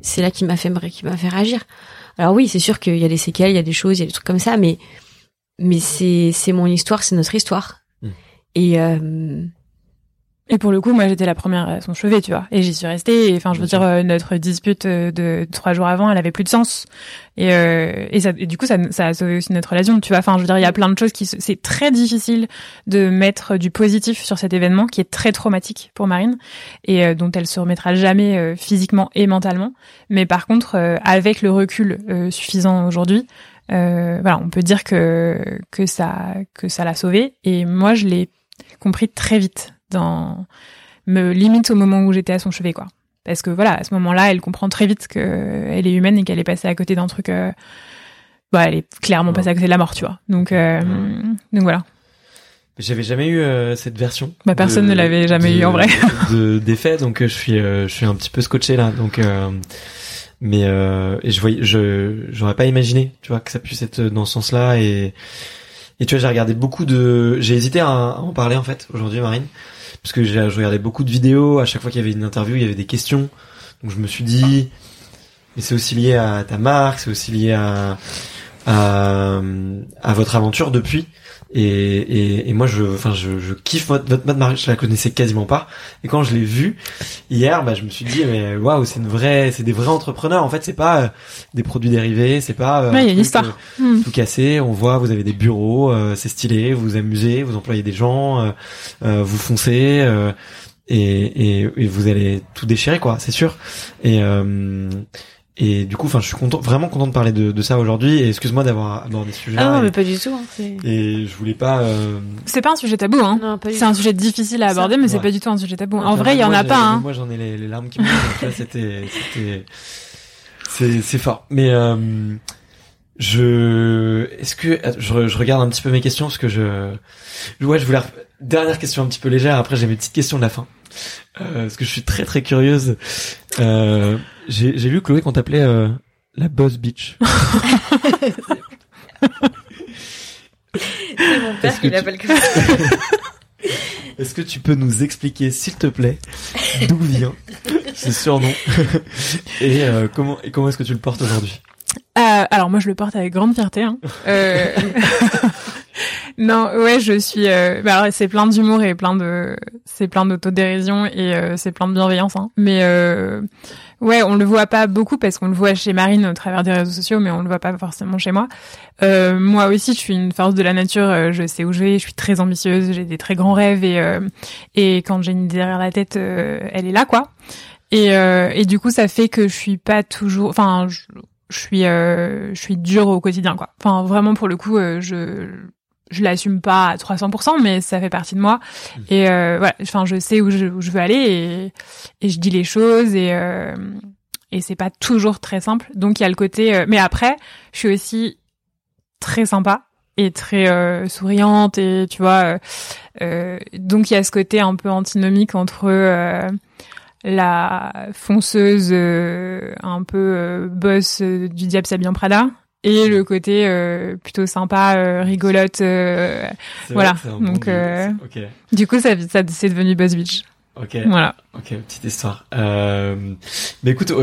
c'est là qu'il m'a fait qui m'a fait réagir. Alors oui, c'est sûr qu'il y a des séquelles, il y a des choses, il y a des trucs comme ça, mais mais c'est c'est mon histoire, c'est notre histoire. Mm. Et euh, Et pour le coup, moi, j'étais la première à son chevet, tu vois. Et j'y suis restée. Et enfin, je veux dire, euh, notre dispute euh, de trois jours avant, elle avait plus de sens. Et, euh, et, ça, et du coup, ça, ça a sauvé aussi notre relation, tu vois. Enfin, je veux dire, il y a plein de choses qui... se- C'est très difficile de mettre du positif sur cet événement qui est très traumatique pour Marine et euh, dont elle se remettra jamais physiquement et mentalement. Mais par contre, avec le recul suffisant aujourd'hui, voilà, on peut dire que que ça que ça l'a sauvée. Et moi, je l'ai compris très vite dans me limite au moment où j'étais à son chevet quoi. parce que voilà, à ce moment-là, elle comprend très vite qu'elle est humaine et qu'elle est passée à côté d'un truc. Euh, bah, elle est clairement passée à côté de la mort, tu vois. Donc, euh, donc voilà. J'avais jamais eu euh, cette version. Bah, personne ne l'avait jamais eu en vrai. *laughs* de, des faits, donc je suis, je suis un petit peu scotché là. Donc, mais et je voyais, je, j'aurais pas imaginé, tu vois, que ça puisse être dans ce sens-là. Et et tu vois, j'ai regardé beaucoup de, j'ai hésité à, à en parler en fait aujourd'hui, Marine parce que je regardais beaucoup de vidéos, à chaque fois qu'il y avait une interview, il y avait des questions. Donc je me suis dit, mais c'est aussi lié à ta marque, c'est aussi lié à, à, à votre aventure depuis. Et, et, et, moi, je, enfin, je, je kiffe votre, votre mode marque. Je la connaissais quasiment pas. Et quand je l'ai vu hier, bah, je me suis dit, mais waouh, c'est une vraie, c'est des vrais entrepreneurs. En fait, c'est pas euh, des produits dérivés, c'est pas euh, y a une histoire. Euh, hmm. tout cassé. On voit, vous avez des bureaux, c'est stylé, vous vous amusez, vous employez des gens, vous foncez. Et, et, et, vous allez tout déchirer quoi c'est sûr et et du coup, enfin, je suis content, vraiment content de parler de, de ça aujourd'hui. Et excuse-moi d'avoir abordé ce sujet. Ah non, mais pas du tout. Hein, et je voulais pas. Euh... C'est pas un sujet tabou, hein. C'est un sujet difficile à aborder, mais c'est pas du tout un sujet tabou. en vrai, il y en a pas. Hein. Moi, j'en ai les, les, larmes qui me. c'était, c'était, c'est, c'est fort. Mais euh, je, est-ce que je, je, regarde un petit peu mes questions parce que je, ouais, je voulais dernière question un petit peu légère. Après, j'ai mes petites questions de la fin. Euh, parce que je suis très très curieuse. Euh, j'ai, vu Chloé qu'on t'appelait euh, la Boss Beach. *laughs* C'est mon père qui l'appelle comme ça. *laughs* Est-ce que tu peux nous expliquer, s'il te plaît, d'où vient ce surnom *laughs* et euh, comment et comment est-ce que tu le portes aujourd'hui? Euh, Alors moi je le porte avec grande fierté. Hein. Euh... non, ouais, je suis. Euh... Bah, c'est plein d'humour et plein de, c'est plein d'autodérision et euh, c'est plein de bienveillance. Hein. Mais euh, ouais, on le voit pas beaucoup parce qu'on le voit chez Marine au travers des réseaux sociaux, mais on le voit pas forcément chez moi. Euh, moi aussi, je suis une force de la nature. Euh, je sais où je vais. Je suis très ambitieuse. J'ai des très grands rêves et et quand j'ai une idée derrière la tête, elle est là, quoi. Et et du coup, ça fait que je suis pas toujours. Enfin, je, je suis je suis dure au quotidien, quoi. Enfin, vraiment pour le coup, je je l'assume pas à 300%, mais ça fait partie de moi. Mmh. Et euh, voilà, enfin, je sais où je, où je veux aller et, et, je dis les choses et euh, et c'est pas toujours très simple. Donc il y a le côté, euh, mais après, je suis aussi très sympa et très euh, souriante et tu vois, euh, donc il y a ce côté un peu antinomique entre la fonceuse un peu boss du diable s'habille Prada et le côté euh, plutôt sympa, euh, rigolote, euh, voilà. Donc, du coup, ça, ça c'est devenu Buzz Beach. Ok. Voilà. Ok, petite histoire. Euh, mais écoute,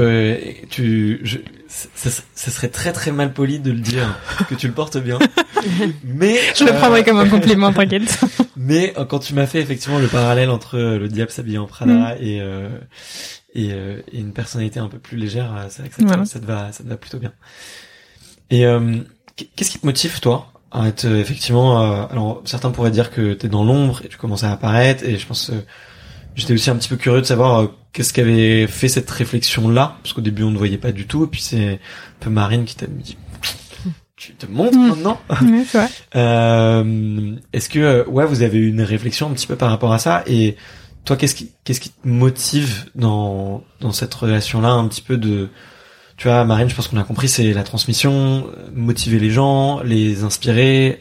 tu, je, ça, ça, serait très très mal poli de le dire *laughs* que tu le portes bien. *laughs* mais je le prendrais comme un *laughs* compliment, t'inquiète. mais quand tu m'as fait effectivement le parallèle entre le diable s'habillé en Prada mm. et, et, et une personnalité un peu plus légère, c'est vrai que ça, ça te va, ça te va plutôt bien. Et euh, qu'est-ce qui te motive toi à être euh, effectivement euh, alors certains pourraient dire que tu es dans l'ombre et tu commences à apparaître et je pense j'étais aussi un petit peu curieux de savoir qu'est-ce qui avait fait cette réflexion là parce qu'au début on ne voyait pas du tout et puis c'est un peu Marine qui t'a dit tu te montres mmh. maintenant *laughs* oui, *laughs* euh, est-ce que ouais vous avez eu une réflexion un petit peu par rapport à ça et toi qu'est-ce qui qu'est-ce qui te motive dans dans cette relation là un petit peu de tu vois, Marine, je pense qu'on a compris, c'est la transmission, motiver les gens, les inspirer,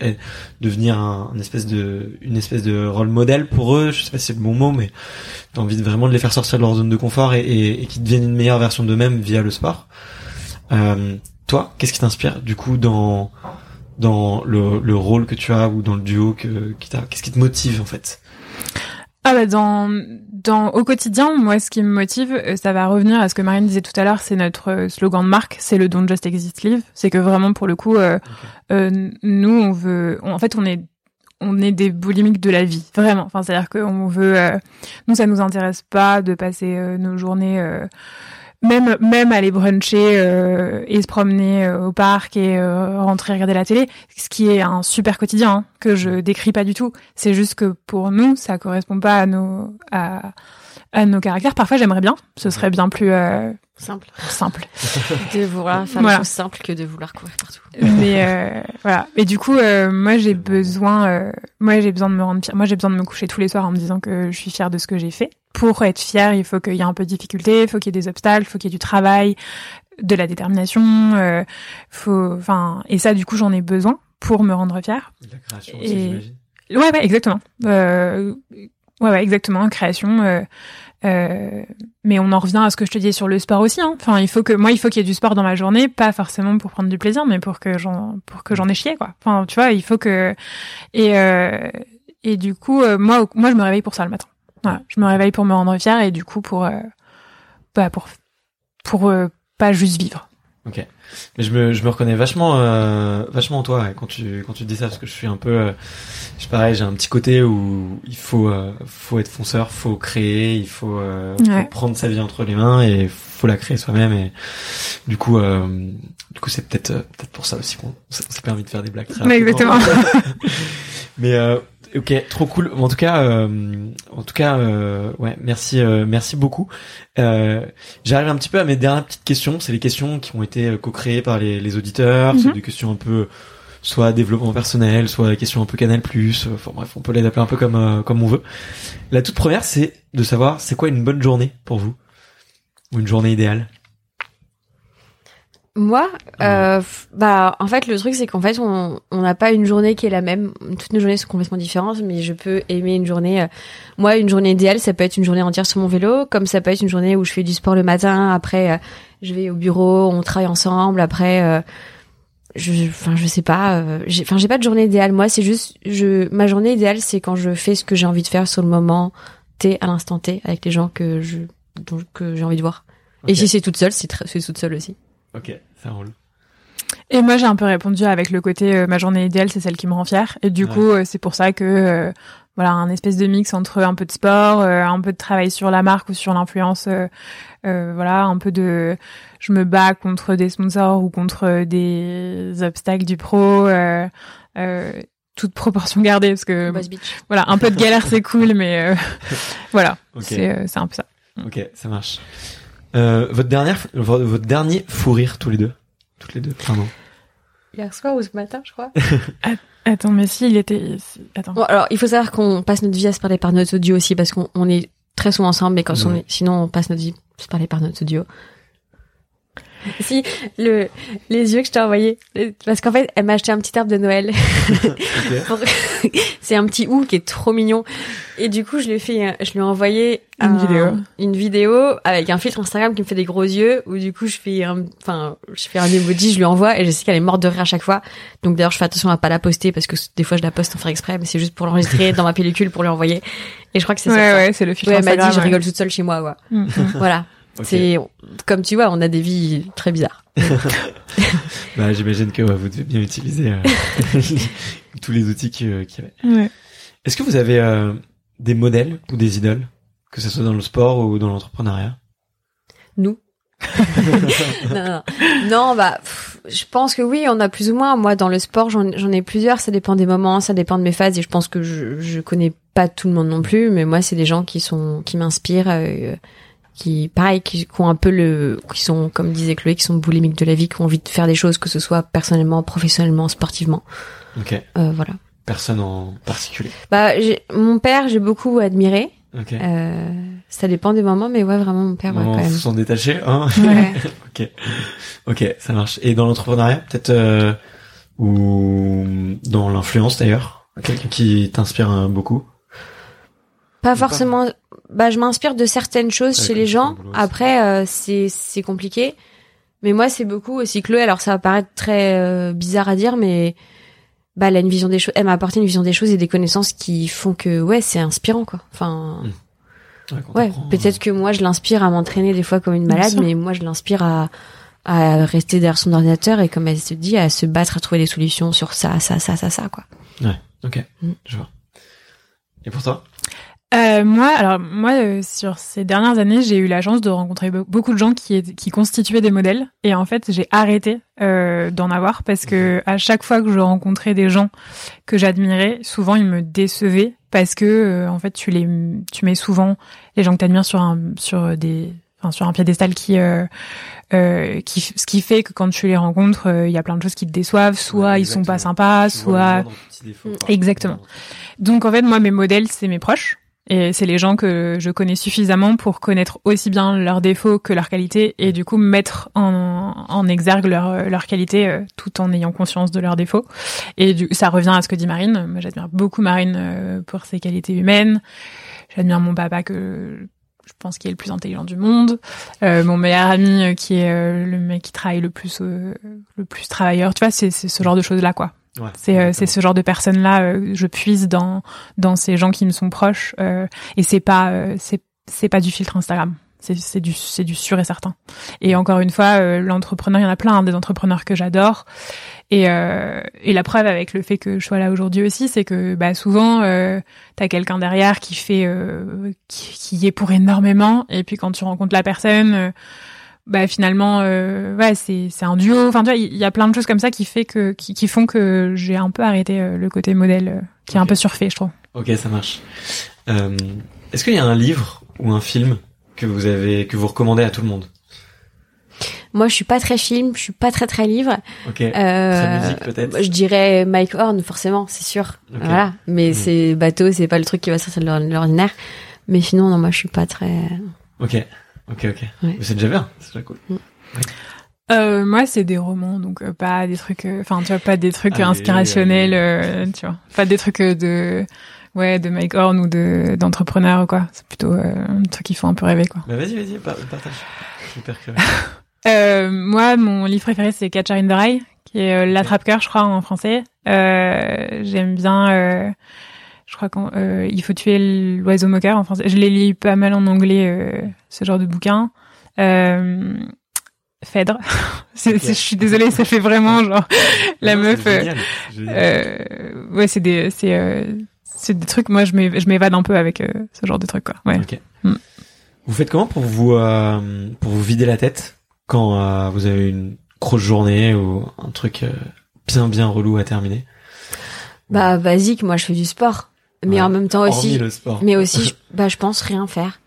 devenir un, espèce de, une espèce de rôle modèle pour eux. Je sais pas si c'est le bon mot, mais t'as envie vraiment de les faire sortir de leur zone de confort et, et, et qu'ils deviennent une meilleure version d'eux-mêmes via le sport. Euh, toi, qu'est-ce qui t'inspire du coup dans dans le, le, rôle que tu as ou dans le duo que qui qu'est-ce qui te motive en fait? Ah bah dans dans au quotidien, moi ce qui me motive, euh, ça va revenir à ce que Marine disait tout à l'heure, c'est notre euh, slogan de marque, c'est le Don't Just Exist Live. C'est que vraiment pour le coup, euh, euh nous on veut, en fait on est on est des boulimiques de la vie, vraiment. Enfin c'est-à-dire qu'on veut, nous ça nous intéresse pas de passer nos journées même même aller bruncher euh, et se promener euh, au parc et euh, rentrer regarder la télé, ce qui est un super quotidien hein, que je décris pas du tout. C'est juste que pour nous, ça correspond pas à nos à à nos caractères. Parfois, j'aimerais bien. Ce serait bien plus euh, Simple. simple. *laughs* De vouloir faire Voilà. des choses simples que de vouloir courir partout. Mais euh, voilà. Et du coup, euh, moi, j'ai besoin. euh, moi, j'ai besoin de me rendre fière. Moi, j'ai besoin de me coucher tous les soirs en me disant que je suis fière de ce que j'ai fait. Pour être fière, il faut qu'il y ait un peu de difficulté, il faut qu'il y ait des obstacles, il faut qu'il y ait du travail, de la détermination. Euh, faut. Enfin, et ça, du coup, j'en ai besoin pour me rendre fière. La création Et- aussi, j'imagine. Ouais, ouais, exactement. Euh, ouais, ouais, exactement. Création. Euh, mais on en revient à ce que je te disais sur le sport aussi. Hein. Enfin, il faut que moi, il faut qu'il y ait du sport dans ma journée, pas forcément pour prendre du plaisir, mais pour que j'en pour que j'en ai chié, quoi. Enfin, tu vois, il faut que et euh, et du coup, euh, moi, moi, je me réveille pour ça le matin. Voilà, je me réveille pour me rendre fière et du coup pour euh, bah, pour pour euh, pas juste vivre. Ok. Mais je me, je me reconnais vachement, euh, vachement en toi ouais, quand tu, quand tu dis ça parce que je suis un peu, euh, je suis pareil, j'ai un petit côté où il faut, euh, faut être fonceur, faut créer, il faut, euh, faut Ouais. prendre sa vie entre les mains et faut la créer soi-même et du coup, euh, du coup c'est peut-être, euh, peut-être pour ça aussi qu'on s'est permis de faire des blagues très rapidement. exactement. *laughs* Mais euh, ok, trop cool. En tout cas, euh, en tout cas, euh, ouais, merci, euh, merci beaucoup. Euh, J'arrive un petit peu à mes dernières petites questions. C'est les questions qui ont été euh, co-créées par les, les auditeurs. C'est Mhm. des questions un peu soit développement personnel, soit des questions un peu Canal Plus. Enfin bref, on peut les appeler un peu comme euh, comme on veut. La toute première, c'est de savoir c'est quoi une bonne journée pour vous? Ou une journée idéale? Moi, euh, f- bah, en fait, le truc, c'est qu'en fait, on on n'a pas une journée qui est la même. Toutes nos journées sont complètement différentes, mais je peux aimer une journée. euh, moi, une journée idéale, ça peut être une journée entière sur mon vélo, comme ça peut être une journée où je fais du sport le matin. Après, euh, je vais au bureau, on travaille ensemble. Après, euh, je, enfin, je sais pas. euh, j'ai- Enfin, j'ai pas de journée idéale. Moi, c'est juste, je, ma journée idéale, c'est quand je fais ce que j'ai envie de faire sur le moment T, à l'instant T, avec les gens que je, dont- que j'ai envie de voir. Et si c'est toute seule, c'est très- c'est toute seule aussi. Ok, ça roule. Et moi, j'ai un peu répondu avec le côté euh, ma journée idéale, c'est celle qui me rend fière. Et du Ouais. coup, euh, c'est pour ça que euh, voilà, un espèce de mix entre un peu de sport, euh, un peu de travail sur la marque ou sur l'influence, euh, euh, voilà, un peu de je me bats contre des sponsors ou contre des obstacles du pro, euh, euh, toute proportion gardée parce que Boss Beach. voilà, un peu de galère c'est cool, mais euh, *laughs* voilà, euh, c'est un peu ça. Ok, ça marche. Euh, votre dernière, votre dernier fou rire tous les deux, toutes les deux, pardon. Hier soir ou ce matin, je crois. *laughs* Attends, mais si il était, attends. Bon, alors, il faut savoir qu'on passe notre vie à se parler par notre audio aussi, parce qu'on on est très souvent ensemble, mais quand on est, sinon, on passe notre vie à se parler par notre audio. Si, le, les yeux que je t'ai envoyés. Parce qu'en fait, elle m'a acheté un petit arbre de Noël. *laughs* *laughs* *laughs* C'est un petit ou qui est trop mignon. Et du coup, je lui ai fait, je lui ai envoyé Une un- vidéo. une vidéo avec un filtre Instagram qui me fait des gros yeux, où du coup, je fais un, enfin, je fais un emoji, je lui envoie, et je sais qu'elle est morte de rire à chaque fois. Donc d'ailleurs, je fais attention à pas la poster parce que des fois, je la poste sans faire exprès, mais c'est juste pour l'enregistrer dans ma pellicule pour lui envoyer. Et je crois que c'est Ouais, ça. ouais, c'est le filtre Ouais, elle m'a dit, Instagram, je ouais. rigole toute seule chez moi, quoi. Mm, mm. Voilà. C'est, comme tu vois, on a des vies très bizarres. *laughs* Bah, j'imagine que ouais, vous devez bien utiliser euh, *laughs* tous les outils euh, qu'il y avait. Ouais. Est-ce que vous avez euh, des modèles ou des idoles, que ce soit dans le sport ou dans l'entrepreneuriat? Nous. *laughs* non, non. non, bah, pff, je pense que oui, on a plus ou moins. Moi, dans le sport, j'en j'en ai plusieurs. Ça dépend des moments, ça dépend de mes phases. Et je pense que je, je connais pas tout le monde non plus. Mais moi, c'est des gens qui sont, qui m'inspirent, euh, qui, pareil, qui, qui ont un peu le, qui sont, comme disait Chloé, qui sont boulimiques de la vie, qui ont envie de faire des choses, que ce soit personnellement, professionnellement, sportivement. Ok. Euh, voilà. Personne en particulier. Bah, mon père, j'ai beaucoup admiré. Ok. Euh, ça dépend des moments, mais ouais, vraiment, mon père, ouais, quand même. s'en détacher, hein Ouais. *laughs* Ok. Ok, ça marche. Et dans l'entrepreneuriat, peut-être euh, ou dans l'influence d'ailleurs, quelqu'un qui t'inspire euh, beaucoup? Pas forcément. Bah, je m'inspire de certaines choses Ouais, chez les gens. Après, euh, c'est c'est compliqué. Mais moi, c'est beaucoup aussi Chloé. Alors, ça va paraître très euh, bizarre à dire, mais bah, elle a une vision des choses. Elle m'a apporté une vision des choses et des connaissances qui font que ouais, c'est inspirant quoi. Enfin, Ouais, quand ouais. Peut-être que moi, je l'inspire à m'entraîner des fois comme une *laughs* malade, mais moi, je l'inspire à à rester derrière son ordinateur et comme elle se dit, à se battre, à trouver des solutions sur ça, ça, ça, ça, ça quoi. euh, Ouais. Ok. Mm. Je vois. Et pour toi? Euh, moi, alors moi, euh, sur ces dernières années, j'ai eu la chance de rencontrer be- beaucoup de gens qui, qui constituaient des modèles, et en fait, j'ai arrêté euh, d'en avoir parce que à chaque fois que je rencontrais des gens que j'admirais, souvent ils me décevaient parce que euh, en fait tu les tu mets souvent les gens que t'admires sur un sur des enfin sur un piédestal qui euh, euh, qui ce qui fait que quand tu les rencontres il y a plein de choses qui te déçoivent. Soit Ouais, ils sont pas sympas Tu soit défaut, quoi. Exactement. donc en fait moi mes modèles c'est mes proches et c'est les gens que je connais suffisamment pour connaître aussi bien leurs défauts que leurs qualités et du coup mettre en, en exergue leurs leurs qualités euh, tout en ayant conscience de leurs défauts. Et du, ça revient à ce que dit Marine. Moi j'admire beaucoup Marine euh, pour ses qualités humaines. J'admire mon papa que je pense qu'il est le plus intelligent du monde. Euh, mon meilleur ami euh, qui est le mec qui travaille le plus le plus travailleur. Tu vois, c'est ce genre de choses là quoi. Ouais, C'est euh, ce genre de personnes là je puise dans dans ces gens qui me sont proches euh, et c'est pas euh, c'est c'est pas du filtre Instagram. C'est c'est du c'est du sûr et certain. Et encore une fois euh, l'entrepreneur, il y en a plein hein, des entrepreneurs que j'adore. Et euh, et la preuve avec le fait que je sois là aujourd'hui aussi, c'est que bah souvent euh, t'as quelqu'un derrière qui fait euh, qui, qui est pour énormément et puis quand tu rencontres la personne euh, bah finalement euh, ouais c'est c'est un duo enfin tu vois il y, a plein de choses comme ça qui fait que qui, qui font que j'ai un peu arrêté euh, le côté modèle euh, qui est un peu surfait je trouve Ok, ça marche. Euh, Est-ce qu'il y a un livre ou un film que vous avez que vous recommandez à tout le monde? Moi, je suis pas très film, je suis pas très très livre. Ok. Euh, Très musique, peut-être? Je dirais Mike Horn, forcément, c'est sûr. Voilà. Mais Mm. c'est bateau, c'est pas le truc qui va sortir de l'ordinaire. Mais sinon, non, moi, je suis pas très. Ok. Ok, ok. Ouais. C'est déjà bien. C'est déjà cool. euh, moi c'est des romans donc euh, pas des trucs euh, enfin tu vois pas des trucs Allez, inspirationnels allez. tu vois pas des trucs de ouais de Mike Horn ou de d'entrepreneur ou quoi c'est plutôt un truc qui font un peu rêver quoi Bah vas-y, vas-y, par- partage. Hyper curieux. *laughs* Moi, mon livre préféré, c'est Catcher in the Rye, qui est l'attrape-cœur, je crois, en français. J'aime bien. Euh, je crois qu'il faut tuer l'oiseau moqueur en français. Je les lis pas mal en anglais, euh, ce genre de bouquin. Euh, Phèdre. *laughs* Je suis désolée, ça fait vraiment genre *laughs* la Non, meuf. c'est euh, euh, ouais, c'est des, c'est, euh, c'est des trucs. Moi, je m'év- je m'évade un peu avec euh, ce genre de trucs, quoi. Ouais. Mm. Vous faites comment pour vous euh, pour vous vider la tête quand euh, vous avez une grosse journée ou un truc euh, bien bien relou à terminer? Bah, basique, moi, je fais du sport. Mais Ouais. en même temps Hormis aussi. le sport. Mais aussi, *laughs* je, bah, je pense rien faire.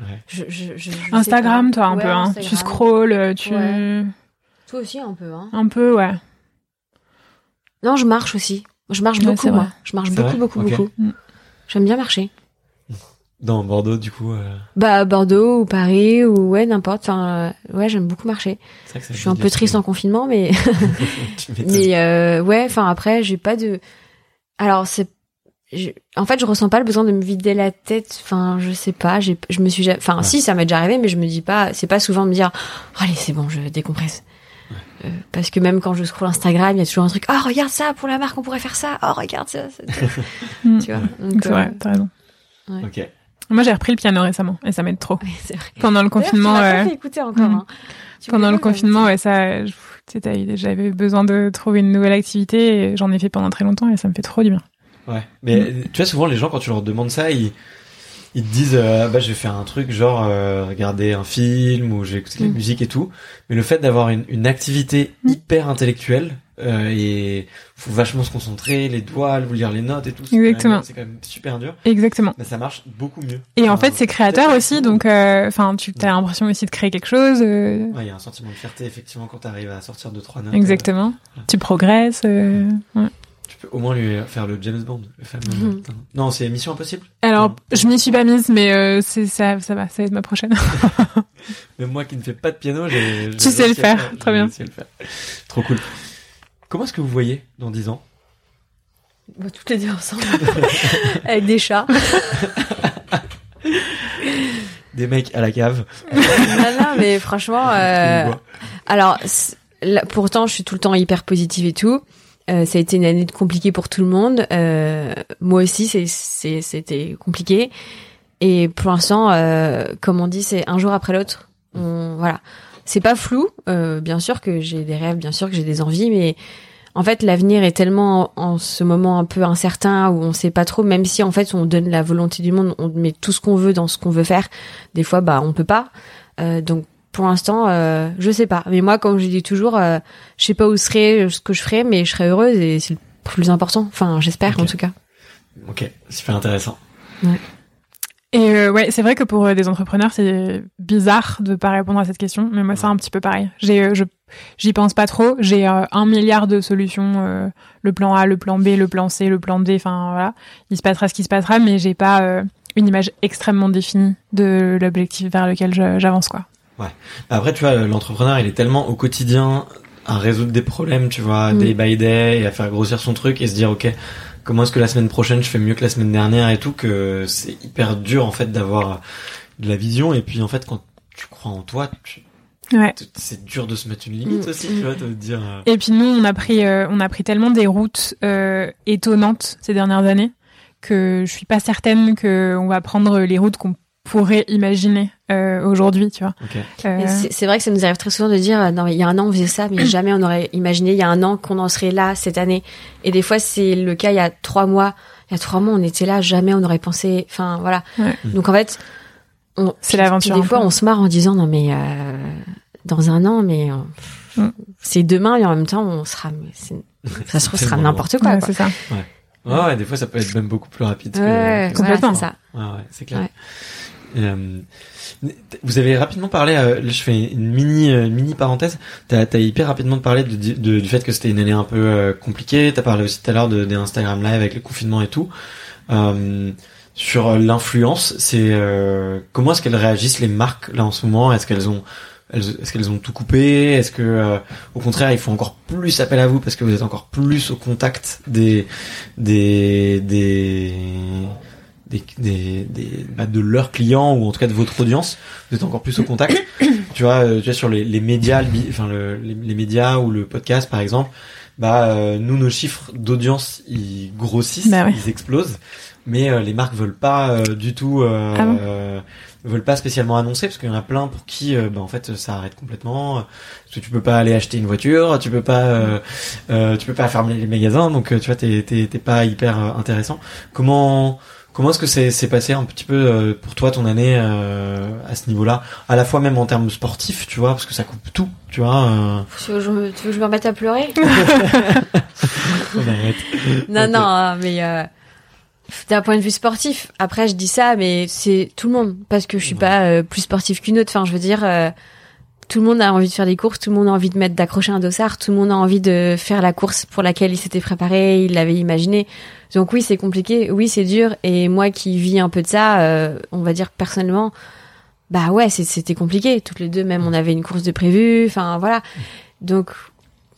Ouais. Je, je, je, je sais Instagram, toi, un Ouais, peu. Hein. Instagram. Tu scrolls, euh, tu. Ouais. Toi aussi, un peu, hein. Un peu, ouais. Non, je marche aussi. Je marche Ouais, beaucoup, c'est moi. Je marche beaucoup, beaucoup, Ok. beaucoup. Mm. J'aime bien marcher. Dans Bordeaux, du coup, euh, Bah, Bordeaux ou Paris ou ouais, n'importe. Enfin, euh, ouais, j'aime beaucoup marcher. que ça Je suis un peu triste en confinement, mais *laughs* *laughs* mais euh, ouais. Enfin, après, j'ai pas de. Alors, c'est. Je- En fait, je ressens pas le besoin de me vider la tête. Enfin, je sais pas. J'ai, je me suis. Enfin, Ouais. si, ça m'est déjà arrivé, mais je me dis pas. C'est pas souvent de me dire. Oh, allez, c'est bon, je décompresse. Euh, parce que même quand je scroll Instagram, il y a toujours un truc. Oh, regarde ça pour la marque, on pourrait faire ça. Oh, regarde ça. ça. *laughs* Mm. tu vois. Donc, C'est vrai, euh, t'as raison. Ok. Moi, j'ai repris le piano récemment et ça m'aide trop. ouais, c'est vrai. Pendant le confinement, euh, écouter encore. Mm. hein. Pendant le confinement, ouais, ça, j'avais besoin de trouver une nouvelle activité et j'en ai fait pendant très longtemps et ça me fait trop du bien. Ouais. Mais euh, tu vois, souvent les gens quand tu leur demandes ça, ils ils te disent euh, bah je vais faire un truc genre euh, regarder un film ou j'ai écouté de la Mm. musique et tout. Mais le fait d'avoir une, une activité Mm. hyper intellectuelle euh, et faut vachement se concentrer, les doigts, lire les notes et tout. c'est Exactement. C'est quand même super dur. Exactement. Mais ça marche beaucoup mieux. Et en fait, c'est créateur aussi, donc, euh, enfin, tu as l'impression aussi de créer quelque chose. euh, Ouais, il y a un sentiment de fierté effectivement quand tu arrives à sortir de trois notes. exactement. Tu progresses. euh, ouais. Tu peux au moins lui faire le James Bond, le fameux. Mhm. Non, c'est Mission Impossible. Alors, Non. je m'y suis pas mise, mais euh, c'est ça, ça va, ça va être ma prochaine. *laughs* Même moi qui ne fais pas de piano, j'ai. Tu sais le faire, très bien. le faire. Trop cool. Comment est-ce que vous voyez dans 10 ans? Bah, toutes les deux ensemble. *laughs* Avec des chats. *laughs* Des mecs à la cave. non, non, mais franchement, euh, alors, pourtant, je suis tout le temps hyper positive et tout. Euh, ça a été une année compliquée pour tout le monde. Euh, moi aussi, c'était compliqué. Et pour l'instant, euh, comme on dit, c'est un jour après l'autre. Voilà. C'est pas flou. Euh, bien sûr que j'ai des rêves, bien sûr que j'ai des envies, mais en fait, l'avenir est tellement en, en ce moment un peu incertain où on sait pas trop. Même si en fait, on donne la volonté du monde, on met tout ce qu'on veut dans ce qu'on veut faire. Des fois, bah, on peut pas. Euh, donc pour l'instant, euh, je sais pas. Mais moi, comme je dis toujours, euh, je sais pas où serait ce que je ferais, mais je serais heureuse et c'est le plus important. Enfin, j'espère en tout cas. Ok, super intéressant. Et euh, ouais, c'est vrai que pour euh, des entrepreneurs, c'est bizarre de pas répondre à cette question, mais moi c'est un petit peu pareil. J'ai, euh, je, j'y pense pas trop. J'ai euh, un milliard de solutions, euh, le plan A, le plan B, le plan C, le plan D. Enfin voilà, il se passera ce qui se passera, mais j'ai pas euh, une image extrêmement définie de l'objectif vers lequel je- j'avance quoi. Après, tu vois, l'entrepreneur, il est tellement au quotidien à résoudre des problèmes, tu vois, Mm. day by day, et à faire grossir son truc et se dire, ok, comment est-ce que la semaine prochaine je fais mieux que la semaine dernière et tout, que c'est hyper dur en fait d'avoir de la vision. Et puis en fait, quand tu crois en toi, tu- Ouais. c'est dur de se mettre une limite Mm. aussi, tu vois, de dire. euh, Et puis nous, on a pris, euh, on a pris tellement des routes euh, étonnantes ces dernières années que je suis pas certaine que on va prendre les routes qu'on pourrait imaginer euh, aujourd'hui, tu vois. Ok. Euh, C'est c'est vrai que ça nous arrive très souvent de dire euh, non mais il y a un an on faisait ça mais *clears throat* jamais on aurait imaginé il y a un an qu'on en serait là cette année et des fois c'est le cas il y a trois mois il y a trois mois on était là jamais on aurait pensé enfin voilà Ouais. donc en fait on C'est puis- l'aventure des fois peu. on se marre en disant non mais euh, dans un an mais euh, Mm. c'est demain et en même temps on sera *laughs* ça se trouve ce sera n'importe quoi, ouais, quoi. c'est ça. Ouais, ouais, des fois ça peut être même beaucoup plus rapide. que- Ouais, que- complètement. voilà, c'est ça. Ouais, ouais, c'est clair. Euh, vous avez rapidement parlé, euh, je fais une mini euh, mini parenthèse. T'as as hyper rapidement parlé de, de- du fait que c'était une année un peu compliquée. T'as parlé aussi tout à l'heure de, des Instagram Live avec le confinement et tout. Sur l'influence, c'est comment est-ce qu'elles réagissent les marques là en ce moment? Est-ce qu'elles ont est-ce qu'elles ont tout coupé? Est-ce que euh, au contraire ils font encore plus appel à vous parce que vous êtes encore plus au contact des des des des, des, des- bah, de leurs clients ou en tout cas de votre audience vous êtes encore plus au contact. Tu vois euh, tu vois sur les, les médias le enfin le, les, les médias ou le podcast par exemple bah euh, nous nos chiffres d'audience ils grossissent Bah ouais. ils explosent mais euh, les marques veulent pas euh, du tout euh, Ah bon euh, veulent pas spécialement annoncer parce qu'il y en a plein pour qui bah, en fait ça arrête complètement. Parce que tu peux pas aller acheter une voiture tu peux pas euh, euh, tu peux pas fermer les magasins donc tu vois t'es t'es pas hyper intéressant. Comment comment est-ce que c'est passé un petit peu euh, pour toi ton année euh, à ce niveau-là? À la fois même en termes sportifs tu vois parce que ça coupe tout tu vois euh, Tu veux que je me, tu veux que je me remette à pleurer? *laughs* *laughs* Non, non, hein, mais euh, d'un point de vue sportif, après je dis ça, mais c'est tout le monde, parce que je suis Ouais. pas euh, plus sportif qu'une autre. Enfin, je veux dire, euh, tout le monde a envie de faire des courses, tout le monde a envie de mettre d'accrocher un dossard, tout le monde a envie de faire la course pour laquelle il s'était préparé, il l'avait imaginé. Donc oui, c'est compliqué, oui, c'est dur. Et moi qui vis un peu de ça, euh, on va dire personnellement, bah ouais, c'était compliqué. Toutes les deux, même, on avait une course de prévu. Enfin voilà. Donc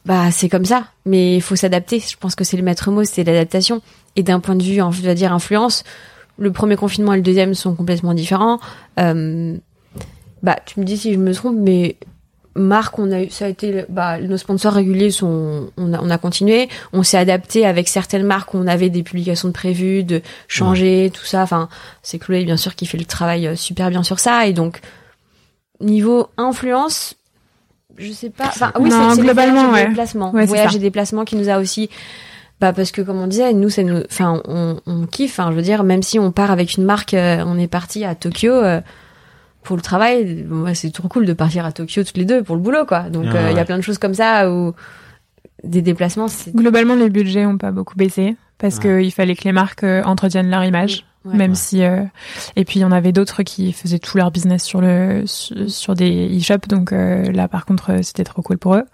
bah c'est comme ça, mais il faut s'adapter. Je pense que c'est le maître mot, c'est l'adaptation. Et d'un point de vue, on va dire influence, le premier confinement et le deuxième sont complètement différents. Euh, bah tu me dis si je me trompe, mais Marc, on a eu, ça a été, bah nos sponsors réguliers sont, on a, on a continué, on s'est adapté avec certaines marques, on avait des publications de prévues, de changer, tout ça. Enfin, c'est Chloé bien sûr qui fait le travail euh, super bien sur ça, et donc niveau influence. Je sais pas. Enfin, oui, c'est- globalement, ouais. c'est voyage et déplacements qui nous a aussi bah parce que comme on disait nous ça nous enfin on, on kiffe enfin je veux dire même si on part avec une marque euh, on est parti à Tokyo euh, pour le travail c'est trop cool de partir à Tokyo toutes les deux pour le boulot quoi donc Ah euh, il y a plein de choses comme ça où des déplacements Globalement, les budgets ont pas beaucoup baissé parce Ouais. que il fallait que les marques euh, entretiennent leur image. Ouais. même Ouais. si euh, et puis il y en avait d'autres qui faisaient tout leur business sur le sur, sur des e-shops donc euh, là par contre c'était trop cool pour eux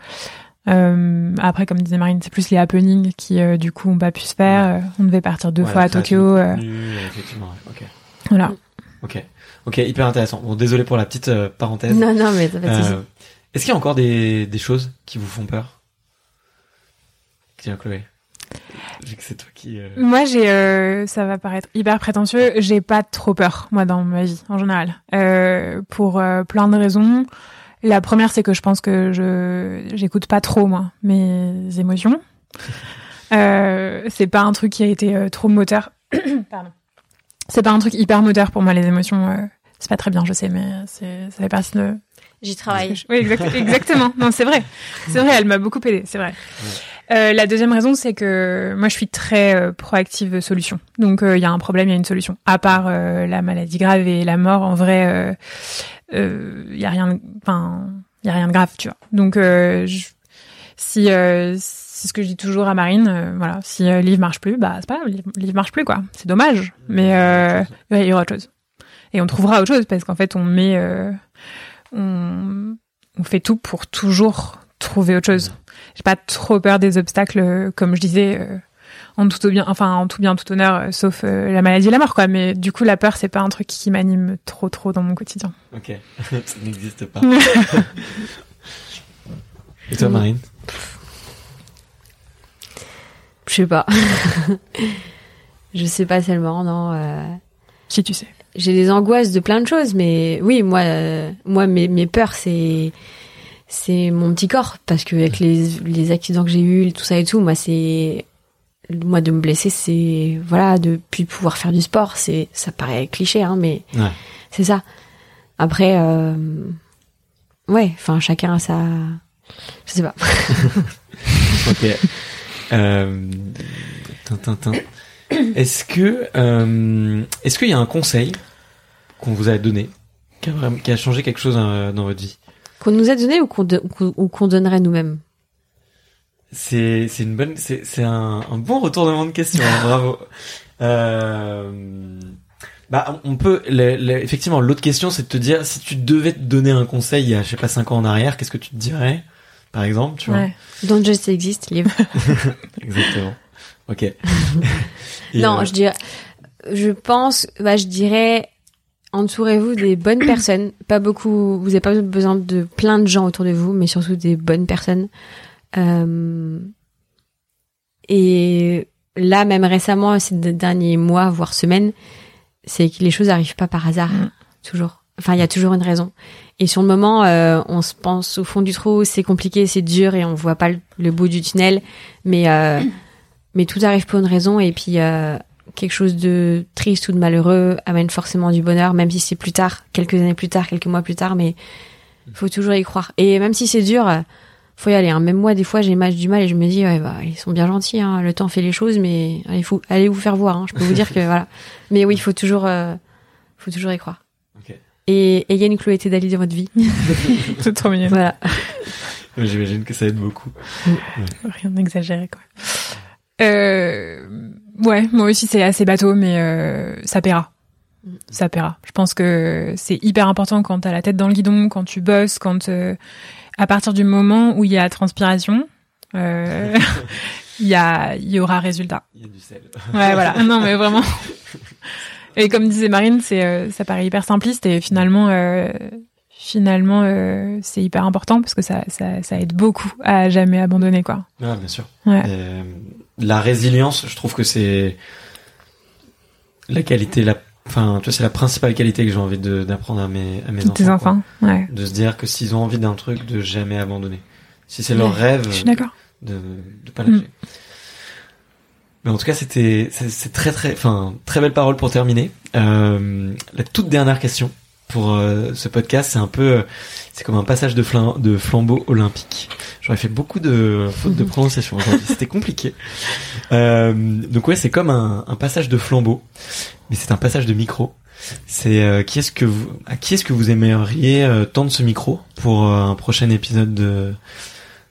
euh, après comme disait Marine c'est plus les happenings qui euh, du coup ont pas pu se faire on devait partir deux Ouais, fois à Tokyo euh, euh, effectivement ouais. ok voilà ok ok hyper intéressant bon désolé pour la petite euh, parenthèse non non mais de souci. Euh, Est-ce qu'il y a encore des, des choses qui vous font peur? Tiens, Chloé. Vu que c'est toi qui. euh, Moi, j'ai, euh, ça va paraître hyper prétentieux, j'ai pas trop peur, moi, dans ma vie, en général. Euh, pour euh, plein de raisons. La première, c'est que je pense que je j'écoute pas trop, moi, mes émotions. *laughs* Euh, c'est pas un truc qui a été euh, trop moteur. *coughs* Pardon. C'est pas un truc hyper moteur pour moi, les émotions. euh, c'est pas très bien, je sais, mais c'est, ça fait partie de, j'y travaille oui, exact- exactement. Non, c'est vrai. C'est vrai, elle m'a beaucoup aidé, c'est vrai. Euh, la deuxième raison, c'est que moi, je suis très euh, proactive solution. Donc, euh, il y a un problème, il y a une solution. À part euh, la maladie grave et la mort, en vrai, euh, euh, il y a rien, de- enfin, il y a rien de grave, tu vois. Donc, euh, je- si euh, c'est ce que je dis toujours à Marine. euh, voilà, si euh, Liv marche plus, bah c'est pas grave, Liv, Liv marche plus quoi. C'est dommage, mais euh, ouais, il y aura autre chose. Et on trouvera autre chose parce qu'en fait on met, euh, on, on fait tout pour toujours trouver autre chose. J'ai pas trop peur des obstacles, comme je disais. euh, en tout bien, enfin en tout bien, tout honneur, euh, sauf euh, la maladie et la mort, quoi. Mais du coup, la peur, c'est pas un truc qui m'anime trop, trop dans mon quotidien. Ok, *laughs* ça n'existe pas. *laughs* Et toi, Marine? *laughs* Je sais pas. *laughs* je sais pas tellement, non. euh, Si tu sais. J'ai des angoisses de plein de choses, mais oui, moi, euh, moi, mes, mes peurs, c'est c'est mon petit corps parce que avec les, les accidents que j'ai eus, tout ça et tout, moi, c'est moi de me blesser, c'est voilà, de plus pouvoir faire du sport, c'est ça paraît cliché, hein, mais Ouais. c'est ça. Après, euh, ouais, enfin, chacun a sa, je sais pas. *laughs* Ok. Euh. Est-ce que euh, est-ce qu'il y a un conseil qu'on vous a donné qui a, vraiment- qui a changé quelque chose euh, dans votre vie? Qu'on nous a donné ou qu'on de- ou qu'on- ou qu'on donnerait nous-mêmes? C'est c'est une bonne c'est c'est un, un bon retournement de question. hein, bravo. *laughs* Euh, bah on peut le- le- effectivement l'autre question c'est de te dire si tu devais te donner un conseil il y a je sais pas cinq ans en arrière qu'est-ce que tu te dirais? Par exemple tu vois Ouais. Don't just exist, live. *laughs* exactement ok *laughs* Et, non, euh, je dirais, je pense, bah, je dirais, entourez-vous des bonnes personnes. Pas beaucoup, vous n'avez pas besoin de plein de gens autour de vous, mais surtout des bonnes personnes. Euh, et là, même récemment, ces derniers mois, voire semaines, c'est que les choses n'arrivent pas par hasard, Mm. toujours. Enfin, il y a toujours une raison. Et sur le moment, euh, on se pense au fond du trou, c'est compliqué, c'est dur et on voit pas le, bout du tunnel. Mais euh, mais tout arrive pour une raison et puis euh, quelque chose de triste ou de malheureux amène forcément du bonheur, même si c'est plus tard, quelques années plus tard, quelques mois plus tard. Mais faut toujours y croire. Et même si c'est dur, euh, faut y aller. Hein. Même moi, des fois, j'ai du mal et je me dis, ouais, bah, ils sont bien gentils. Hein. Le temps fait les choses, mais allez, faut, allez vous faire voir. Hein. Je peux vous dire que *laughs* voilà. Mais oui, il faut toujours, euh, faut toujours y croire. Et ayez une Chloé Dali dans votre vie. *laughs* C'est trop mignon. voilà. j'imagine que ça aide beaucoup Rien d'exagéré, quoi. Euh, ouais, moi aussi c'est assez bateau, mais euh, ça paiera. Ça paiera. Je pense que c'est hyper important quand t'as la tête dans le guidon, quand tu bosses, quand euh, à partir du moment où il y a transpiration, euh, *laughs* il y a, il y aura résultat. il y a du sel Ouais, voilà. Non, mais vraiment. *laughs* Et comme disait Marine, c'est, euh, ça paraît hyper simpliste et finalement, euh, finalement, euh, c'est hyper important parce que ça, ça, ça aide beaucoup à jamais abandonner, quoi. ah bien sûr Ouais. Euh, la résilience, je trouve que c'est la qualité, la, enfin, tu vois, c'est la principale qualité que j'ai envie d'apprendre à mes, à mes enfants. tes enfants. Ouais. De se dire que s'ils ont envie d'un truc, de jamais abandonner. Si c'est leur rêve, Je suis d'accord. de, de pas lâcher. Mm. Mais en tout cas, c'était, c'est très très, enfin, très belle parole pour terminer. Euh, la toute dernière question pour euh, ce podcast, c'est un peu, euh, c'est comme un passage de, flam- de flambeau olympique. J'aurais fait beaucoup de fautes de prononciation aujourd'hui. C'était compliqué. Euh, donc ouais, c'est comme un, un passage de flambeau, mais c'est un passage de micro. C'est euh, qui est-ce que vous, à qui est-ce que vous aimeriez tendre ce micro pour un prochain épisode de,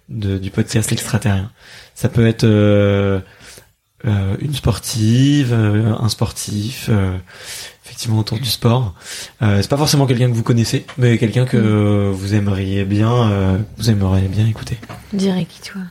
de du podcast extraterrien? Ça peut être euh, une sportive, euh, un sportif, euh, effectivement autour du sport. Euh, c'est pas forcément quelqu'un que vous connaissez, mais quelqu'un que euh, vous aimeriez bien, euh, vous aimeriez bien écouter. Direct, toi.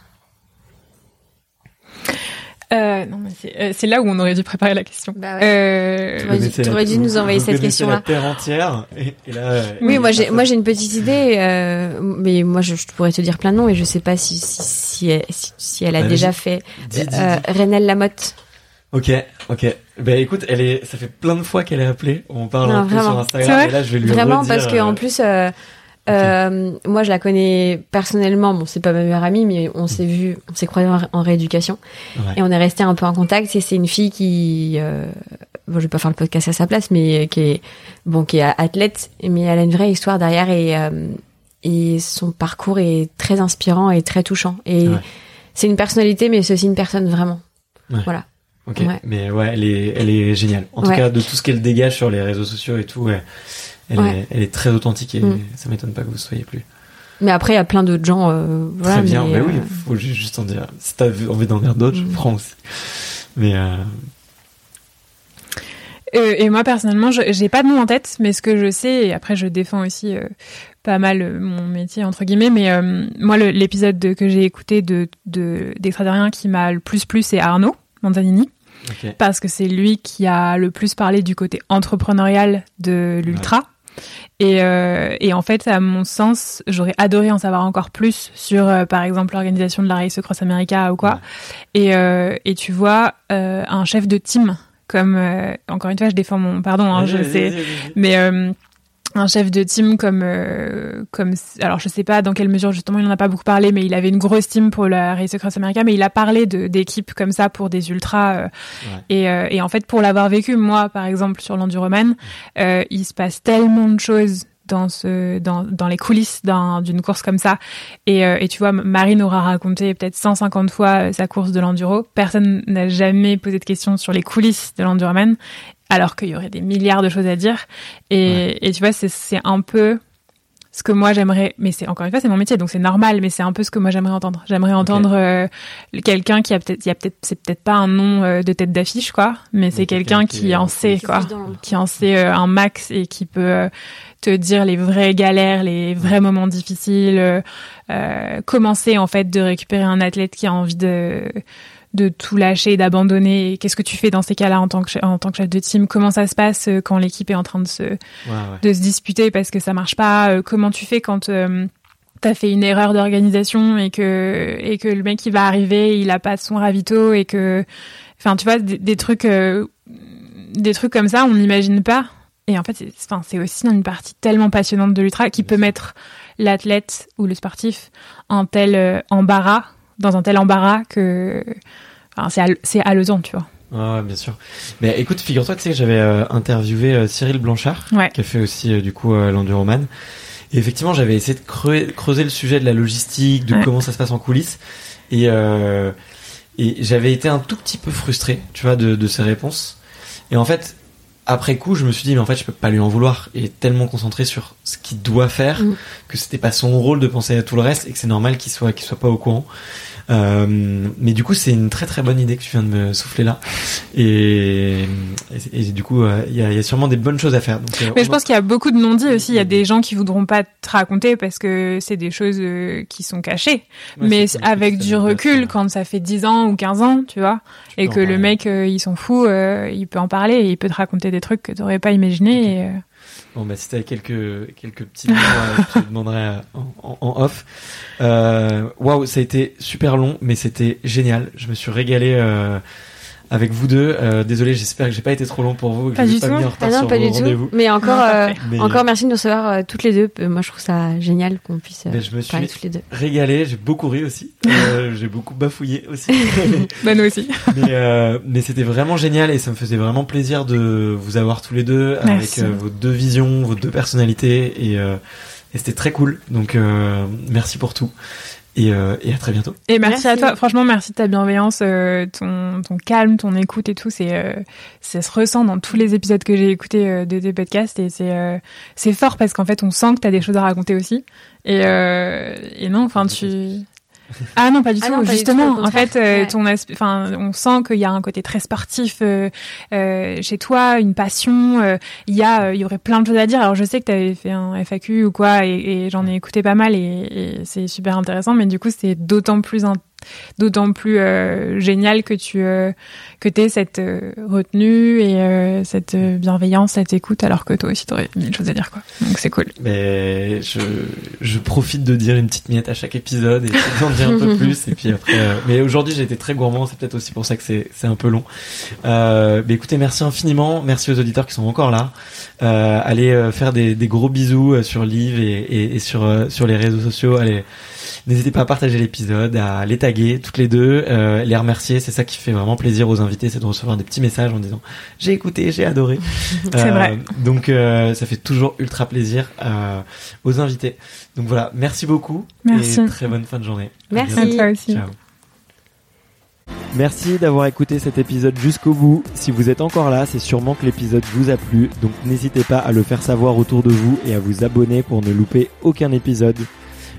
Euh, non, mais c'est, euh, c'est là où on aurait dû préparer la question. Bah ouais. Euh, T'aurais dû- connaissez la- t'aurais dû nous envoyer cette question-là. La terre entière, et, et là. Oui, moi j'ai personne- moi j'ai une petite idée, euh, mais moi je, je pourrais te dire plein de noms et je sais pas si si, si, elle, si, si elle a Bah, déjà fait. Dis, dis, Euh, dis. Renelle Lamotte. Ok, ok. Ben écoute, elle est, ça fait plein de fois qu'elle est appelée. On parle Non, un peu vraiment. sur Instagram, et là je vais lui Vraiment redire, parce que en euh, plus euh, moi je la connais personnellement. Bon, c'est pas ma meilleure amie, mais on s'est vu, on s'est croisés en, ré- en rééducation Ouais. et on est resté un peu en contact. Et c'est une fille qui, euh, bon, je vais pas faire le podcast à sa place, mais qui est bon, qui est athlète, mais elle a une vraie histoire derrière et euh, et son parcours est très inspirant et très touchant. Et Ouais. c'est une personnalité, mais c'est aussi une personne vraiment. Ouais. Voilà. Ok, mais ouais, elle est, elle est géniale. En tout cas, de tout ce qu'elle dégage sur les réseaux sociaux et tout, ouais, elle, Ouais. est, elle est très authentique et Mm. ça m'étonne pas que vous soyez plus. Mais après, il y a plein d'autres gens. Euh, voilà, Très bien, mais, mais, oui, euh, faut ju- juste en dire. Si t'as envie d'en dire d'autres, je Mm. prends aussi. Mais euh, Euh, et moi personnellement, je- j'ai pas de nom en tête, mais ce que je sais, et après je défends aussi euh, pas mal euh, mon métier entre guillemets, mais euh, moi l'épisode de- que j'ai écouté de de qui m'a le plus plu, c'est Arnaud Manzanini, ok. parce que c'est lui qui a le plus parlé du côté entrepreneurial de l'ultra. Et, euh, et en fait, à mon sens, j'aurais adoré en savoir encore plus sur, euh, par exemple, l'organisation de la Race Cross America ou quoi. Et, euh, et tu vois, euh, un chef de team, comme, euh, encore une fois, je défends mon, pardon, hein, je sais, mais euh, un chef de team comme euh, comme alors je sais pas dans quelle mesure justement il en a pas beaucoup parlé mais il avait une grosse team pour la Race Across America mais il a parlé de d'équipes comme ça pour des ultras euh, et, euh, et en fait pour l'avoir vécu moi par exemple sur l'enduroman il se passe tellement de choses dans ce dans dans les coulisses d'un- d'une course comme ça et, et tu vois Marine aura raconté peut-être 150 fois sa course de l'enduro. Personne n'a jamais posé de questions sur les coulisses de l'enduroman alors qu'il y aurait des milliards de choses à dire. Et, et tu vois, c'est- c'est un peu ce que moi j'aimerais, mais c'est encore une fois c'est mon métier donc c'est normal, mais c'est un peu ce que moi j'aimerais entendre. J'aimerais entendre euh, quelqu'un qui a peut-être, il y a peut-être, c'est peut-être pas un nom euh, de tête d'affiche quoi, mais c'est quelqu'un quelqu'un qui en sait qui quoi, qui en sait euh, un max et qui peut euh, te dire les vraies galères, les vrais moments difficiles, euh, euh, commencer en fait de récupérer un athlète qui a envie de de tout lâcher, d'abandonner? Qu'est-ce que tu fais dans ces cas-là en tant que che- en tant que chef de team? Comment ça se passe euh, quand l'équipe est en train de se Ouais, ouais. de se disputer parce que ça marche pas? Euh, Comment tu fais quand euh, t'as fait une erreur d'organisation et que et que le mec il va arriver, il a pas son ravito et que enfin tu vois des, des trucs euh, des trucs comme ça on n'imagine pas et en fait c'est enfin aussi une partie tellement passionnante de l'ultra qui peut mettre l'athlète ou le sportif en tel euh, embarras dans un tel embarras que enfin, c'est haletant tu vois ouais, bien sûr. Mais écoute, figure-toi, tu sais que j'avais euh, interviewé euh, Cyril Blanchard, Ouais. qui a fait aussi euh, du coup euh, l'enduroman. Et effectivement, j'avais essayé de creuser, creuser le sujet de la logistique, de Ouais. comment ça se passe en coulisses. Et, et j'avais été un tout petit peu frustré, tu vois, de, de ses réponses. Et en fait, après coup, je me suis dit, mais en fait, je peux pas lui en vouloir. Il est tellement concentré sur ce qu'il doit faire Mm. que c'était pas son rôle de penser à tout le reste et que c'est normal qu'il soit, qu'il soit pas au courant. Euh, mais du coup, c'est une très très bonne idée que tu viens de me souffler là. Et, et, et du coup, euh, il y, a, il y a sûrement des bonnes choses à faire. Donc, euh, Mais je va- pense qu'il y a beaucoup de non-dits aussi. Il y a des gens qui voudront pas te raconter parce que c'est des choses qui sont cachées. Ouais, mais avec du recul, quand ça fait 10 ans ou 15 ans, tu vois, tu et que le mec, il s'en fout, il peut en parler et il peut te raconter des trucs que tu n'aurais pas imaginé. Et, Bon, bah, si t'avais quelques, quelques petits mots, euh, je te demanderai euh, en, en- off. Euh, Waouh, ça a été super long, mais c'était génial. Je me suis régalé euh, avec vous deux. Euh, désolé, j'espère que j'ai pas été trop long pour vous. que Pas je du pas tout. mis en retard Ah non, sur pas du tout. Mais encore, Non, euh. Mais, encore merci de nous recevoir euh, toutes les deux. Euh, Moi, je trouve ça génial qu'on puisse euh, Mais je me suis- parler toutes les deux. régalé, j'ai beaucoup ri aussi. *laughs* Euh, j'ai beaucoup bafouillé aussi. *laughs* bah, nous aussi. *laughs* mais euh, mais c'était vraiment génial et ça me faisait vraiment plaisir de vous avoir tous les deux Merci. avec euh, vos deux visions, vos deux personnalités et, euh, et c'était très cool. Donc euh, merci pour tout et, euh, et à très bientôt. Et merci, Merci. à toi. Franchement, merci de ta bienveillance, euh, ton, ton calme, ton écoute et tout. C'est, euh, ça se ressent dans tous les épisodes que j'ai écoutés euh, de tes podcasts et c'est, euh, c'est fort parce qu'en fait, on sent que t'as des choses à raconter aussi. Et, euh, et non, enfin, tu. Ah non, pas du Ah tout. non, pas du tout, Justement, en fait, euh, Ouais. ton aspect, enfin, on sent qu'il y a un côté très sportif euh, euh, chez toi, une passion. euh, Il y a, euh, il y aurait plein de choses à dire. Alors, je sais que tu avais fait un FAQ ou quoi, et, et j'en ai écouté pas mal, et, et c'est super intéressant. Mais du coup, c'est d'autant plus in- d'autant plus euh, génial que tu euh, que t'aies cette euh, retenue et euh, cette euh, bienveillance, cette écoute, alors que toi aussi t'aurais mille choses à dire quoi. Donc c'est cool. Mais je, je profite de dire une petite miette à chaque épisode et d'en dire un peu *laughs* plus. Et puis après, euh, mais aujourd'hui j'ai été très gourmand, c'est peut-être aussi pour ça que c'est c'est un peu long. Euh, mais écoutez, merci infiniment, merci aux auditeurs qui sont encore là. Euh, allez euh, faire des, des gros bisous euh, sur Live et, et, et sur euh, sur les réseaux sociaux. Allez, n'hésitez pas à partager l'épisode, à les taguer toutes les deux, euh, les remercier. C'est ça qui fait vraiment plaisir aux invités, c'est de recevoir des petits messages en disant j'ai écouté, j'ai adoré. *laughs* C'est vrai. Donc euh, ça fait toujours ultra plaisir euh, aux invités. Donc voilà, merci beaucoup Merci. et très bonne fin de journée. Merci. À toi aussi. Ciao. Merci d'avoir écouté cet épisode jusqu'au bout. Si vous êtes encore là, c'est sûrement que l'épisode vous a plu, donc n'hésitez pas à le faire savoir autour de vous et à vous abonner pour ne louper aucun épisode.